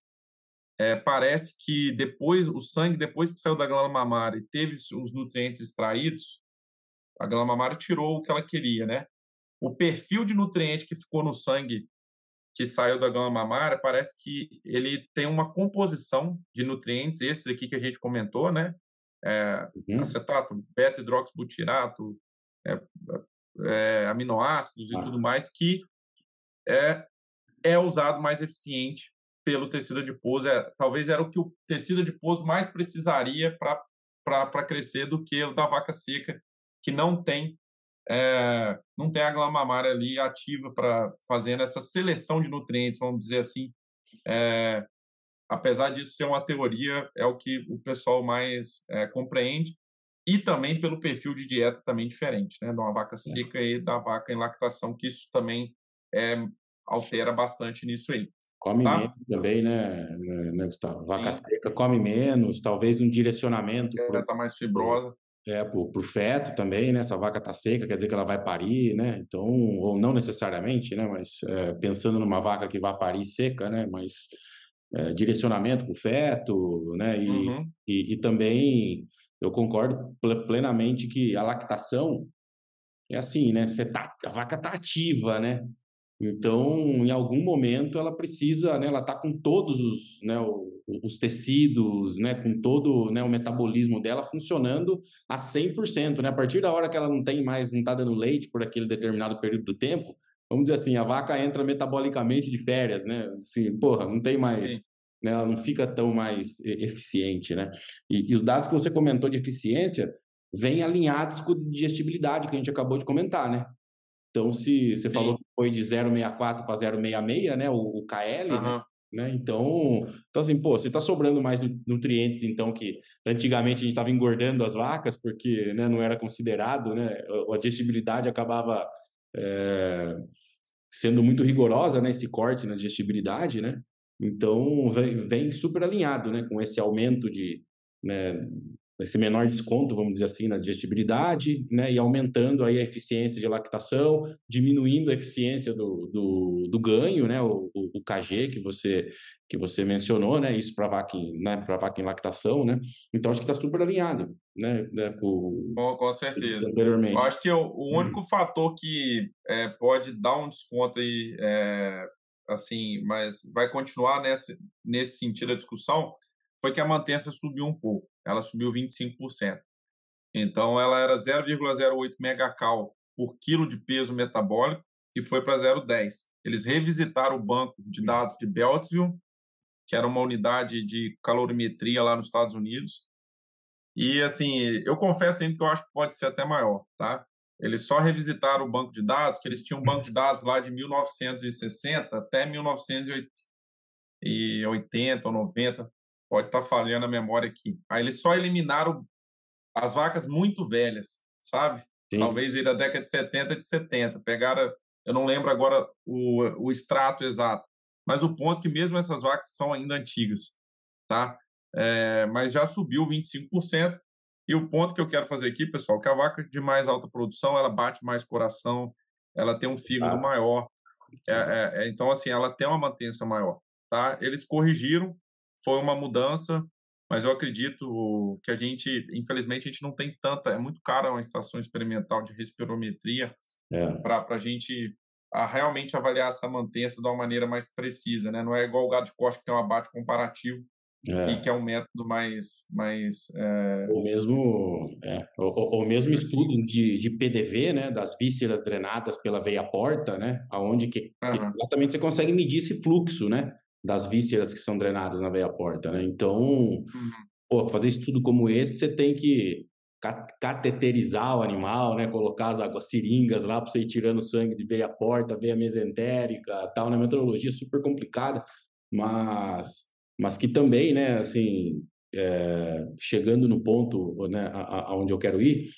é, parece que depois o sangue, depois que saiu da glândula mamária e teve os nutrientes extraídos, a glândula mamária tirou o que ela queria, né? O perfil de nutriente que ficou no sangue que saiu da glândula mamária parece que ele tem uma composição de nutrientes, esses aqui que a gente comentou, né? É, uhum. Acetato, beta-hidroxibutirato, é, é, aminoácidos e ah. tudo mais, que é, é usado mais eficiente pelo tecido adiposo. É, talvez era o que o tecido adiposo mais precisaria para crescer do que o da vaca seca, que não tem é, não tem a glândula mamária ali ativa para fazendo essa seleção de nutrientes, vamos dizer assim. É, apesar disso ser uma teoria, é o que o pessoal mais é, compreende. E também pelo perfil de dieta também diferente, né? De uma vaca seca e da vaca em lactação, que isso também é, altera bastante nisso aí. Come tá? menos também, né, né, né Gustavo? Vaca Sim. seca come menos, talvez um direcionamento. Ela está mais fibrosa. É, pro, pro feto também, né? Essa vaca tá seca, quer dizer que ela vai parir, né? Então, ou não necessariamente, né? Mas é, pensando numa vaca que vai parir seca, né? Mas é, direcionamento pro feto, né? E, uhum. e, e, também eu concordo plenamente que a lactação é assim, né? Você tá, a vaca tá ativa, né? Então, em algum momento, ela precisa, né, ela está com todos os, né, os tecidos, né, com todo né, o metabolismo dela funcionando a 100%. Né? A partir da hora que ela não tem mais, não está dando leite por aquele determinado período do tempo, vamos dizer assim, a vaca entra metabolicamente de férias, né? Assim, porra, não tem mais, né, ela não fica tão mais eficiente, né? E, e os dados que você comentou de eficiência vêm alinhados com a digestibilidade que a gente acabou de comentar, né? Então, se você falou que foi de 0,64 para 0,66, né, o, o KL, uhum. né? né? Então, então, assim, pô, se tá sobrando mais nutrientes, então, que antigamente a gente estava engordando as vacas porque né, não era considerado, né? A digestibilidade acabava é, sendo muito rigorosa, né? Esse corte na digestibilidade, né? Então, vem, vem super alinhado, né? Com esse aumento de, né, esse menor desconto, vamos dizer assim, na digestibilidade, né, e aumentando aí a eficiência de lactação, diminuindo a eficiência do, do, do ganho, né, o, o, KG que você que você mencionou, né, isso para vaca, né, para vaca em lactação, né, então acho que está super alinhado, né, né com, com, com certeza. Anteriormente. Eu acho que o, o único hum. fator que é, pode dar um desconto aí, é, assim, mas vai continuar nesse, nesse sentido a discussão, foi que a mantença subiu um pouco ela subiu 25%. Então, ela era 0,08 megacal por quilo de peso metabólico e foi para 0,10. Eles revisitaram o banco de dados de Beltsville, que era uma unidade de calorimetria lá nos Estados Unidos. E, assim, eu confesso ainda que eu acho que pode ser até maior, tá? Eles só revisitaram o banco de dados, que eles tinham um banco de dados lá de 1960 até 1980 ou 90 pode estar tá falhando a memória aqui. Aí eles só eliminaram as vacas muito velhas, sabe? Sim. Talvez aí da década de 70 de 70. Pegaram, eu não lembro agora o, o extrato exato, mas o ponto é que mesmo essas vacas são ainda antigas, tá? É, mas já subiu 25%. E o ponto que eu quero fazer aqui, pessoal, que a vaca de mais alta produção, ela bate mais coração, ela tem um fígado ah. maior. É, é, é, então, assim, ela tem uma mantença maior, tá? Eles corrigiram foi uma mudança, mas eu acredito que a gente, infelizmente, a gente não tem tanta, é muito cara uma estação experimental de respirometria é. para a gente a realmente avaliar essa mantença de uma maneira mais precisa, né? Não é igual o gado de corte, que é um abate comparativo, é. que é um método mais... mais é... Ou mesmo, é, ou, ou, mesmo estudo de, de PDV, né? Das vísceras drenadas pela veia porta, né? Aonde que, uhum. que exatamente você consegue medir esse fluxo, né? Das vísceras que são drenadas na veia porta, né? Então, uhum. pô, fazer estudo como esse, você tem que cateterizar o animal, né? Colocar as águas seringas lá para você ir tirando sangue de veia porta, veia mesentérica, tal, né? Metodologia super complicada, mas, mas que também, né? Assim, é, chegando no ponto, né? Aonde eu quero ir,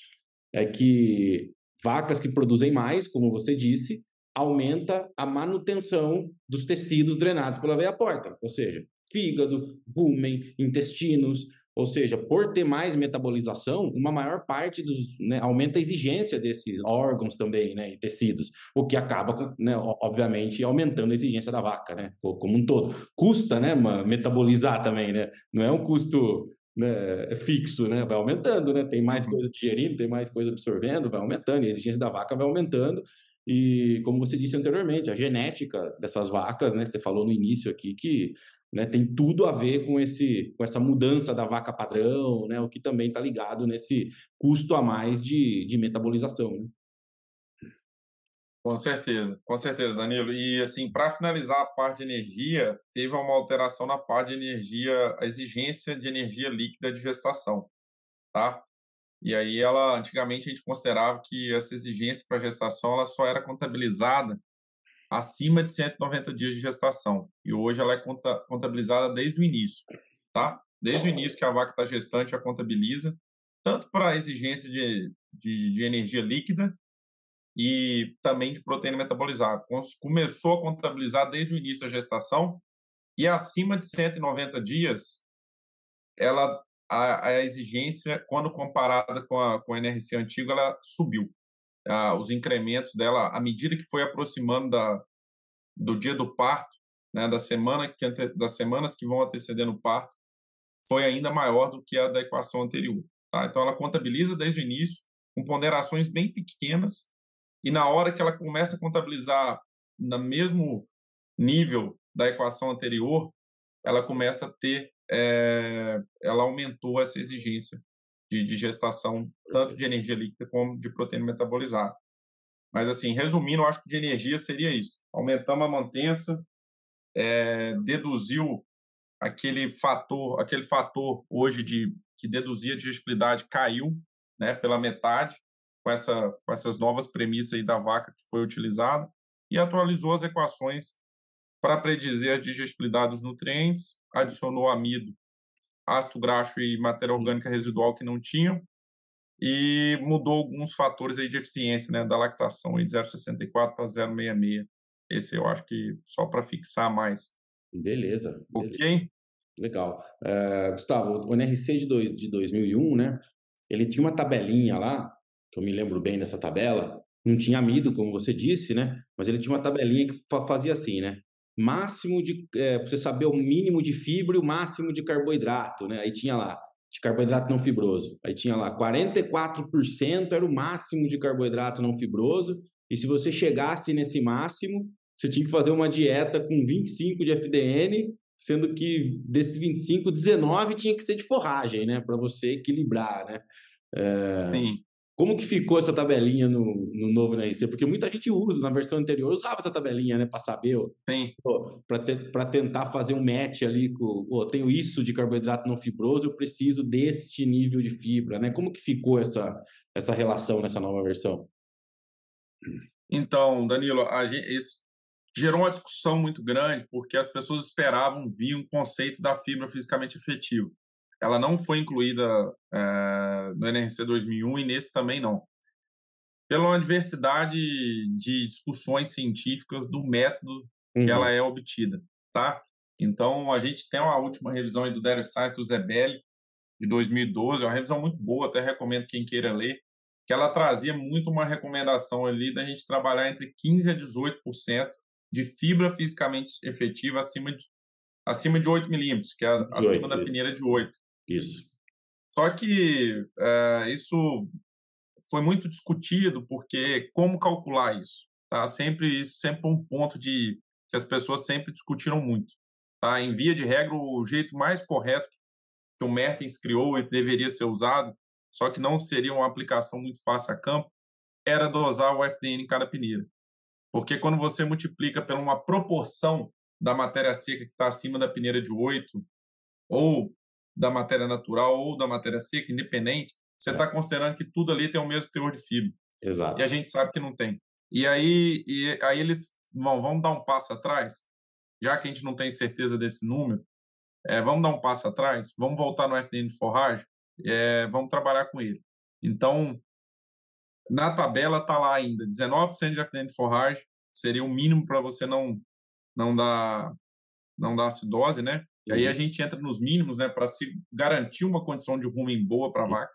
é que vacas que produzem mais, como você disse, aumenta a manutenção dos tecidos drenados pela veia porta, ou seja, fígado, rumen, intestinos, ou seja, por ter mais metabolização, uma maior parte dos né, aumenta a exigência desses órgãos também, né, e tecidos, o que acaba, né, obviamente, aumentando a exigência da vaca, né, como um todo. Custa, né, metabolizar também, né? Não é um custo né, fixo, né? Vai aumentando, né? Tem mais uhum. coisa digerindo, tem mais coisa absorvendo, vai aumentando, e a exigência da vaca vai aumentando. E como você disse anteriormente, a genética dessas vacas, né? Você falou no início aqui que né, tem tudo a ver com, esse, com essa mudança da vaca padrão, né, o que também está ligado nesse custo a mais de, de metabolização. Né? Com certeza, com certeza, Danilo. E assim, para finalizar a parte de energia, teve uma alteração na parte de energia, a exigência de energia líquida de gestação, tá? E aí ela, antigamente a gente considerava que essa exigência para gestação ela só era contabilizada acima de 190 dias de gestação. E hoje ela é contabilizada desde o início, tá? Desde o início que a vaca está gestante, já contabiliza, tanto para a exigência de, de, de, energia líquida e também de proteína metabolizada. Começou a contabilizar desde o início da gestação e acima de 190 dias, ela a, a exigência, quando comparada com a, com a NRC antiga, ela subiu ah, os incrementos dela à medida que foi aproximando da, do dia do parto, né, da semana que das semanas que vão antecedendo o parto, foi ainda maior do que a da equação anterior. Tá? Então ela contabiliza desde o início com ponderações bem pequenas e na hora que ela começa a contabilizar no mesmo nível da equação anterior, ela começa a ter, é, ela aumentou essa exigência de, de gestação, tanto de energia líquida como de proteína metabolizada. Mas, assim, resumindo, eu acho que de energia seria isso. Aumentamos a mantença, é, deduziu aquele fator, aquele fator hoje de que deduzia a digestibilidade caiu, né, pela metade com essa com essas novas premissas aí da vaca que foi utilizada e atualizou as equações para predizer a digestibilidade dos nutrientes, adicionou amido ácido graxo e matéria orgânica residual que não tinham, e mudou alguns fatores aí de eficiência né, da lactação, aí de 0,64 para 0,66. Esse eu acho que só para fixar mais. Beleza. Ok? Beleza. Legal. Uh, Gustavo, o NRC de, dois, de 2001, né? Ele tinha uma tabelinha lá, que eu me lembro bem dessa tabela, não tinha amido, como você disse, né? Mas ele tinha uma tabelinha que fazia assim, né? Máximo de. É, você saber o mínimo de fibra e o máximo de carboidrato, né? Aí tinha lá, de carboidrato não fibroso. Aí tinha lá, 44% era o máximo de carboidrato não fibroso. E se você chegasse nesse máximo, você tinha que fazer uma dieta com 25 de FDN, sendo que desses 25, 19 tinha que ser de forragem, né? Para você equilibrar, né? É... Sim. Como que ficou essa tabelinha no, no novo NRC? Porque muita gente usa, na versão anterior usava essa tabelinha, né, para saber, para te, tentar fazer um match ali com, oh, tenho isso de carboidrato não fibroso, eu preciso deste nível de fibra, né? Como que ficou essa, essa relação nessa nova versão? Então, Danilo, gente, isso gerou uma discussão muito grande, porque as pessoas esperavam vir um conceito da fibra fisicamente efetiva ela não foi incluída é, no NRC 2001 e nesse também não. Pela uma diversidade de discussões científicas do método que ela uhum. é obtida, tá? Então, a gente tem uma última revisão do Data Science do Zebelli, de 2012, é uma revisão muito boa, até recomendo quem queira ler, que ela trazia muito uma recomendação ali da gente trabalhar entre 15% a 18% de fibra fisicamente efetiva acima de, acima de 8 milímetros, que é acima da peneira de 8. Isso. Só que é, isso foi muito discutido, porque como calcular isso? Tá? Sempre, isso sempre foi um ponto de que as pessoas sempre discutiram muito. Tá? Em via de regra, o jeito mais correto que o Mertens criou e deveria ser usado, só que não seria uma aplicação muito fácil a campo, era dosar o FDN em cada peneira. Porque quando você multiplica por uma proporção da matéria seca que está acima da peneira de 8, ou da matéria natural ou da matéria seca, independente, você está é. considerando que tudo ali tem o mesmo teor de fibra. Exato. E a gente sabe que não tem. E aí, e aí eles vão, vamos dar um passo atrás, já que a gente não tem certeza desse número, é, vamos dar um passo atrás, vamos voltar no FDN de forragem, é, vamos trabalhar com ele. Então, Na tabela está lá ainda, 19% de FDN de forragem seria o mínimo para você não, não dar não dar acidose, né? E aí a uhum. gente entra nos mínimos, né, para se garantir uma condição de rumen boa para a vaca.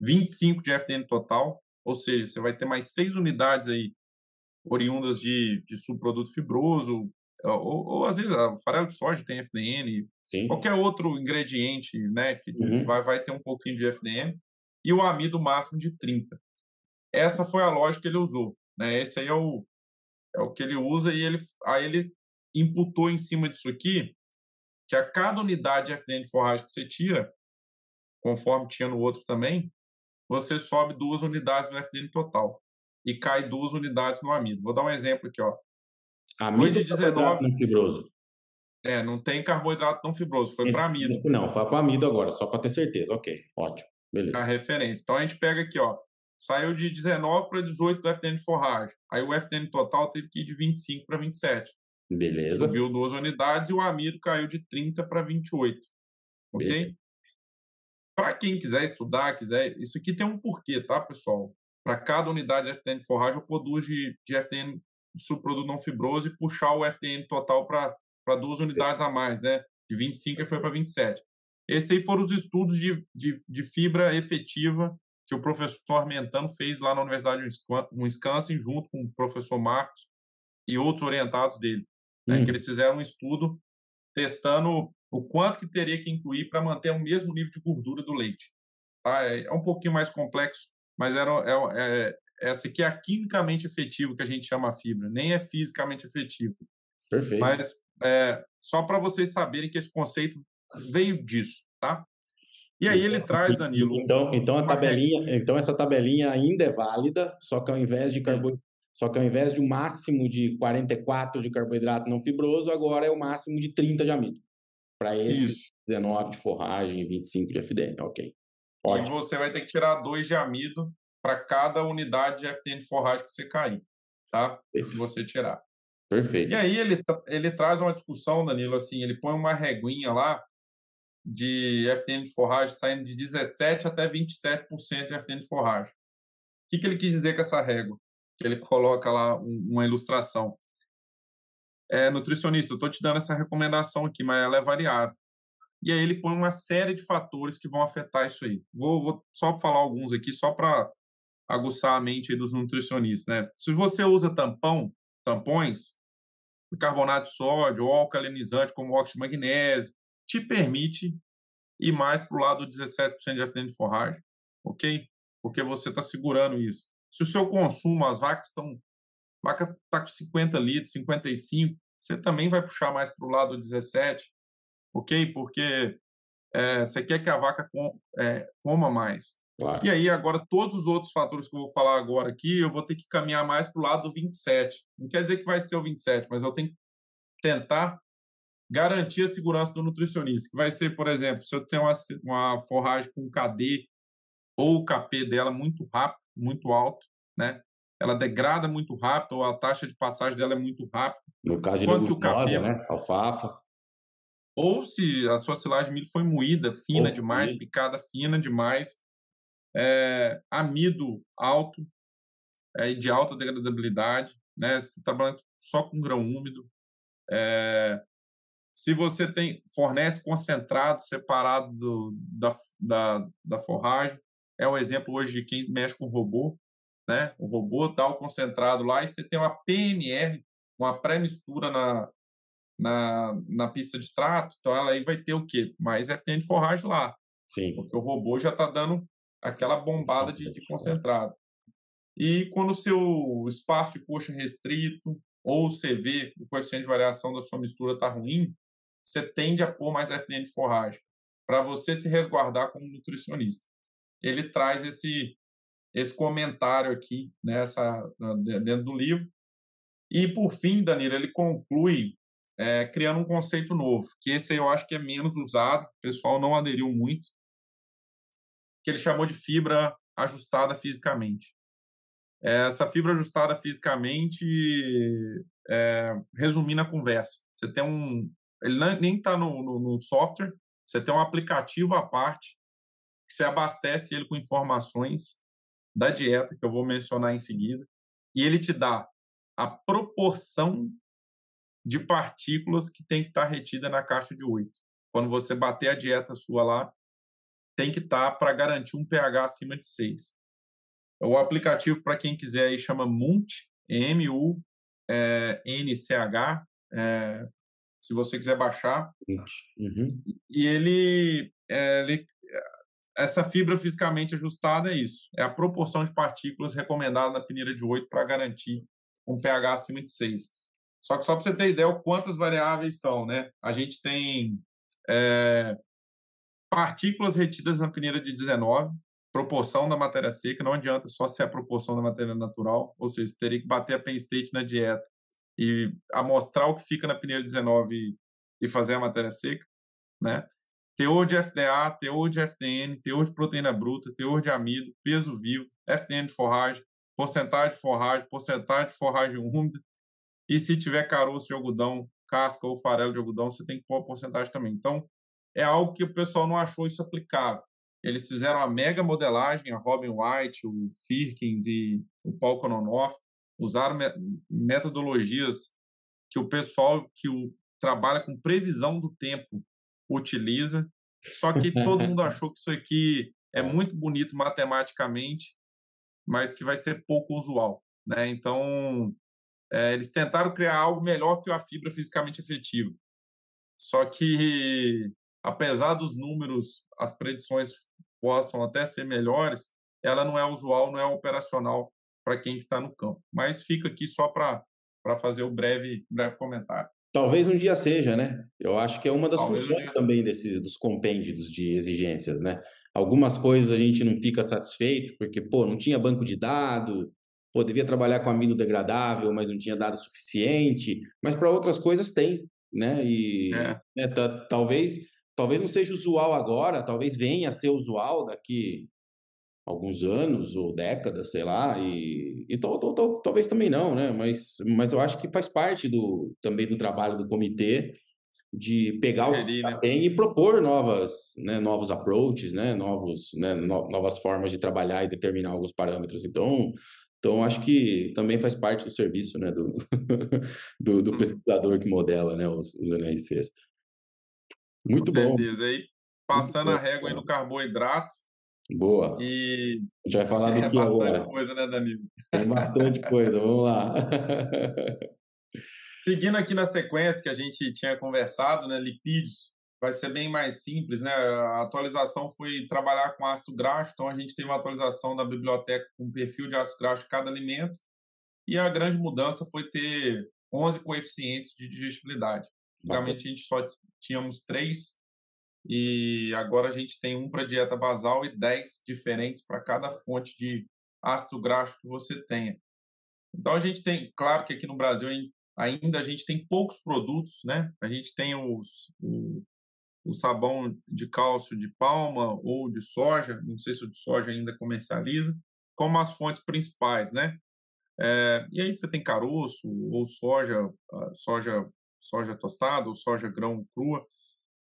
25 de FDN total, ou seja, você vai ter mais seis unidades aí oriundas de, de subproduto fibroso, ou, ou, às vezes o farelo de soja tem FDN, Sim. qualquer outro ingrediente, né, que uhum. vai, vai ter um pouquinho de FDN, e o amido máximo de 30. Essa foi a lógica que ele usou, né? Esse aí é o, é o que ele usa e ele aí ele imputou em cima disso aqui que a cada unidade de FDN de forragem que você tira, conforme tinha no outro também, você sobe duas unidades no FDN total e cai duas unidades no amido. Vou dar um exemplo aqui, ó. Amido foi de 19 não fibroso. É, não tem carboidrato não fibroso, foi para amido. Não, foi para amido agora, só para ter certeza. OK, ótimo. Beleza. A referência. Então a gente pega aqui, ó, saiu de 19 para 18 do FDN de forragem. Aí o FDN total teve que ir de 25 para 27. Beleza. Subiu duas unidades e o amido caiu de 30 para 28. Ok? Para quem quiser estudar, quiser. Isso aqui tem um porquê, tá, pessoal? Para cada unidade de FDN de forragem, eu produzo de, de FDN de subproduto não fibroso e puxar o FDN total para duas unidades a mais, né? De 25 e foi para 27. Esses aí foram os estudos de, de, de fibra efetiva que o professor Armentano fez lá na Universidade de Wisconsin, junto com o professor Marcos e outros orientados dele. Né, que hum. eles fizeram um estudo testando o quanto que teria que incluir para manter o mesmo nível de gordura do leite. Tá? É, é um pouquinho mais complexo, mas era, é, é, essa aqui é a quimicamente efetivo que a gente chama a fibra, nem é fisicamente efetivo. Perfeito. Mas é, só para vocês saberem que esse conceito veio disso, tá? E aí ele traz, Danilo. Então, então a tabelinha, então essa tabelinha ainda é válida, só que ao invés de carboidrato, só que ao invés de um máximo de 44 de carboidrato não fibroso, agora é o máximo de 30 de amido. Para esse Isso. 19 de forragem e 25 de FDN, ok. Ótimo. E você vai ter que tirar 2 de amido para cada unidade de FDN de forragem que você cair, tá? Perfeito. Se você tirar. Perfeito. E aí ele, ele traz uma discussão, Danilo, assim, ele põe uma reguinha lá de FDN de forragem saindo de 17% até 27% de FDN de forragem. O que, que ele quis dizer com essa régua? Ele coloca lá uma ilustração. É, nutricionista, eu estou te dando essa recomendação aqui, mas ela é variável. E aí ele põe uma série de fatores que vão afetar isso aí. Vou, vou só falar alguns aqui, só para aguçar a mente dos nutricionistas. Né? Se você usa tampão, tampões, carbonato de sódio ou alcalinizante como óxido de magnésio, te permite ir mais para o lado do 17% de FDN de forragem, ok? Porque você está segurando isso. Se o seu consumo, as vacas estão. Vaca está com 50 litros, 55, você também vai puxar mais para o lado do 17, ok? Porque é, você quer que a vaca com, é, coma mais. Claro. E aí, agora, todos os outros fatores que eu vou falar agora aqui, eu vou ter que caminhar mais para o lado do 27. Não quer dizer que vai ser o 27, mas eu tenho que tentar garantir a segurança do nutricionista, que vai ser, por exemplo, se eu tenho uma, uma forragem com KD ou o KP dela muito rápido, muito alto, né? Ela degrada muito rápido, ou a taxa de passagem dela é muito rápida. No caso de Quanto que o KP, né? Alfafa. Ou se a sua silagem de milho foi moída fina ou demais, moída. picada fina demais, é, amido alto é, de alta degradabilidade, né? Você está trabalhando só com grão úmido, é, se você tem fornece concentrado separado do, da, da, da forragem, é um exemplo hoje de quem mexe com robô, né? O robô o concentrado lá e você tem uma PMR, uma pré-mistura na, na, na pista de trato, então ela aí vai ter o quê? Mais FDN de forragem lá. Sim. Porque o robô já está dando aquela bombada de, de concentrado. E quando o seu espaço de coxa restrito ou você vê o coeficiente de variação da sua mistura está ruim, você tende a pôr mais FDN de forragem, para você se resguardar como nutricionista. Ele traz esse, esse comentário aqui nessa, dentro do livro. E, por fim, Danilo, ele conclui é, criando um conceito novo, que esse eu acho que é menos usado, o pessoal não aderiu muito, que ele chamou de fibra ajustada fisicamente. Essa fibra ajustada fisicamente, é, resumindo a conversa, você tem um, ele nem está no, no, no, software, você tem um aplicativo à parte você abastece ele com informações da dieta, que eu vou mencionar em seguida, e ele te dá a proporção de partículas que tem que estar retida na caixa de 8. Quando você bater a dieta sua lá, tem que estar para garantir um pH acima de 6. O aplicativo, para quem quiser, aí chama MUNCH, M-U-N-C-H, é, se você quiser baixar. Uhum. E ele, é, ele, essa fibra fisicamente ajustada é isso. É a proporção de partículas recomendada na peneira de 8 para garantir um pH acima de 6. Só que só para você ter ideia quantas variáveis são, né? A gente tem é, partículas retidas na peneira de 19, proporção da matéria seca, não adianta só ser a proporção da matéria natural, ou seja, você teria que bater a Penn State na dieta e amostrar o que fica na peneira 19 e, e fazer a matéria seca, né? Teor de FDA, teor de FDN, teor de proteína bruta, teor de amido, peso vivo, FDN de forragem, porcentagem de forragem, porcentagem de forragem úmida, e se tiver caroço de algodão, casca ou farelo de algodão, você tem que pôr a porcentagem também. Então, é algo que o pessoal não achou isso aplicável. Eles fizeram a mega modelagem, a Robin White, o Firkins e o Paul Kononoff, usaram metodologias que o pessoal que trabalha com previsão do tempo utiliza, só que todo mundo achou que isso aqui é muito bonito matematicamente, mas que vai ser pouco usual. Né? Então, é, eles tentaram criar algo melhor que a fibra fisicamente efetiva. Só que, apesar dos números, as predições possam até ser melhores, ela não é usual, não é operacional para quem está no campo. Mas fica aqui só para fazer o breve, breve comentário. Talvez um dia seja, né? Eu acho que é uma das Talvez funções também desses, dos compêndios de exigências, né? Algumas coisas a gente não fica satisfeito, porque, pô, não tinha banco de dados, pô, devia trabalhar com amido degradável, mas não tinha dado suficiente, mas para outras coisas tem, né? E é. né, talvez talvez não seja usual agora, talvez venha a ser usual daqui alguns anos ou décadas, sei lá, e, e talvez também não, né? Mas, mas eu acho que faz parte do, também do trabalho do comitê de pegar o que né? tem e propor novas, né, novos approaches, né, novos, né, no, novas formas de trabalhar e determinar alguns parâmetros. Então, então, acho que também faz parte do serviço né, do, do, do, pesquisador que modela né, os, os NRCs. Muito Com bom. certeza. Aí, passando a régua aí no carboidrato. Boa. E a gente vai falar do é que bastante agora. coisa, né, Danilo? Tem bastante coisa, vamos lá. Seguindo aqui na sequência que a gente tinha conversado, né, lipídios, vai ser bem mais simples, né? A atualização foi trabalhar com ácido graxo, então a gente tem uma atualização da biblioteca com perfil de ácido graxo de cada alimento, e a grande mudança foi ter 11 coeficientes de digestibilidade. Antigamente a gente só tínhamos três, e agora a gente tem um para dieta basal e 10 diferentes para cada fonte de ácido graxo que você tenha. Então a gente tem, claro que aqui no Brasil ainda a gente tem poucos produtos, né? A gente tem os, o, o sabão de cálcio de palma ou de soja, não sei se o de soja ainda comercializa, como as fontes principais, né? É, e aí você tem caroço ou soja, ah, soja, soja tostada ou soja grão crua.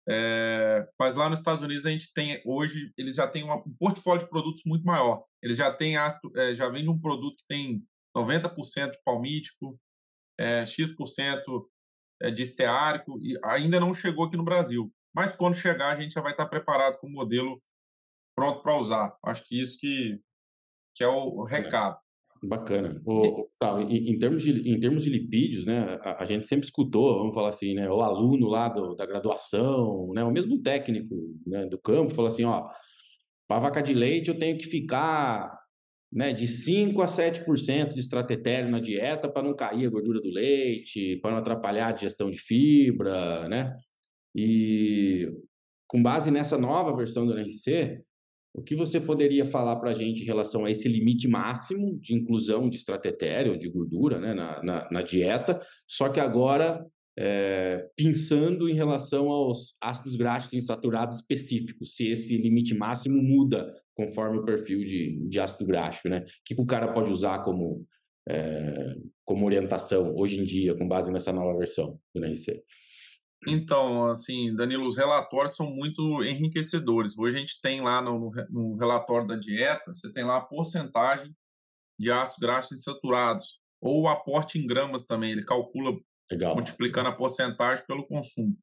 É, mas lá nos Estados Unidos a gente tem hoje eles já têm um portfólio de produtos muito maior. Eles já têm ácido, é, já vende um produto que tem 90% de palmítico, é, x% é, de esteárico e ainda não chegou aqui no Brasil. Mas quando chegar, a gente já vai estar preparado com o modelo pronto para usar. Acho que isso que, que é o é, recado. Bacana. O, tá, em, em, termos de, em termos de lipídios, né, a, a, gente sempre escutou, vamos falar assim, né, o aluno lá do, da graduação, né, o mesmo técnico né, do campo, falou assim, ó, para vaca de leite eu tenho que ficar né, de 5 a 7% de estratetério na dieta para não cair a gordura do leite, para não atrapalhar a digestão de fibra, né? E com base nessa nova versão do NRC, o que você poderia falar para a gente em relação a esse limite máximo de inclusão de estratetério de gordura né, na, na, na, dieta, só que agora é, pensando em relação aos ácidos graxos insaturados específicos, se esse limite máximo muda conforme o perfil de, de ácido graxo, né? O que, que o cara pode usar como, é, como orientação hoje em dia, com base nessa nova versão do NRC? Então, assim, Danilo, os relatórios são muito enriquecedores. Hoje a gente tem lá no, no relatório da dieta, você tem lá a porcentagem de ácidos graxos insaturados, ou o aporte em gramas também, ele calcula Legal. multiplicando a porcentagem pelo consumo.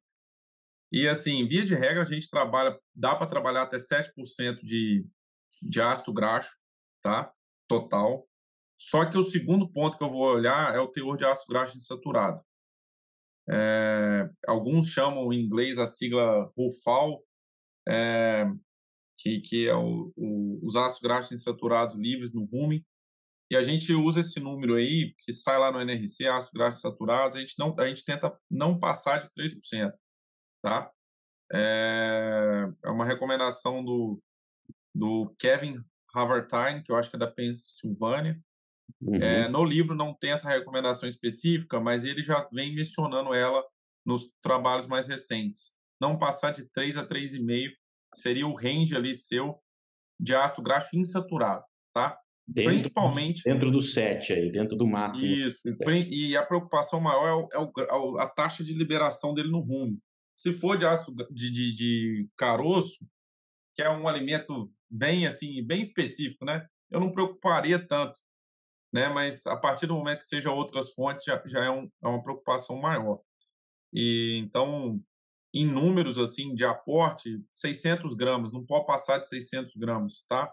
E assim, via de regra, a gente trabalha, dá para trabalhar até 7% de, de ácido graxo, tá? Total. Só que o segundo ponto que eu vou olhar é o teor de ácido graxo insaturado. É, alguns chamam em inglês a sigla RUFAL, é, que, que é o, o, os ácidos graxos insaturados livres no rumen. E a gente usa esse número aí, que sai lá no NRC, ácidos graxos saturados, a gente, não, a gente tenta não passar de 3%. Tá? É, é uma recomendação do, do Kevin Havertine, que eu acho que é da Pensilvânia. Uhum. É, no livro não tem essa recomendação específica, mas ele já vem mencionando ela nos trabalhos mais recentes. Não passar de 3 a 3,5 seria o range ali seu de ácido graxo insaturado, tá? Dentro, Principalmente. Dentro do 7 aí, dentro do máximo. Isso. E a preocupação maior é, o, é, o, a taxa de liberação dele no rumo. Se for de ácido de, de, de, caroço, que é um alimento bem assim, bem específico, né? Eu não preocuparia tanto, né? Mas a partir do momento que seja outras fontes, já, já é, um, é uma preocupação maior. E então, em números assim de aporte, 600 gramas, não pode passar de 600 gramas, tá?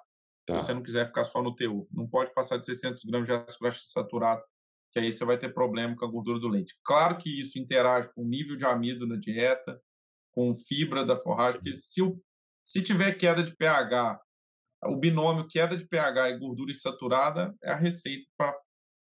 Tá. Se você não quiser ficar só no teor. Não pode passar de 600 gramas de ácido graxo saturado, que aí você vai ter problema com a gordura do leite. Claro que isso interage com o nível de amido na dieta, com fibra da forragem, porque se, se tiver queda de pH, o binômio queda de pH e gordura insaturada é a receita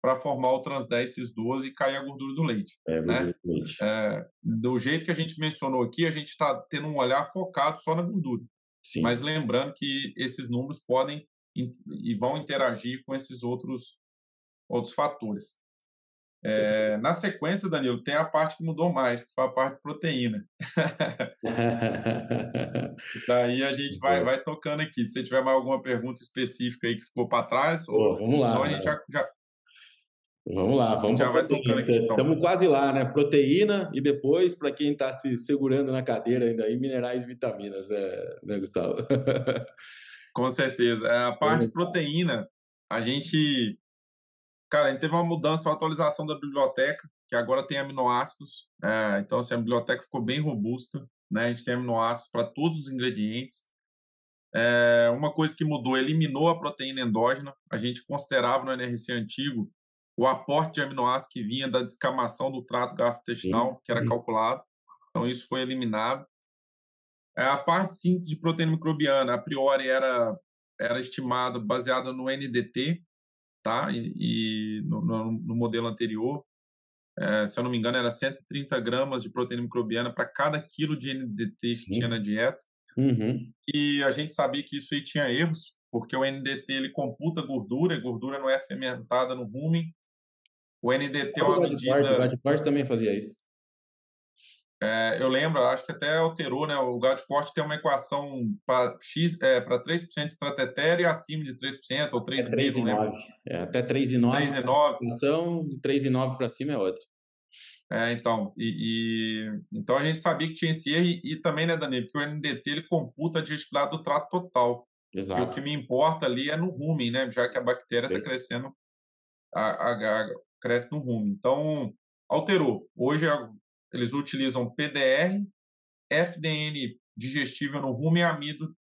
para formar o trans 10 cis 12 e cair a gordura do leite. É, né? leite. É, do jeito que a gente mencionou aqui, a gente está tendo um olhar focado só na gordura. Sim. Mas lembrando que esses números podem e vão interagir com esses outros, outros fatores. É, na sequência, Danilo, tem a parte que mudou mais, que foi a parte de proteína. Daí a gente vai, vai tocando aqui. Se você tiver mais alguma pergunta específica aí que ficou para trás, Pô, ou vamos lá, a gente já, já, Vamos lá, vamos já vai tocando aqui. Então. Estamos quase lá, né? Proteína e depois, para quem está se segurando na cadeira ainda aí, minerais e vitaminas, né, né Gustavo? Com certeza. É, a parte de proteína, a gente. Cara, a gente teve uma mudança, uma atualização da biblioteca, que agora tem aminoácidos. É, então, assim, a biblioteca ficou bem robusta. Né? A gente tem aminoácidos para todos os ingredientes. É, uma coisa que mudou, eliminou a proteína endógena. A gente considerava no NRC antigo o aporte de aminoácidos que vinha da descamação do trato gastrointestinal, que era calculado. Então, isso foi eliminado. É, a parte de síntese de proteína microbiana, a priori, era, era estimada baseada no NDT, tá? E, e no, no, no, modelo anterior, é, se eu não me engano, era 130 gramas de proteína microbiana para cada quilo de NDT Sim. que tinha na dieta. Uhum. E a gente sabia que isso aí tinha erros, porque o NDT ele computa gordura, e gordura não é fermentada no rumen, o NDT é uma medida. O Gad também fazia isso. É, eu lembro, acho que até alterou, né? O gado de corte tem uma equação para X, é, para 3% de estratégia e acima de 3% ou 3,5%, não lembro. É, até 3,9%. 3,9%. De 3,9% para cima é outra. É, então, e, e, então a gente sabia que tinha esse erro e, e também, né, Danilo, que o NDT ele computa a digestibilidade do trato total. Exato. E o que me importa ali é no rumen, né? Já que a bactéria está crescendo a, a, cresce no rumo. Então, alterou. Hoje eles utilizam PDR, FDN digestível no rumo e amido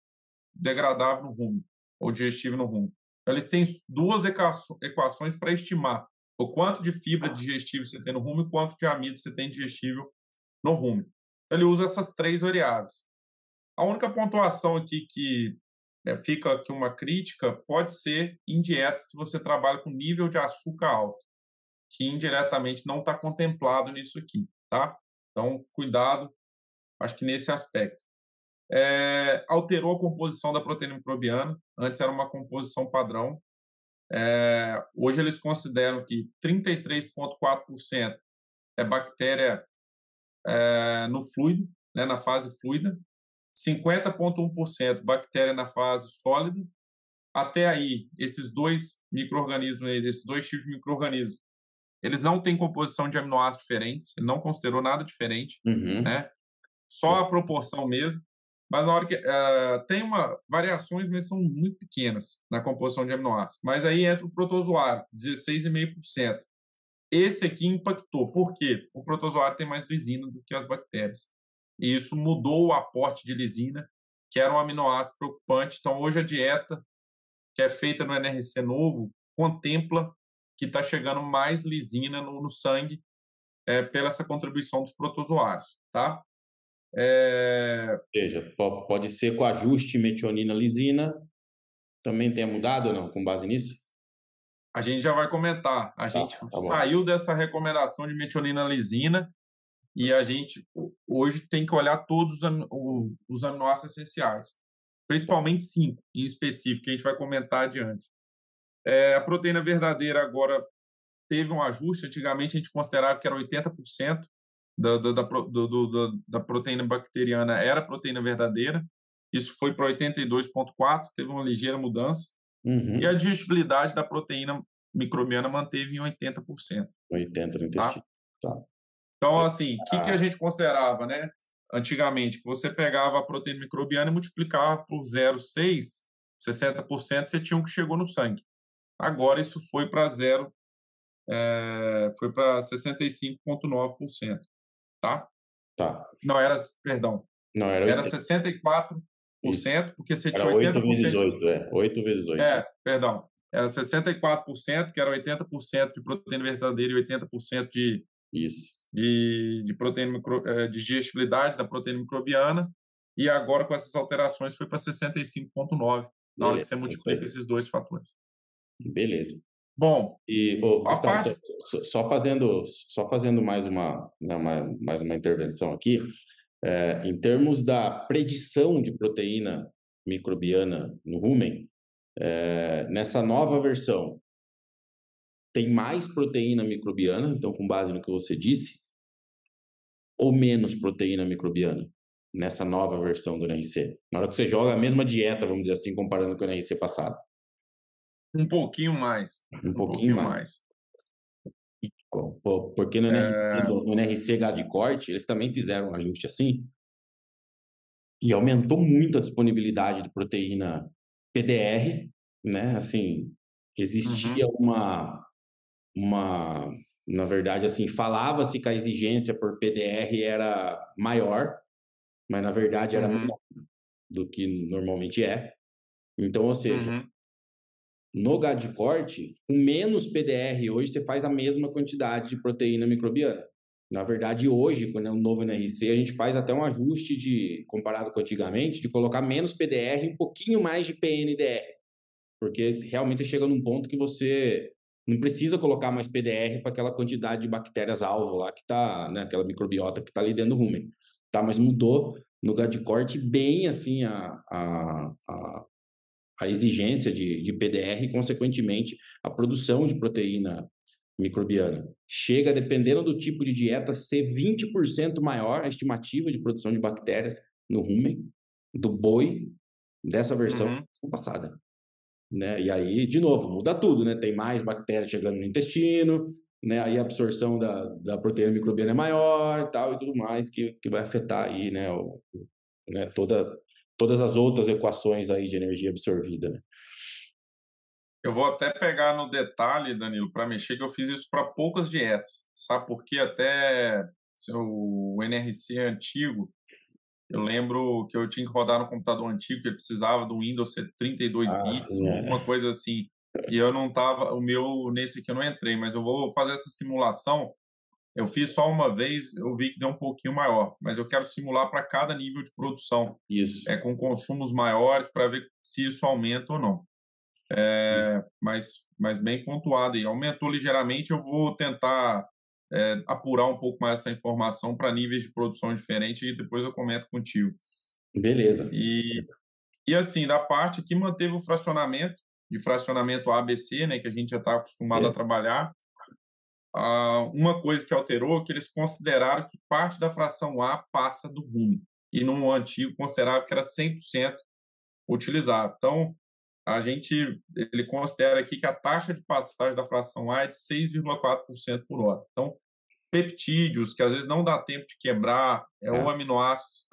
degradável no rumo, ou digestível no rumo. Então, eles têm duas equações para estimar o quanto de fibra digestível você tem no rumo e quanto de amido você tem digestível no rumo. Então, ele usa essas três variáveis. A única pontuação aqui que é, fica aqui uma crítica pode ser em dietas que você trabalha com nível de açúcar alto que indiretamente não está contemplado nisso aqui, tá? Então, cuidado, acho que nesse aspecto. É, alterou a composição da proteína microbiana, antes era uma composição padrão. É, hoje eles consideram que 33,4% é bactéria é, no fluido, né, na fase fluida, 50,1% bactéria na fase sólida. Até aí, esses dois micro-organismos, esses dois tipos de micro-organismos, Eles não têm composição de aminoácidos diferentes, ele não considerou nada diferente, Uhum. né? Só a proporção mesmo. Mas na hora que uh, tem uma variações, mas são muito pequenas na composição de aminoácidos. Mas aí entra o protozoário, 16,5%. Esse aqui impactou. Por quê? O protozoário tem mais lisina do que as bactérias. E isso mudou o aporte de lisina, que era um aminoácido preocupante. Então, hoje a dieta que é feita no NRC novo contempla que está chegando mais lisina no, no sangue é, pela essa contribuição dos protozoários, tá? É... Ou seja, pode ser com ajuste metionina-lisina, também tenha mudado ou não, com base nisso? A gente já vai comentar. A tá, gente tá saiu dessa recomendação de metionina-lisina e a gente hoje tem que olhar todos os aminoácidos essenciais, principalmente cinco em específico, que a gente vai comentar adiante. É, a proteína verdadeira agora teve um ajuste. Antigamente a gente considerava que era 80% da, da, da, do, da proteína bacteriana era proteína verdadeira. Isso foi para 82,4%, teve uma ligeira mudança. Uhum. E a digestibilidade da proteína microbiana manteve em 80%. 80% no intestino. Tá? Tá. Então, assim, o que, que a gente considerava, né? Antigamente, que você pegava a proteína microbiana e multiplicava por 0,6, 60% você tinha o que chegou no sangue. Agora isso foi para zero, é, foi para 65,9%, tá? Tá. Não era, perdão. Não, era, era 64%, isso. porque você tinha era 80%. 8 vezes 8, é. 8 vezes 8. É, perdão. Era 64%, que era 80% de proteína verdadeira e 80% de, Isso. de, de proteína micro, de digestibilidade da proteína microbiana. E agora, com essas alterações, foi para 65,9%, na hora que você multiplica esses dois fatores. Beleza. Bom, e oh, Gustavo, parte... só, só, fazendo só fazendo mais uma, né, uma mais uma intervenção aqui, é, em termos da predição de proteína microbiana no rumen, é, nessa nova versão tem mais proteína microbiana, então com base no que você disse, ou menos proteína microbiana nessa nova versão do NRC? Na hora que você joga a mesma dieta, vamos dizer assim, comparando com o NRC passado. Um pouquinho mais. Um, um pouquinho, pouquinho, mais. mais. Porque no, é... no NRC de corte, eles também fizeram um ajuste assim. E aumentou muito a disponibilidade de proteína PDR, né? Assim, existia uhum. uma, uma, na verdade, assim, falava-se que a exigência por PDR era maior, mas na verdade era uhum. menor do que normalmente é. Então, ou seja, uhum no gado de corte, com menos PDR hoje você faz a mesma quantidade de proteína microbiana. Na verdade, hoje, quando é um novo NRC, a gente faz até um ajuste de, comparado com antigamente, de colocar menos PDR e um pouquinho mais de PNDR. Porque realmente você chega num ponto que você não precisa colocar mais PDR para aquela quantidade de bactérias-alvo lá que está, né, aquela microbiota que está ali dentro do rumen. Tá, mas mudou no gado de corte bem assim a, a, a, a exigência de, de PDR e, consequentemente, a produção de proteína microbiana. Chega, dependendo do tipo de dieta, ser 20% maior a estimativa de produção de bactérias no rumen do boi dessa versão uhum. passada. Né? E aí, de novo, muda tudo, né? Tem mais bactérias chegando no intestino, né? Aí a absorção da, da proteína microbiana é maior, tal e tudo mais que, que vai afetar aí, né? O, né? Toda todas as outras equações aí de energia absorvida. Né? Eu vou até pegar no detalhe, Danilo, para mexer, que eu fiz isso para poucas dietas. Sabe por quê? Até o NRC antigo, eu lembro que eu tinha que rodar no computador antigo, que ele precisava do Windows ser 32 ah, bits, sim, é. alguma coisa assim. E eu não tava, o meu nesse aqui eu não entrei, mas eu vou fazer essa simulação eu fiz só uma vez, eu vi que deu um pouquinho maior, mas eu quero simular para cada nível de produção. Isso. É com consumos maiores para ver se isso aumenta ou não. É, mas, mas bem pontuado e aumentou ligeiramente. Eu vou tentar é, apurar um pouco mais essa informação para níveis de produção diferentes e depois eu comento contigo. Beleza. E, e assim, da parte que manteve o fracionamento, de fracionamento ABC, né, que a gente já está acostumado é. a trabalhar, uma coisa que alterou é que eles consideraram que parte da fração A passa do rumo, e no antigo considerava que era 100% utilizável. Então, a gente ele considera aqui que a taxa de passagem da fração A é de 6,4% por hora. Então, peptídeos, que às vezes não dá tempo de quebrar, é, ou aminoácidos,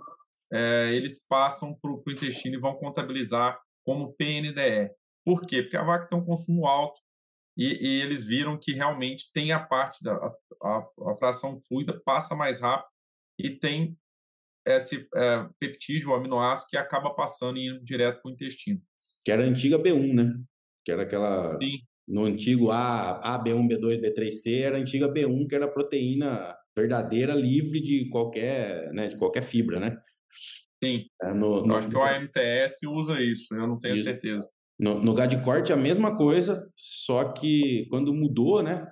é, eles passam para o intestino e vão contabilizar como PNDE. Por quê? Porque a vaca tem um consumo alto e, e eles viram que realmente tem a parte da a, a, fração fluida passa mais rápido e tem esse é, peptídeo, o aminoácido, que acaba passando e indo direto para o intestino. Que era a antiga B1, né? Que era aquela. Sim. No antigo A, A, B1, B2, B3C, era a antiga B1, que era proteína verdadeira, livre de qualquer, né, de qualquer fibra, né? Sim. É, no, no... Eu acho que o AMTS usa isso, eu não tenho isso. certeza. No, no gado de corte, a mesma coisa, só que quando mudou, né?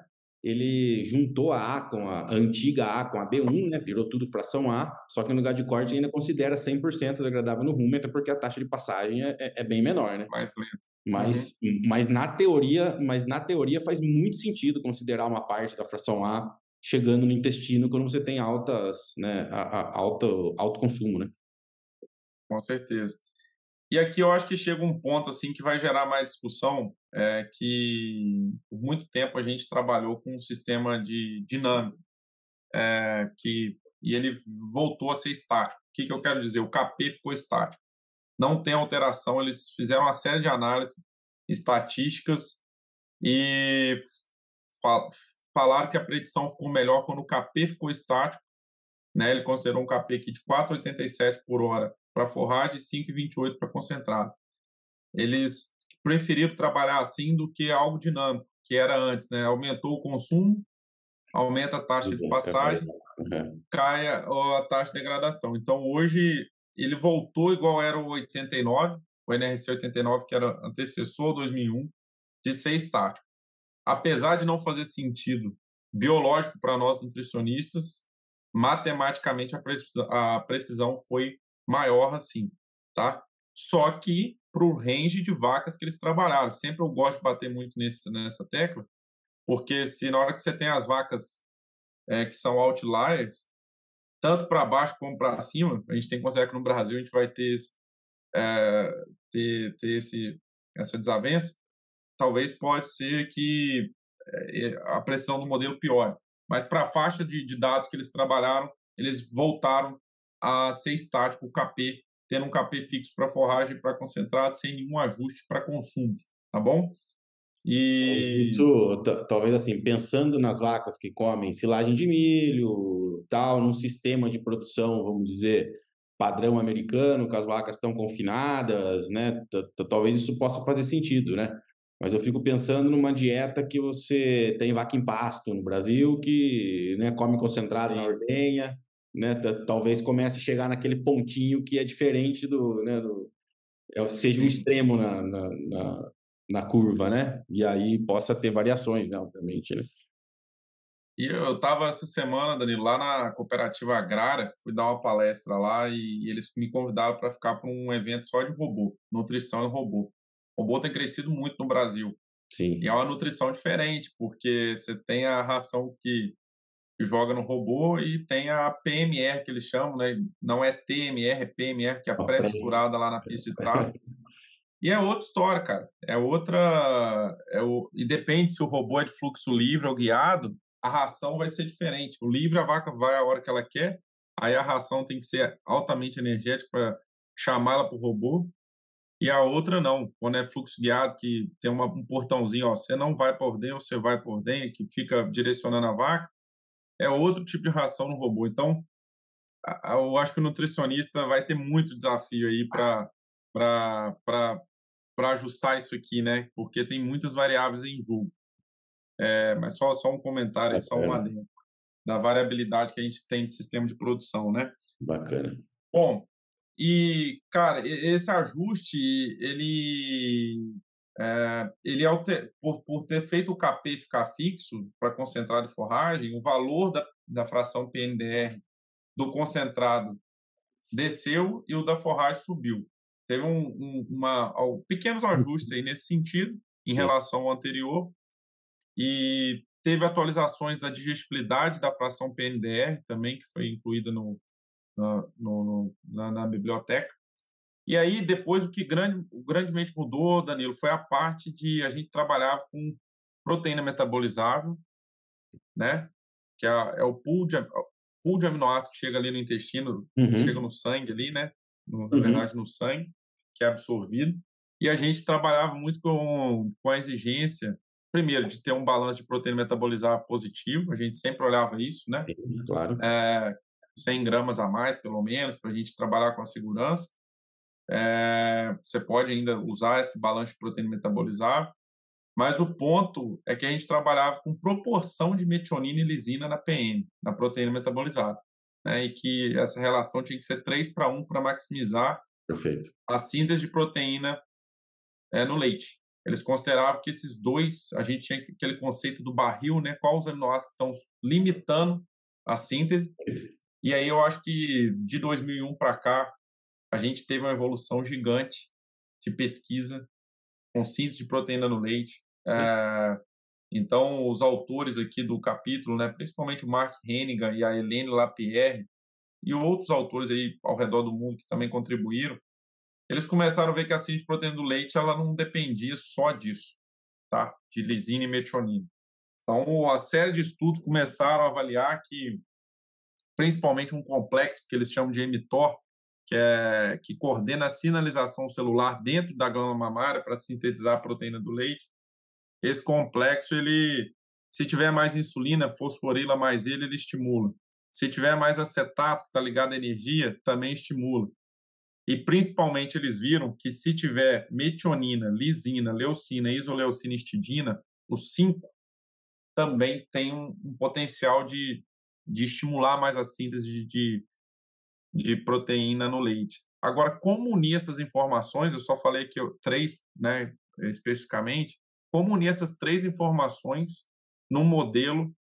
ele juntou a A com a, a, antiga A com a B1, né? Virou tudo fração A, só que no gado de corte ainda considera 100% degradável no rumo, até porque a taxa de passagem é, é, é bem menor, né? Mais lento. Mas, uhum. mas na teoria, mas na teoria faz muito sentido considerar uma parte da fração A chegando no intestino quando você tem altas, né, a, a, alto, alto consumo, né? Com certeza. E aqui eu acho que chega um ponto assim que vai gerar mais discussão, é, que por muito tempo a gente trabalhou com um sistema de dinâmico, é, que e ele voltou a ser estático. O que, que eu quero dizer? O KP ficou estático. Não tem alteração, eles fizeram uma série de análises estatísticas e fal falaram que a predição ficou melhor quando o KP ficou estático. Né? Ele considerou um KP aqui de 4,87 por hora para forragem e 5,28 para concentrado. Eles preferiram trabalhar assim do que algo dinâmico, que era antes, né? Aumentou o consumo, aumenta a taxa de passagem, uhum. cai a, a taxa de degradação. Então, hoje, ele voltou igual era o 89, o NRC 89, que era antecessor 2001, de ser estático. Apesar de não fazer sentido biológico para nós nutricionistas, matematicamente a precisão foi maior assim, tá? Só que para o range de vacas que eles trabalharam. Sempre eu gosto de bater muito nesse, nessa tecla, porque se na hora que você tem as vacas é, que são outliers, tanto para baixo como para cima, a gente tem que considerar que no Brasil a gente vai ter, é, ter, ter esse, essa desavença, talvez pode ser que é, a pressão do modelo piore. Mas para a faixa de, de dados que eles trabalharam, eles voltaram a ser estático, o KP, tendo um KP fixo para forragem para concentrado, sem nenhum ajuste para consumo, tá bom? E isso, talvez assim, pensando nas vacas que comem silagem de milho, tal, num sistema de produção, vamos dizer, padrão americano, que as vacas estão confinadas, né? Talvez isso possa fazer sentido, né? Mas eu fico pensando numa dieta que você tem vaca em pasto no Brasil, que né, come concentrado na ordenha, né? Talvez comece a chegar naquele pontinho que é diferente do, né, do é, seja um extremo na, na, na, na, curva, né? E aí possa ter variações, né? Obviamente, né? E eu estava essa semana, Danilo, lá na cooperativa agrária, fui dar uma palestra lá e eles me convidaram para ficar para um evento só de robô, nutrição e robô. O robô tem crescido muito no Brasil. Sim. E é uma nutrição diferente, porque você tem a ração que joga no robô e tem a PMR que eles chamam, né? Não é TMR, é PMR, que é pré-misturada lá na pista de trás. E é outra história, cara. É outra. É o... E depende se o robô é de fluxo livre ou guiado, a ração vai ser diferente. O livre, a vaca vai a hora que ela quer, aí a ração tem que ser altamente energética para chamá-la para o robô. E a outra não, quando é fluxo guiado, que tem uma, um portãozinho, ó, você não vai por dentro, você vai por dentro, que fica direcionando a vaca é outro tipo de ração no robô. Então, eu acho que o nutricionista vai ter muito desafio aí para ajustar isso aqui, né? Porque tem muitas variáveis em jogo. É, mas só, só um comentário, só um adendo da variabilidade que a gente tem de sistema de produção, né? Bacana. Bom, e, cara, esse ajuste, ele é, ele por, por ter feito o KP ficar fixo para concentrado e forragem, o valor da, da fração PNDR do concentrado desceu e o da forragem subiu. Teve um, um, uma, pequenos ajustes aí nesse sentido, em Sim. relação ao anterior, e teve atualizações da digestibilidade da fração PNDR também, que foi incluída no, na, no, na, na biblioteca. E aí, depois, o que grande, grandemente mudou, Danilo, foi a parte de a gente trabalhava com proteína metabolizável, né? Que é, é o pool de, pool de aminoácidos que chega ali no intestino, uhum. chega no sangue ali, né? No, na uhum. verdade, no sangue, que é absorvido. E a gente trabalhava muito com, com a exigência, primeiro, de ter um balanço de proteína metabolizável positivo, a gente sempre olhava isso, né? Claro. É, 100 gramas a mais, pelo menos, para a gente trabalhar com a segurança. É, você pode ainda usar esse balanço de proteína metabolizável, mas o ponto é que a gente trabalhava com proporção de metionina e lisina na PM, na proteína metabolizável, né, e que essa relação tinha que ser 3 para 1 para maximizar Perfeito. a síntese de proteína é, no leite. Eles consideravam que esses dois, a gente tinha aquele conceito do barril, né, quais os aminoácidos estão limitando a síntese. E aí eu acho que de 2001 para cá, a gente teve uma evolução gigante de pesquisa com síntese de proteína no leite. É, então, os autores aqui do capítulo, né, principalmente o Mark Hennigan e a Helene Lapierre, e outros autores aí ao redor do mundo que também contribuíram, eles começaram a ver que a síntese de proteína do leite ela não dependia só disso, tá? de lisina e metionina. Então, a série de estudos começaram a avaliar que, principalmente um complexo que eles chamam de mTOR, que, é, que coordena a sinalização celular dentro da glândula mamária para sintetizar a proteína do leite. Esse complexo, ele, se tiver mais insulina, fosforila mais ele, ele estimula. Se tiver mais acetato, que está ligado à energia, também estimula. E principalmente eles viram que se tiver metionina, lisina, leucina, isoleucina e histidina, os cinco também tem um, um potencial de, de estimular mais a síntese de, de, de proteína no leite. Agora, como unir essas informações? Eu só falei eu, três, né, especificamente. Como unir essas três informações num modelo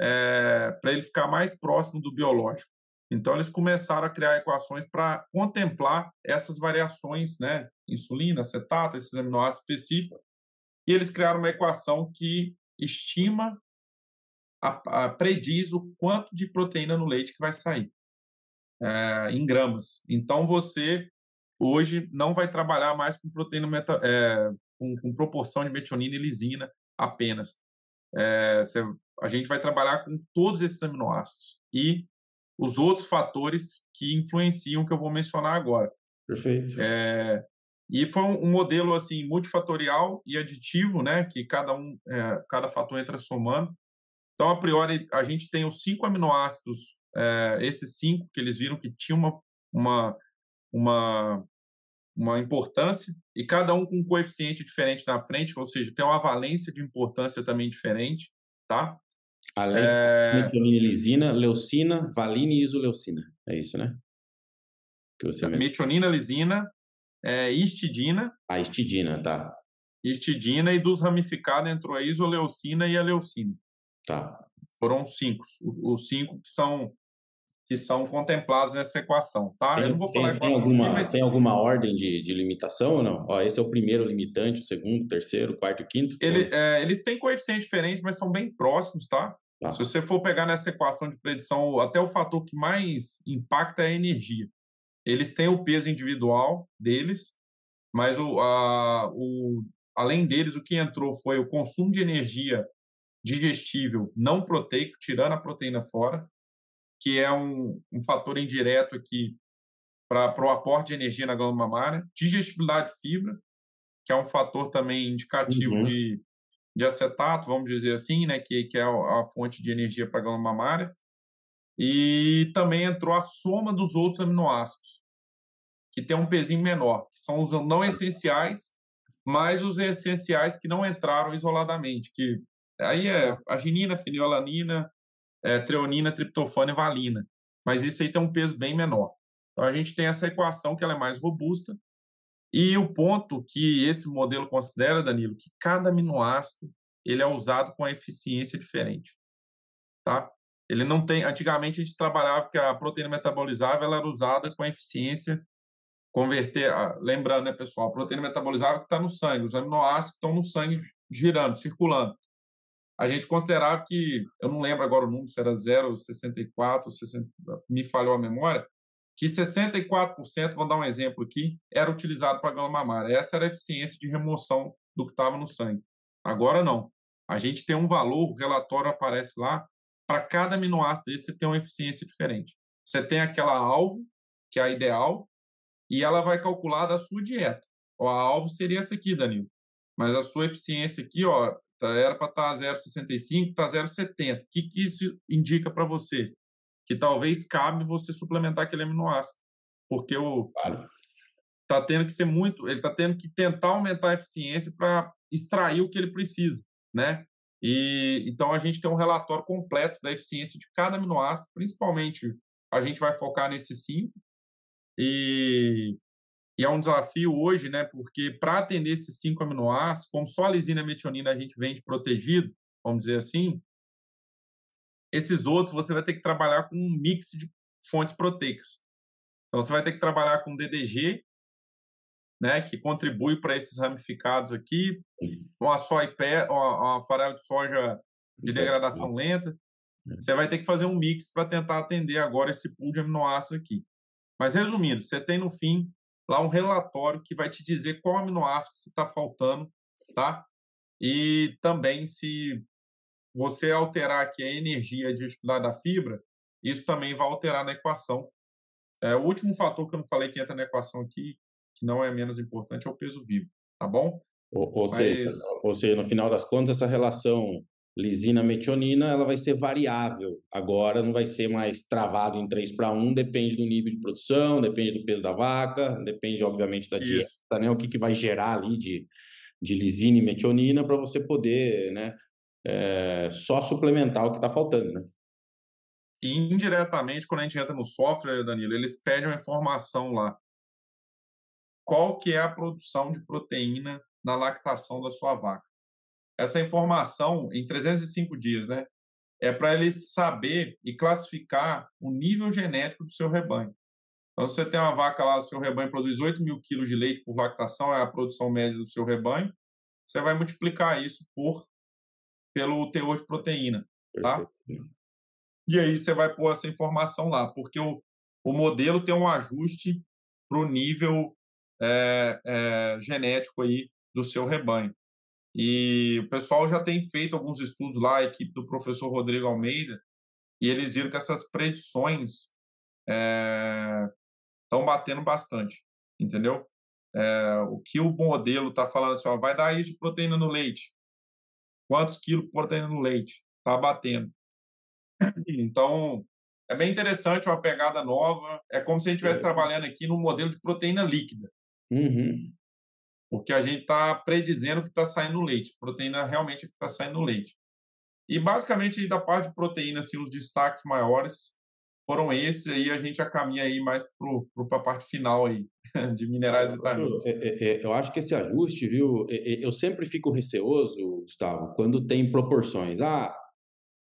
é, para ele ficar mais próximo do biológico? Então, eles começaram a criar equações para contemplar essas variações, né? Insulina, acetato, esses aminoácidos específicos. E eles criaram uma equação que estima, a, a, prediz o quanto de proteína no leite que vai sair é, em gramas. Então você hoje não vai trabalhar mais com proteína meta, é, com, com, proporção de metionina e lisina apenas. É, você, a gente vai trabalhar com todos esses aminoácidos e os outros fatores que influenciam que eu vou mencionar agora. Perfeito. E foi um, um, modelo assim multifatorial e aditivo, né? Que cada um, cada fator entra somando. Então, a priori, a gente tem os cinco aminoácidos é, esses cinco que eles viram que tinha uma, uma, uma, uma importância, e cada um com um coeficiente diferente na frente, ou seja, tem uma valência de importância também diferente, tá? Além é... metionina, leucina, valina e isoleucina. É isso, né? Que você metionina, lisina, é, histidina. A histidina, tá. Histidina e dos ramificados entrou a isoleucina e a leucina. Tá. Foram cinco. Os cinco que são que são contemplados nessa equação, tá? Tem, eu não vou falar tem, equação tem alguma, aqui, mas... Tem alguma ordem de, de limitação ou não? Ó, esse é o primeiro limitante, o segundo, o terceiro, o quarto e o quinto? Ele, é, eles têm coeficientes diferentes, mas são bem próximos, tá? tá? Se você for pegar nessa equação de predição, até o fator que mais impacta é a energia. Eles têm o peso individual deles, mas o, a, o, além deles, o que entrou foi o consumo de energia digestível não proteico, tirando a proteína fora, que é um, um fator indireto aqui para o aporte de energia na glândula mamária, digestibilidade de fibra, que é um fator também indicativo uhum. de, de acetato, vamos dizer assim, né, que, que é a fonte de energia para a glândula mamária, e também entrou a soma dos outros aminoácidos, que tem um pezinho menor, que são os não essenciais, mas os essenciais que não entraram isoladamente, que aí é arginina, fenilalanina, é, treonina, triptofano e valina. Mas isso aí tem um peso bem menor. Então a gente tem essa equação que ela é mais robusta. E o ponto que esse modelo considera, Danilo, que cada aminoácido ele é usado com eficiência diferente, tá? Ele não tem. Antigamente a gente trabalhava que a proteína metabolizável ela era usada com eficiência converter. Lembrando, né, pessoal, a proteína metabolizável que está no sangue, os aminoácidos estão no sangue girando, circulando a gente considerava que, eu não lembro agora o número, se era 0,64, 60, me falhou a memória, que 64%, vou dar um exemplo aqui, era utilizado para glândula mamária. Essa era a eficiência de remoção do que estava no sangue. Agora não. A gente tem um valor, o relatório aparece lá, para cada aminoácido desse você tem uma eficiência diferente. Você tem aquela alvo, que é a ideal, e ela vai calcular da sua dieta. A alvo seria essa aqui, Danilo. Mas a sua eficiência aqui, ó, era para estar 0,65, está 0,70. O que, que isso indica para você? Que talvez cabe você suplementar aquele aminoácido. Porque o. Claro. Tá tendo que ser muito. Ele está tendo que tentar aumentar a eficiência para extrair o que ele precisa, né? E então a gente tem um relatório completo da eficiência de cada aminoácido, principalmente a gente vai focar nesses cinco. E e é um desafio hoje, né? Porque para atender esses cinco aminoácidos, como só a lisina e a metionina a gente vende protegido, vamos dizer assim, esses outros você vai ter que trabalhar com um mix de fontes proteicas. Então você vai ter que trabalhar com DDG, né, que contribui para esses ramificados aqui, uma soy pé, uma, uma farelo de soja de degradação lenta. É. Você vai ter que fazer um mix para tentar atender agora esse pool de aminoácidos aqui. Mas resumindo, você tem no fim lá um relatório que vai te dizer qual aminoácido se está faltando, tá? E também se você alterar aqui a energia de estudar da fibra, isso também vai alterar na equação. É, o último fator que eu não falei que entra na equação aqui, que não é menos importante, é o peso vivo, tá bom? Ou, ou, Mas... seja, ou seja, no final das contas, essa relação lisina metionina ela vai ser variável. Agora não vai ser mais travado em 3 para 1, depende do nível de produção, depende do peso da vaca, depende, obviamente, da dieta, né? O que, que vai gerar ali de, de lisina e metionina para você poder, né? É, só suplementar o que está faltando, né? E indiretamente, quando a gente entra no software, Danilo, eles pedem uma informação lá. Qual que é a produção de proteína na lactação da sua vaca? Essa informação em 305 dias, né? É para ele saber e classificar o nível genético do seu rebanho. Então, se você tem uma vaca lá, o seu rebanho produz 8 mil quilos de leite por lactação, é a produção média do seu rebanho, você vai multiplicar isso por pelo teor de proteína, tá? E aí você vai pôr essa informação lá, porque o, o modelo tem um ajuste para o nível é, é, genético aí do seu rebanho. E o pessoal já tem feito alguns estudos lá, a equipe do professor Rodrigo Almeida, e eles viram que essas predições estão é, batendo bastante, entendeu? É, o que o modelo está falando assim, ó, vai dar isso de proteína no leite. Quantos quilos de proteína no leite? Está batendo. Então, é bem interessante, uma pegada nova. É como se a gente estivesse é. trabalhando aqui no modelo de proteína líquida. Uhum porque a gente está predizendo que está saindo leite. Proteína realmente é que está saindo leite. E basicamente da parte de proteína, assim, os destaques maiores foram esses, aí a gente já caminha aí mais para a parte final aí, de minerais e vitaminas. É, é, é, eu acho que esse ajuste, viu, eu sempre fico receoso, Gustavo, quando tem proporções. Ah,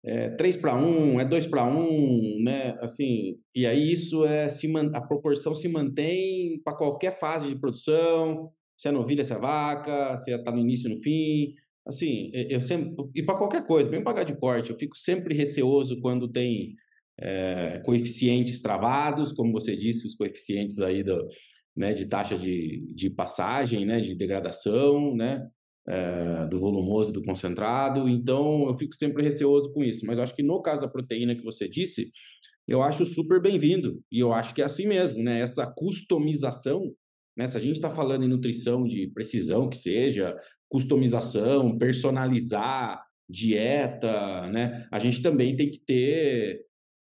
é 3 para 1, é 2 para 1, né? Assim, e aí isso é se a proporção se mantém para qualquer fase de produção, se é novilha, se é vaca, se está no início, no fim. Assim, eu sempre. E para qualquer coisa, mesmo pagar de corte, eu fico sempre receoso quando tem é, coeficientes travados, como você disse, os coeficientes aí do, né, de taxa de, de passagem, né, de degradação, né, é, do volumoso e do concentrado. Então, eu fico sempre receoso com isso. Mas acho que no caso da proteína que você disse, eu acho super bem-vindo. E eu acho que é assim mesmo, né? Essa customização né? Se a gente está falando em nutrição de precisão, que seja, customização, personalizar, dieta, né? A gente também tem que ter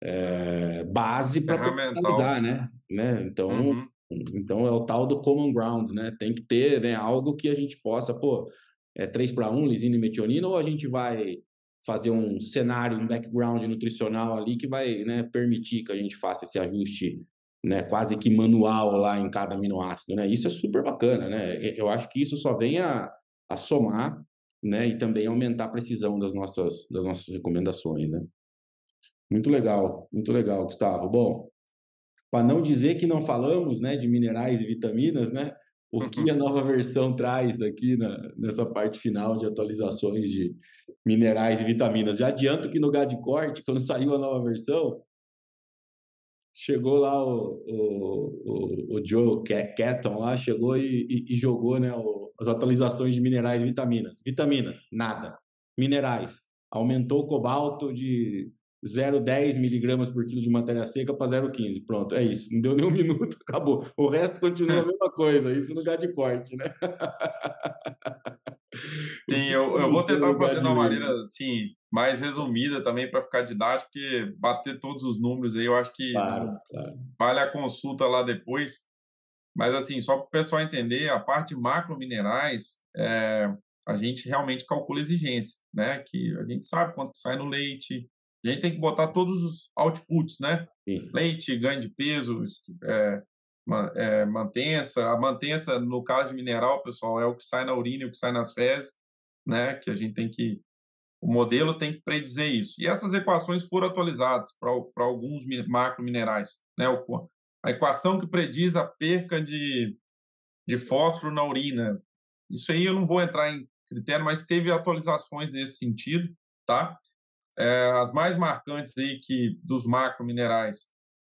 é, base para personalizar, né? né? Então, uhum. então é o tal do common ground, né? Tem que ter né, algo que a gente possa, pô, é 3 para 1, lisina e metionina, ou a gente vai fazer um cenário, um background nutricional ali que vai né, permitir que a gente faça esse ajuste né, quase que manual lá em cada aminoácido, né? Isso é super bacana, né? Eu acho que isso só vem a, a somar, né, e também aumentar a precisão das nossas das nossas recomendações, né? Muito legal, muito legal, Gustavo. Bom, para não dizer que não falamos, né, de minerais e vitaminas, né? O que a nova versão traz aqui na, nessa parte final de atualizações de minerais e vitaminas? Já adianto que no Gado de Corte, quando saiu a nova versão, chegou lá o, o, o, o Joe Catton lá, chegou e, e, e jogou né, o, as atualizações de minerais e vitaminas. Vitaminas, nada. Minerais, aumentou o cobalto de 0,10 miligramas por quilo de matéria seca para 0,15. Pronto, é isso. Não deu nem um minuto, acabou. O resto continua a mesma coisa, isso no lugar de corte, né? Sim, eu, eu vou tentar fazer de uma maneira assim, mais resumida também para ficar didático, porque bater todos os números aí eu acho que claro, claro. vale a consulta lá depois. Mas assim, só para o pessoal entender, a parte de macro minerais, é, a gente realmente calcula exigência, né? Que a gente sabe quanto sai no leite, a gente tem que botar todos os outputs, né? Sim. Leite, ganho de peso, é, é, mantença. A mantença, no caso de mineral, pessoal, é o que sai na urina e o que sai nas fezes, né? Que a gente tem que. O modelo tem que predizer isso. E essas equações foram atualizadas para alguns macro minerais, né? A equação que prediz a perca de, de fósforo na urina. Isso aí eu não vou entrar em critério, mas teve atualizações nesse sentido, tá? É, as mais marcantes aí que dos macro minerais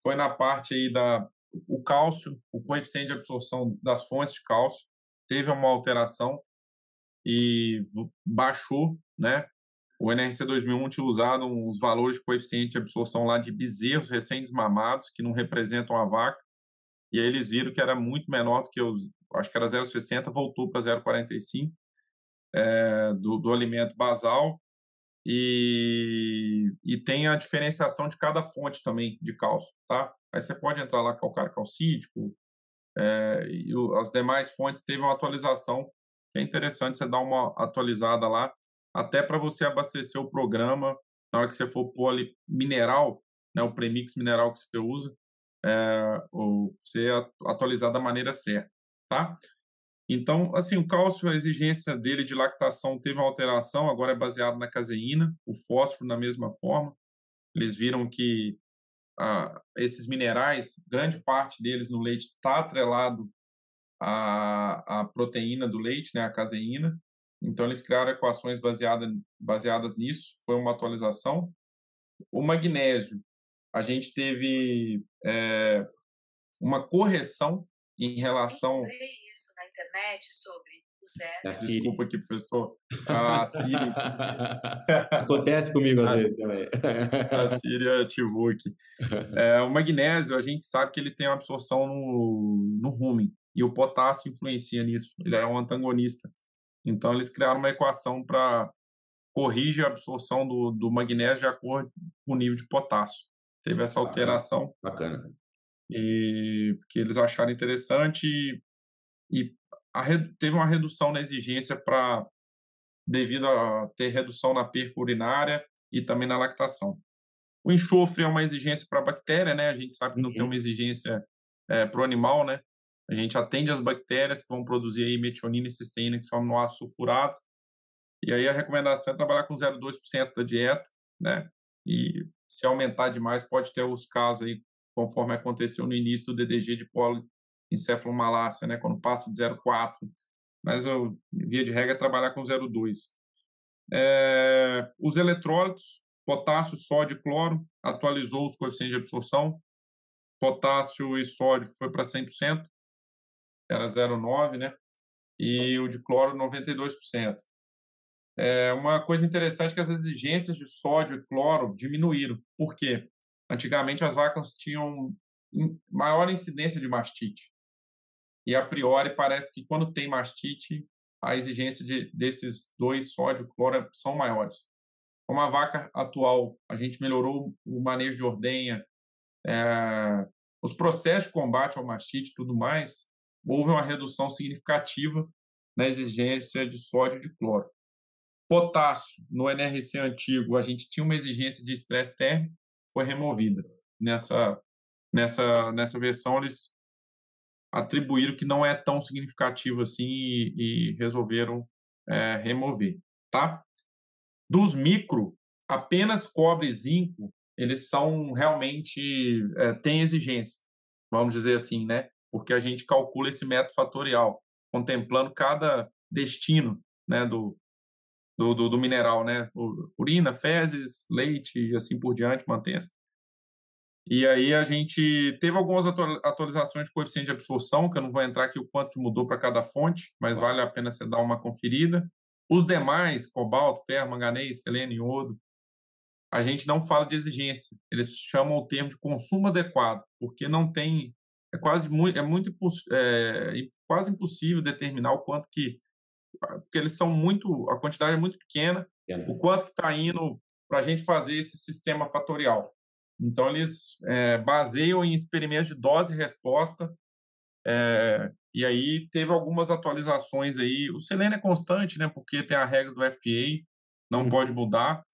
foi na parte aí da o cálcio, o coeficiente de absorção das fontes de cálcio teve uma alteração e baixou, né? O NRC 2001 tinha usado os valores de coeficiente de absorção lá de bezerros recém-desmamados, que não representam a vaca, e aí eles viram que era muito menor do que os, acho que era 0,60, voltou para 0,45 é, do, do alimento basal, e, e tem a diferenciação de cada fonte também de cálcio, tá? Aí você pode entrar lá calcário calcítico, é, e o, as demais fontes teve uma atualização, é interessante você dar uma atualizada lá, até para você abastecer o programa na hora que você for pôr ali mineral, né, o premix mineral que você usa, é, ou você atualizar da maneira certa, tá? Então, assim, o cálcio, a exigência dele de lactação teve uma alteração, agora é baseado na caseína, o fósforo na mesma forma. Eles viram que ah, esses minerais, grande parte deles no leite está atrelado à, à proteína do leite, né, a caseína. Então, eles criaram equações baseada, baseadas nisso, foi uma atualização. O magnésio, a gente teve é, uma correção em relação. Eu isso na internet sobre o zero. Desculpa aqui, professor. A Siri. Acontece comigo às vezes também. a Siri ativou aqui. É, o magnésio, a gente sabe que ele tem uma absorção no, no rumen. E o potássio influencia nisso. Ele é um antagonista. Então, eles criaram uma equação para corrigir a absorção do, do magnésio de acordo com o nível de potássio. Teve essa alteração. Bacana e que eles acharam interessante e, e teve uma redução na exigência para devido a ter redução na perca urinária e também na lactação. O enxofre é uma exigência para a bactéria, né? A gente sabe que não uhum. tem uma exigência é, para o animal, né? A gente atende as bactérias que vão produzir aí metionina e cisteína, que são aminoácidos sulfurados. E aí a recomendação é trabalhar com 0,2% da dieta, né? E se aumentar demais, pode ter os casos aí conforme aconteceu no início do DDG de poliencefalomalácia, né, quando passa de 0,4. Mas eu, via de regra, é trabalhar com 0,2. É, os eletrólitos, potássio, sódio e cloro, atualizou os coeficientes de absorção. Potássio e sódio foi para 100%, era 0,9, né? E o de cloro, 92%. É uma coisa interessante é que as exigências de sódio e cloro diminuíram. Por quê? Antigamente as vacas tinham maior incidência de mastite. E a priori parece que quando tem mastite, a exigência de, desses dois sódio e cloro são maiores. Como a vaca atual, a gente melhorou o manejo de ordenha, é, os processos de combate ao mastite e tudo mais, houve uma redução significativa na exigência de sódio e de cloro. Potássio, no NRC antigo, a gente tinha uma exigência de estresse térmico, foi removida. Nessa, nessa, nessa versão, eles atribuíram que não é tão significativo assim e, e resolveram é, remover, tá? Dos micro, apenas cobre e zinco, eles são realmente, é, têm exigência, vamos dizer assim, né? Porque a gente calcula esse método fatorial, contemplando cada destino né, do, do, do, do mineral, né? Urina, fezes, leite e assim por diante, mantém E aí a gente teve algumas atualizações de coeficiente de absorção, que eu não vou entrar aqui o quanto que mudou para cada fonte, mas vale a pena você dar uma conferida. Os demais, cobalto, ferro, manganês, selênio, iodo, a gente não fala de exigência. Eles chamam o termo de consumo adequado, porque não tem é quase muito é muito é, quase impossível determinar o quanto que porque eles são muito a quantidade é muito pequena, o quanto que está indo para a gente fazer esse sistema fatorial. Então, eles é, baseiam em experimentos de dose e resposta, é, e aí teve algumas atualizações aí. O selênio é constante, né? Porque tem a regra do FDA, não uhum. pode mudar.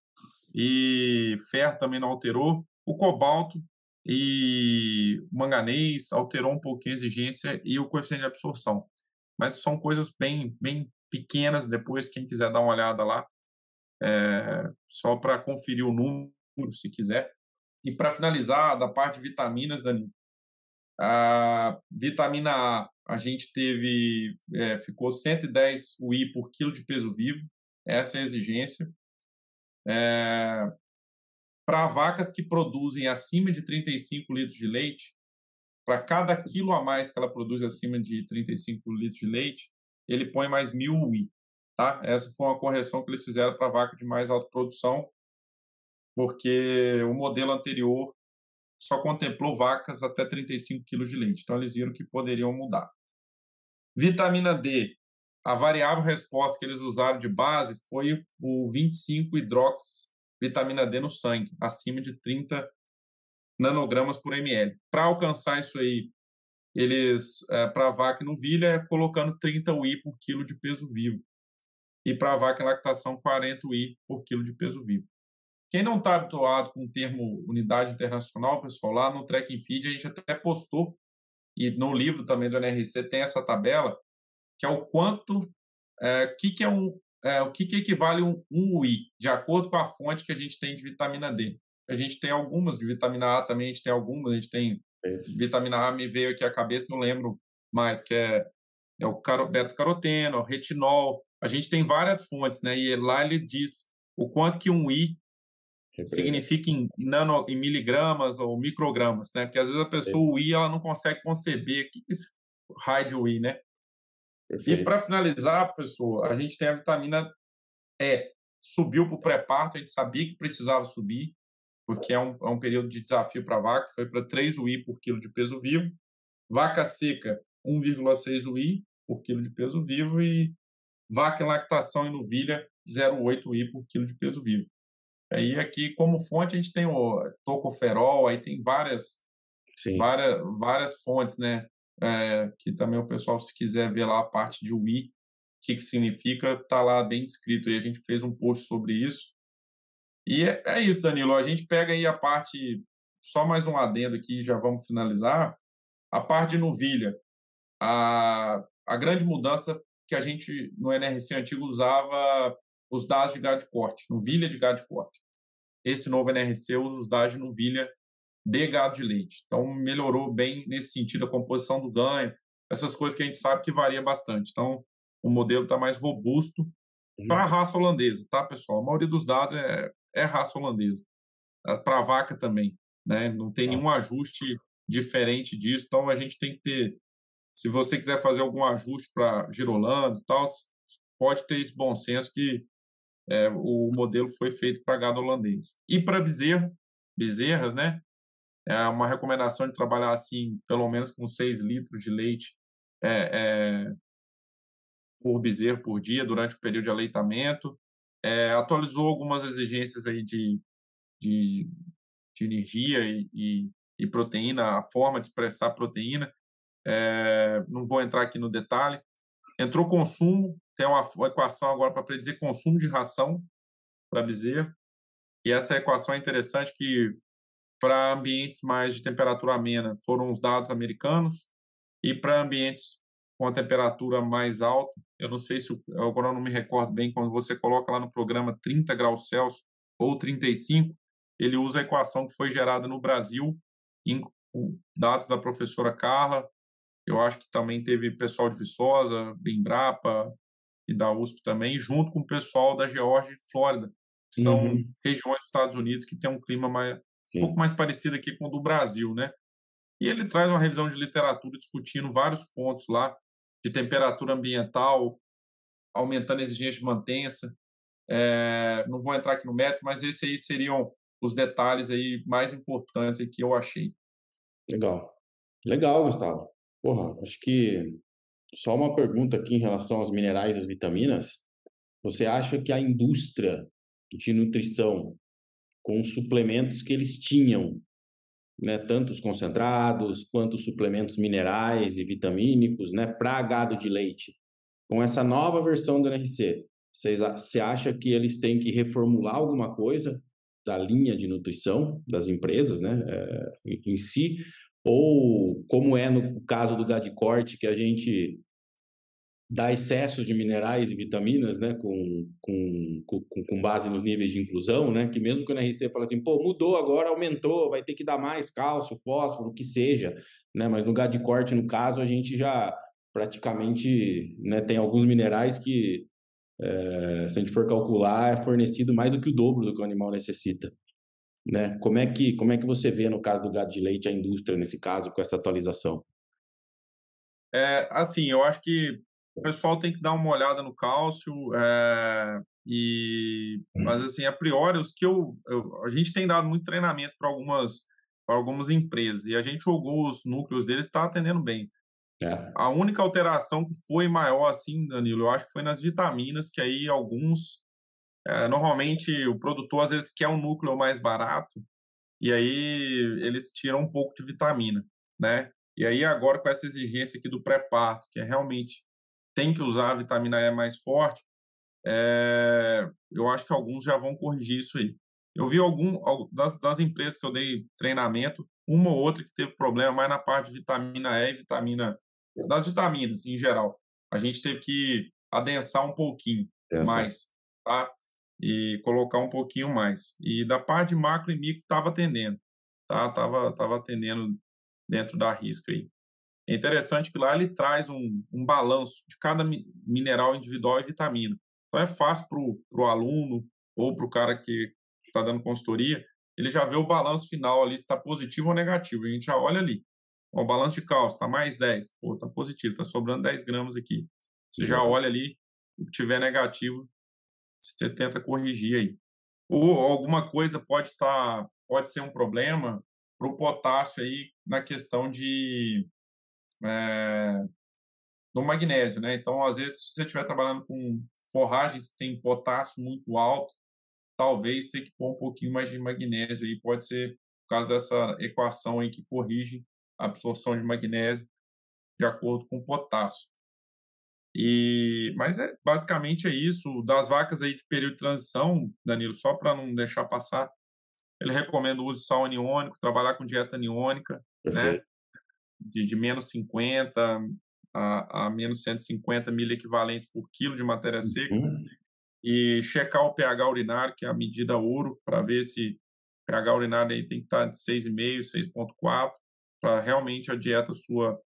E ferro também não alterou. O cobalto e o manganês alterou um pouquinho a exigência e o coeficiente de absorção. Mas são coisas bem, bem pequenas. Depois, quem quiser dar uma olhada lá, é, só para conferir o número, se quiser. E para finalizar, da parte de vitaminas, Dani, a vitamina A, a gente teve, é, ficou 110 UI por quilo de peso vivo, essa é a exigência. É, para vacas que produzem acima de 35 litros de leite, para cada quilo a mais que ela produz acima de 35 litros de leite, ele põe mais mil UI. Tá? Essa foi uma correção que eles fizeram para vaca de mais alta produção, porque o modelo anterior só contemplou vacas até 35 quilos de leite. Então, eles viram que poderiam mudar. Vitamina D. A variável resposta que eles usaram de base foi o 25 hidrox vitamina D no sangue, acima de 30 nanogramas por ml. Para alcançar isso aí, eles, é, para a vaca novilha, é colocando 30 UI por quilo de peso vivo. E para a vaca lactação, 40 UI por quilo de peso vivo. Quem não está habituado com o termo unidade internacional, pessoal, lá no Track and Feed a gente até postou, e no livro também do NRC tem essa tabela, que é o quanto, é, que, que é um, é, o que, que equivale um, um UI, de acordo com a fonte que a gente tem de vitamina D. A gente tem algumas, de vitamina A também a gente tem algumas, a gente tem vitamina A, me veio aqui a cabeça, não lembro mais, que é, é o beta-caroteno, retinol, a gente tem várias fontes, né? E lá ele diz o quanto que um I significa em, nano, em miligramas ou microgramas, né? Porque às vezes a pessoa, o I, ela não consegue conceber o que, que é esse raio de I, né? Perfeito. E para finalizar, professor, a gente tem a vitamina E. Subiu para o pré-parto, a gente sabia que precisava subir, porque é um, é um período de desafio para a vaca, foi para 3 UI por quilo de peso vivo. Vaca seca, 1,6 UI por quilo de peso vivo e vaca em lactação e novilha, 0,8 UI por quilo de peso vivo. Aí aqui como fonte a gente tem o tocoferol, aí tem várias Sim. várias várias fontes, né? É, que também o pessoal se quiser ver lá a parte de UI, o que que significa, tá lá bem descrito. E a gente fez um post sobre isso. E é, é isso, Danilo. A gente pega aí a parte só mais um adendo aqui, já vamos finalizar. A parte de novilha, a, a grande mudança que a gente no NRC antigo usava os dados de gado de corte, novilha de gado de corte. Esse novo NRC usa os dados de novilha de gado de leite. Então, melhorou bem nesse sentido a composição do ganho, essas coisas que a gente sabe que varia bastante. Então, o modelo está mais robusto uhum. para a raça holandesa, tá, pessoal? A maioria dos dados é, é raça holandesa. Ah, para a vaca também, né? Não tem tá. nenhum ajuste diferente disso. Então, a gente tem que ter. Se você quiser fazer algum ajuste para girolando e tal, pode ter esse bom senso que é, o modelo foi feito para gado holandês. E para bezerro, bezerras, né? É uma recomendação de trabalhar assim, pelo menos com 6 litros de leite é, é, por bezerro por dia durante o período de aleitamento. É, atualizou algumas exigências aí de, de, de energia e, e, e, proteína, a forma de expressar proteína. É, não vou entrar aqui no detalhe. Entrou consumo, tem uma, equação agora para predizer consumo de ração para bezerro. E essa equação é interessante que para ambientes mais de temperatura amena foram os dados americanos e para ambientes com a temperatura mais alta, eu não sei se agora eu não me recordo bem quando você coloca lá no programa 30 graus Celsius ou 35, ele usa a equação que foi gerada no Brasil em dados da professora Carla. Eu acho que também teve pessoal de Viçosa, Embrapa, e da USP também, junto com o pessoal da Geórgia e Flórida, que são uhum. regiões dos Estados Unidos que têm um clima mais, Sim. um pouco mais parecida aqui com o do Brasil, né? E ele traz uma revisão de literatura discutindo vários pontos lá de temperatura ambiental, aumentando a exigência de mantença. É, não vou entrar aqui no mérito, mas esses aí seriam os detalhes aí mais importantes que eu achei. Legal. Legal, Gustavo. Porra, acho que só uma pergunta aqui em relação aos minerais e as vitaminas. Você acha que a indústria de nutrição, com os suplementos que eles tinham, né, tanto os concentrados quanto os suplementos minerais e vitamínicos, né, para gado de leite, com essa nova versão do NRC, você acha que eles têm que reformular alguma coisa da linha de nutrição das empresas, né, é, em si, ou como é no caso do gado de corte, que a gente dá excesso de minerais e vitaminas, né, com, com, com, com, base nos níveis de inclusão, né, que mesmo que o NRC fala assim, pô, mudou agora, aumentou, vai ter que dar mais cálcio, fósforo, o que seja, né, mas no gado de corte, no caso, a gente já praticamente, né, tem alguns minerais que, é, se a gente for calcular, é fornecido mais do que o dobro do que o animal necessita. Né? Como, é que, como é que você vê, no caso do gado de leite, a indústria, nesse caso, com essa atualização? É, assim, eu acho que o pessoal tem que dar uma olhada no cálcio, é, e, mas assim, a priori, os que eu, eu a gente tem dado muito treinamento para algumas, para algumas empresas, e a gente jogou os núcleos deles, está atendendo bem. É. A única alteração que foi maior, assim, Danilo, eu acho que foi nas vitaminas, que aí alguns. É, normalmente o produtor às vezes quer um núcleo mais barato, e aí eles tiram um pouco de vitamina, né? E aí agora com essa exigência aqui do pré-parto, que é realmente tem que usar a vitamina E mais forte, é, eu acho que alguns já vão corrigir isso aí. Eu vi algum das, das empresas que eu dei treinamento, uma ou outra que teve problema mais na parte de vitamina E e vitamina das vitaminas em geral. A gente teve que adensar um pouquinho Essa. mais, tá? E colocar um pouquinho mais. E da parte de macro e micro estava atendendo, tá? Tava, tava atendendo dentro da risca aí. É interessante que lá ele traz um, um balanço de cada mineral individual e vitamina. Então é fácil para o aluno ou para o cara que está dando consultoria, ele já vê o balanço final ali, se está positivo ou negativo. A gente já olha ali. O balanço de cálcio está mais 10. Pô, está positivo, está sobrando 10 gramas aqui. Você já olha ali, o que tiver negativo, você tenta corrigir aí. Ou alguma coisa pode estar, tá, pode ser um problema para o potássio aí na questão de é, no magnésio, né? Então, às vezes, se você estiver trabalhando com forragens que tem potássio muito alto, talvez tenha que pôr um pouquinho mais de magnésio aí, pode ser por causa dessa equação aí que corrige absorção de magnésio de acordo com o potássio. E, mas é, basicamente é isso. Das vacas aí de período de transição, Danilo, só para não deixar passar, ele recomenda o uso de sal aniônico, trabalhar com dieta aniônica, né? De, de menos 50 a, a menos 150 mil equivalentes por quilo de matéria seca. Uhum. E checar o pH urinário, que é a medida ouro, para ver se o pH urinário aí tem que estar de 6,5, 6,4 para realmente a dieta sua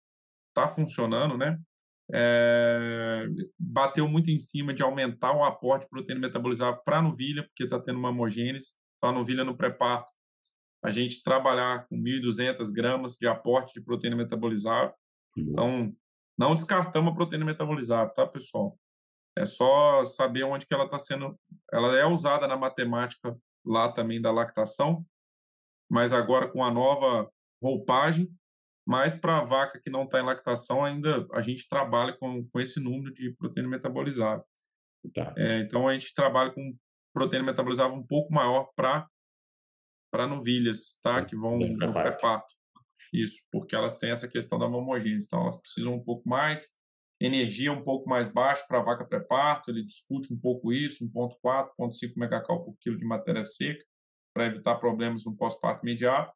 tá funcionando, né? É, bateu muito em cima de aumentar o aporte de proteína metabolizável para a novilha, porque está tendo uma homogênese. Então, a novilha no pré-parto, a gente trabalhar com 1.200 gramas de aporte de proteína metabolizável. Então, não descartamos a proteína metabolizável, tá, pessoal? É só saber onde que ela está sendo. Ela é usada na matemática lá também da lactação, mas agora com a nova roupagem, mas para a vaca que não está em lactação, ainda a gente trabalha com, com esse número de proteína metabolizável. Tá. É, então, a gente trabalha com proteína metabolizável um pouco maior para para novilhas, tá? Que vão no pré-parto. Isso, porque elas têm essa questão da homogênese. Então, elas precisam um pouco mais, energia um pouco mais baixa para a vaca pré-parto. Ele discute um pouco isso, 1,4, 1,5 megacal por quilo de matéria seca, para evitar problemas no pós-parto imediato.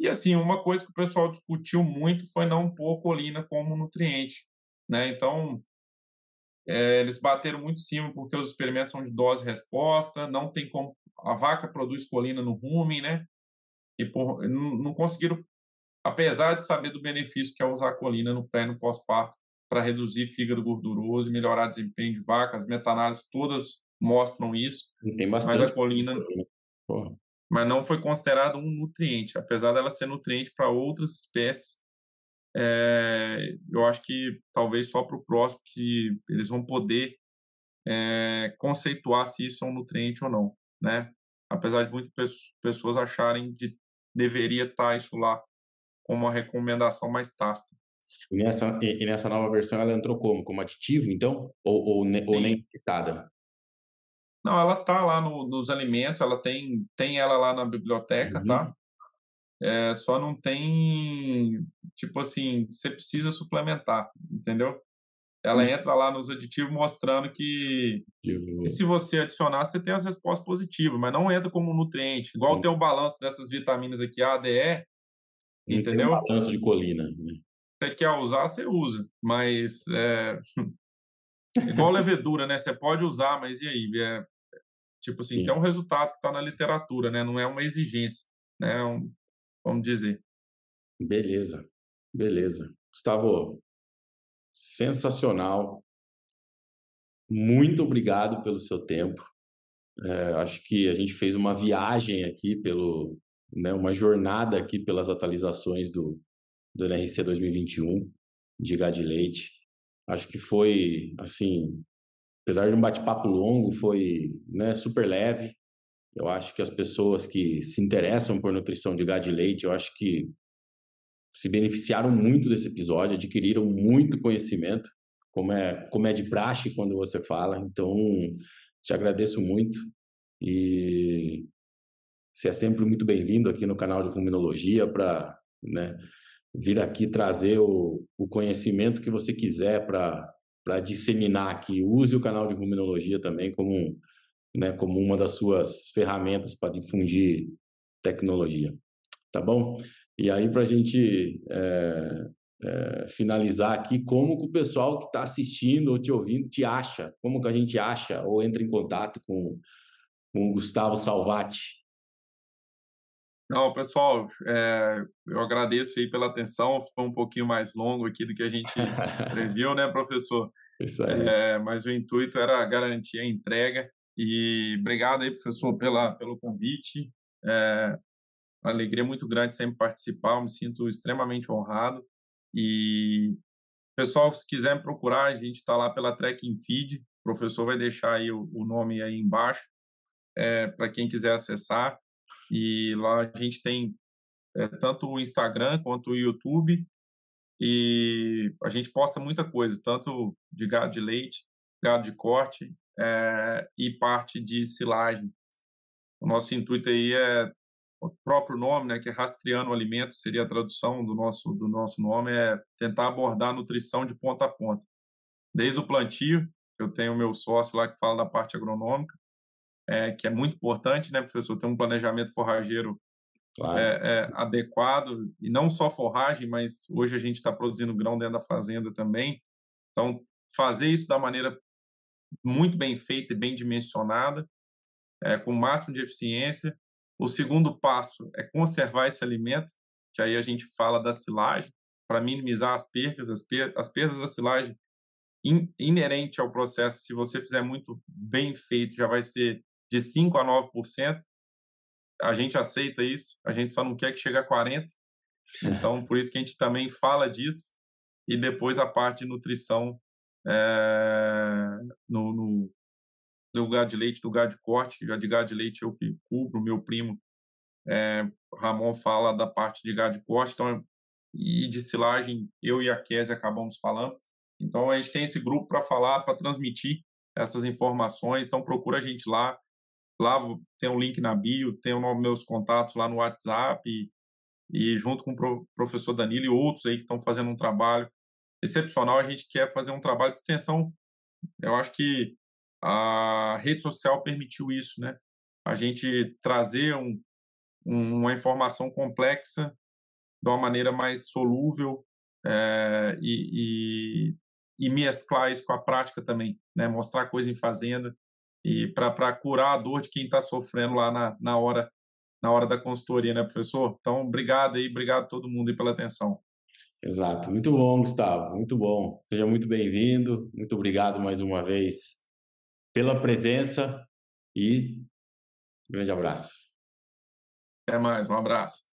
E assim, uma coisa que o pessoal discutiu muito foi não pôr colina como nutriente, né? Então, é, eles bateram muito em cima porque os experimentos são de dose-resposta, não tem como a vaca produz colina no rumen, né? E por, não, não, conseguiram, apesar de saber do benefício que é usar colina no pré e no pós-parto para reduzir fígado gorduroso e melhorar desempenho de vaca, as meta-análises todas mostram isso. Mas a colina, mas não foi considerado um nutriente, apesar dela ser nutriente para outras espécies. É, eu acho que talvez só para o próximo que eles vão poder é, conceituar se isso é um nutriente ou não, né? Apesar de muitas pessoas acharem que deveria estar isso lá como uma recomendação mais tácita. E nessa, e nessa nova versão ela entrou como? Como aditivo, então? Ou, ou, ou nem citada? Não, ela tá lá no, nos alimentos, ela tem, tem ela lá na biblioteca, tá? uhum. tá? É, só não tem, tipo assim, você precisa suplementar, entendeu? Ela uhum. entra lá nos aditivos mostrando que, que, se você adicionar, você tem as respostas positivas, mas não entra como nutriente. Igual uhum. tem o balanço dessas vitaminas aqui, A, D, E, entendeu? Tem um balanço de colina. Né? Você quer usar, você usa, mas é... igual levedura, né? Você pode usar, mas e aí? É... Tipo assim, Sim. tem um resultado que está na literatura, né? Não é uma exigência, né? É um... Vamos dizer. Beleza, beleza. Gustavo, sensacional. Muito obrigado pelo seu tempo. É, acho que a gente fez uma viagem aqui pelo, né, uma jornada aqui pelas atualizações do, do NRC 2021 de gado de leite. Acho que foi, assim, apesar de um bate-papo longo, foi né, super leve. Eu acho que as pessoas que se interessam por nutrição de gado de leite, eu acho que se beneficiaram muito desse episódio, adquiriram muito conhecimento, como é, como é de praxe quando você fala. Então, te agradeço muito e você é sempre muito bem-vindo aqui no canal de Ruminologia para né, vir aqui trazer o, o conhecimento que você quiser para disseminar aqui. Use o canal de Ruminologia também como, né, como uma das suas ferramentas para difundir tecnologia. Tá bom? E aí, para a gente é, é, finalizar aqui, como que o pessoal que está assistindo ou te ouvindo te acha? Como que a gente acha ou entra em contato com, com o Gustavo Salvati? Não, pessoal, é, eu agradeço aí pela atenção. Foi um pouquinho mais longo aqui do que a gente previu, né, professor? Isso aí. É, mas o intuito era garantir a entrega. E obrigado aí, professor, pela, pelo convite. É, uma alegria muito grande sempre participar, eu me sinto extremamente honrado. E, pessoal, se quiser me procurar, a gente está lá pela Trekking Feed, o professor vai deixar aí o, o nome aí embaixo, é, para quem quiser acessar. E lá a gente tem é, tanto o Instagram quanto o YouTube, e a gente posta muita coisa, tanto de gado de leite, gado de corte é, e parte de silagem. O nosso intuito aí é o próprio nome, né, que é rastreando o alimento, seria a tradução do nosso do nosso nome, é tentar abordar a nutrição de ponta a ponta. Desde o plantio, eu tenho meu sócio lá que fala da parte agronômica, é, que é muito importante, né, professor, ter um planejamento forrageiro claro. é, é, adequado, e não só forragem, mas hoje a gente está produzindo grão dentro da fazenda também, então fazer isso da maneira muito bem feita e bem dimensionada, é, com o máximo de eficiência, o segundo passo é conservar esse alimento, que aí a gente fala da silagem, para minimizar as percas, as, per as perdas da silagem in inerente ao processo, se você fizer muito bem feito, já vai ser de 5 a 9%. A gente aceita isso, a gente só não quer que chegue a 40%. Então, por isso que a gente também fala disso. E depois a parte de nutrição é, no, no, do gado de leite, do gado de corte, de gado de leite eu que cubro, meu primo é, Ramon fala da parte de gado de corte, então, e de silagem, eu e a Kézia acabamos falando. Então, a gente tem esse grupo para falar, para transmitir essas informações, então procura a gente lá. Lá tem um link na bio, tem os meus contatos lá no WhatsApp, e, e junto com o professor Danilo e outros aí que estão fazendo um trabalho excepcional, a gente quer fazer um trabalho de extensão. Eu acho que a rede social permitiu isso, né? A gente trazer um, um, uma informação complexa de uma maneira mais solúvel é, e, e, e, mesclar isso com a prática também, né? Mostrar coisa em fazenda e para curar a dor de quem está sofrendo lá na, na hora na hora da consultoria, né, professor? Então, obrigado aí, obrigado a todo mundo aí pela atenção. Exato, muito bom, Gustavo, muito bom. Seja muito bem-vindo, muito obrigado mais uma vez pela presença e um grande abraço. Até mais, um abraço.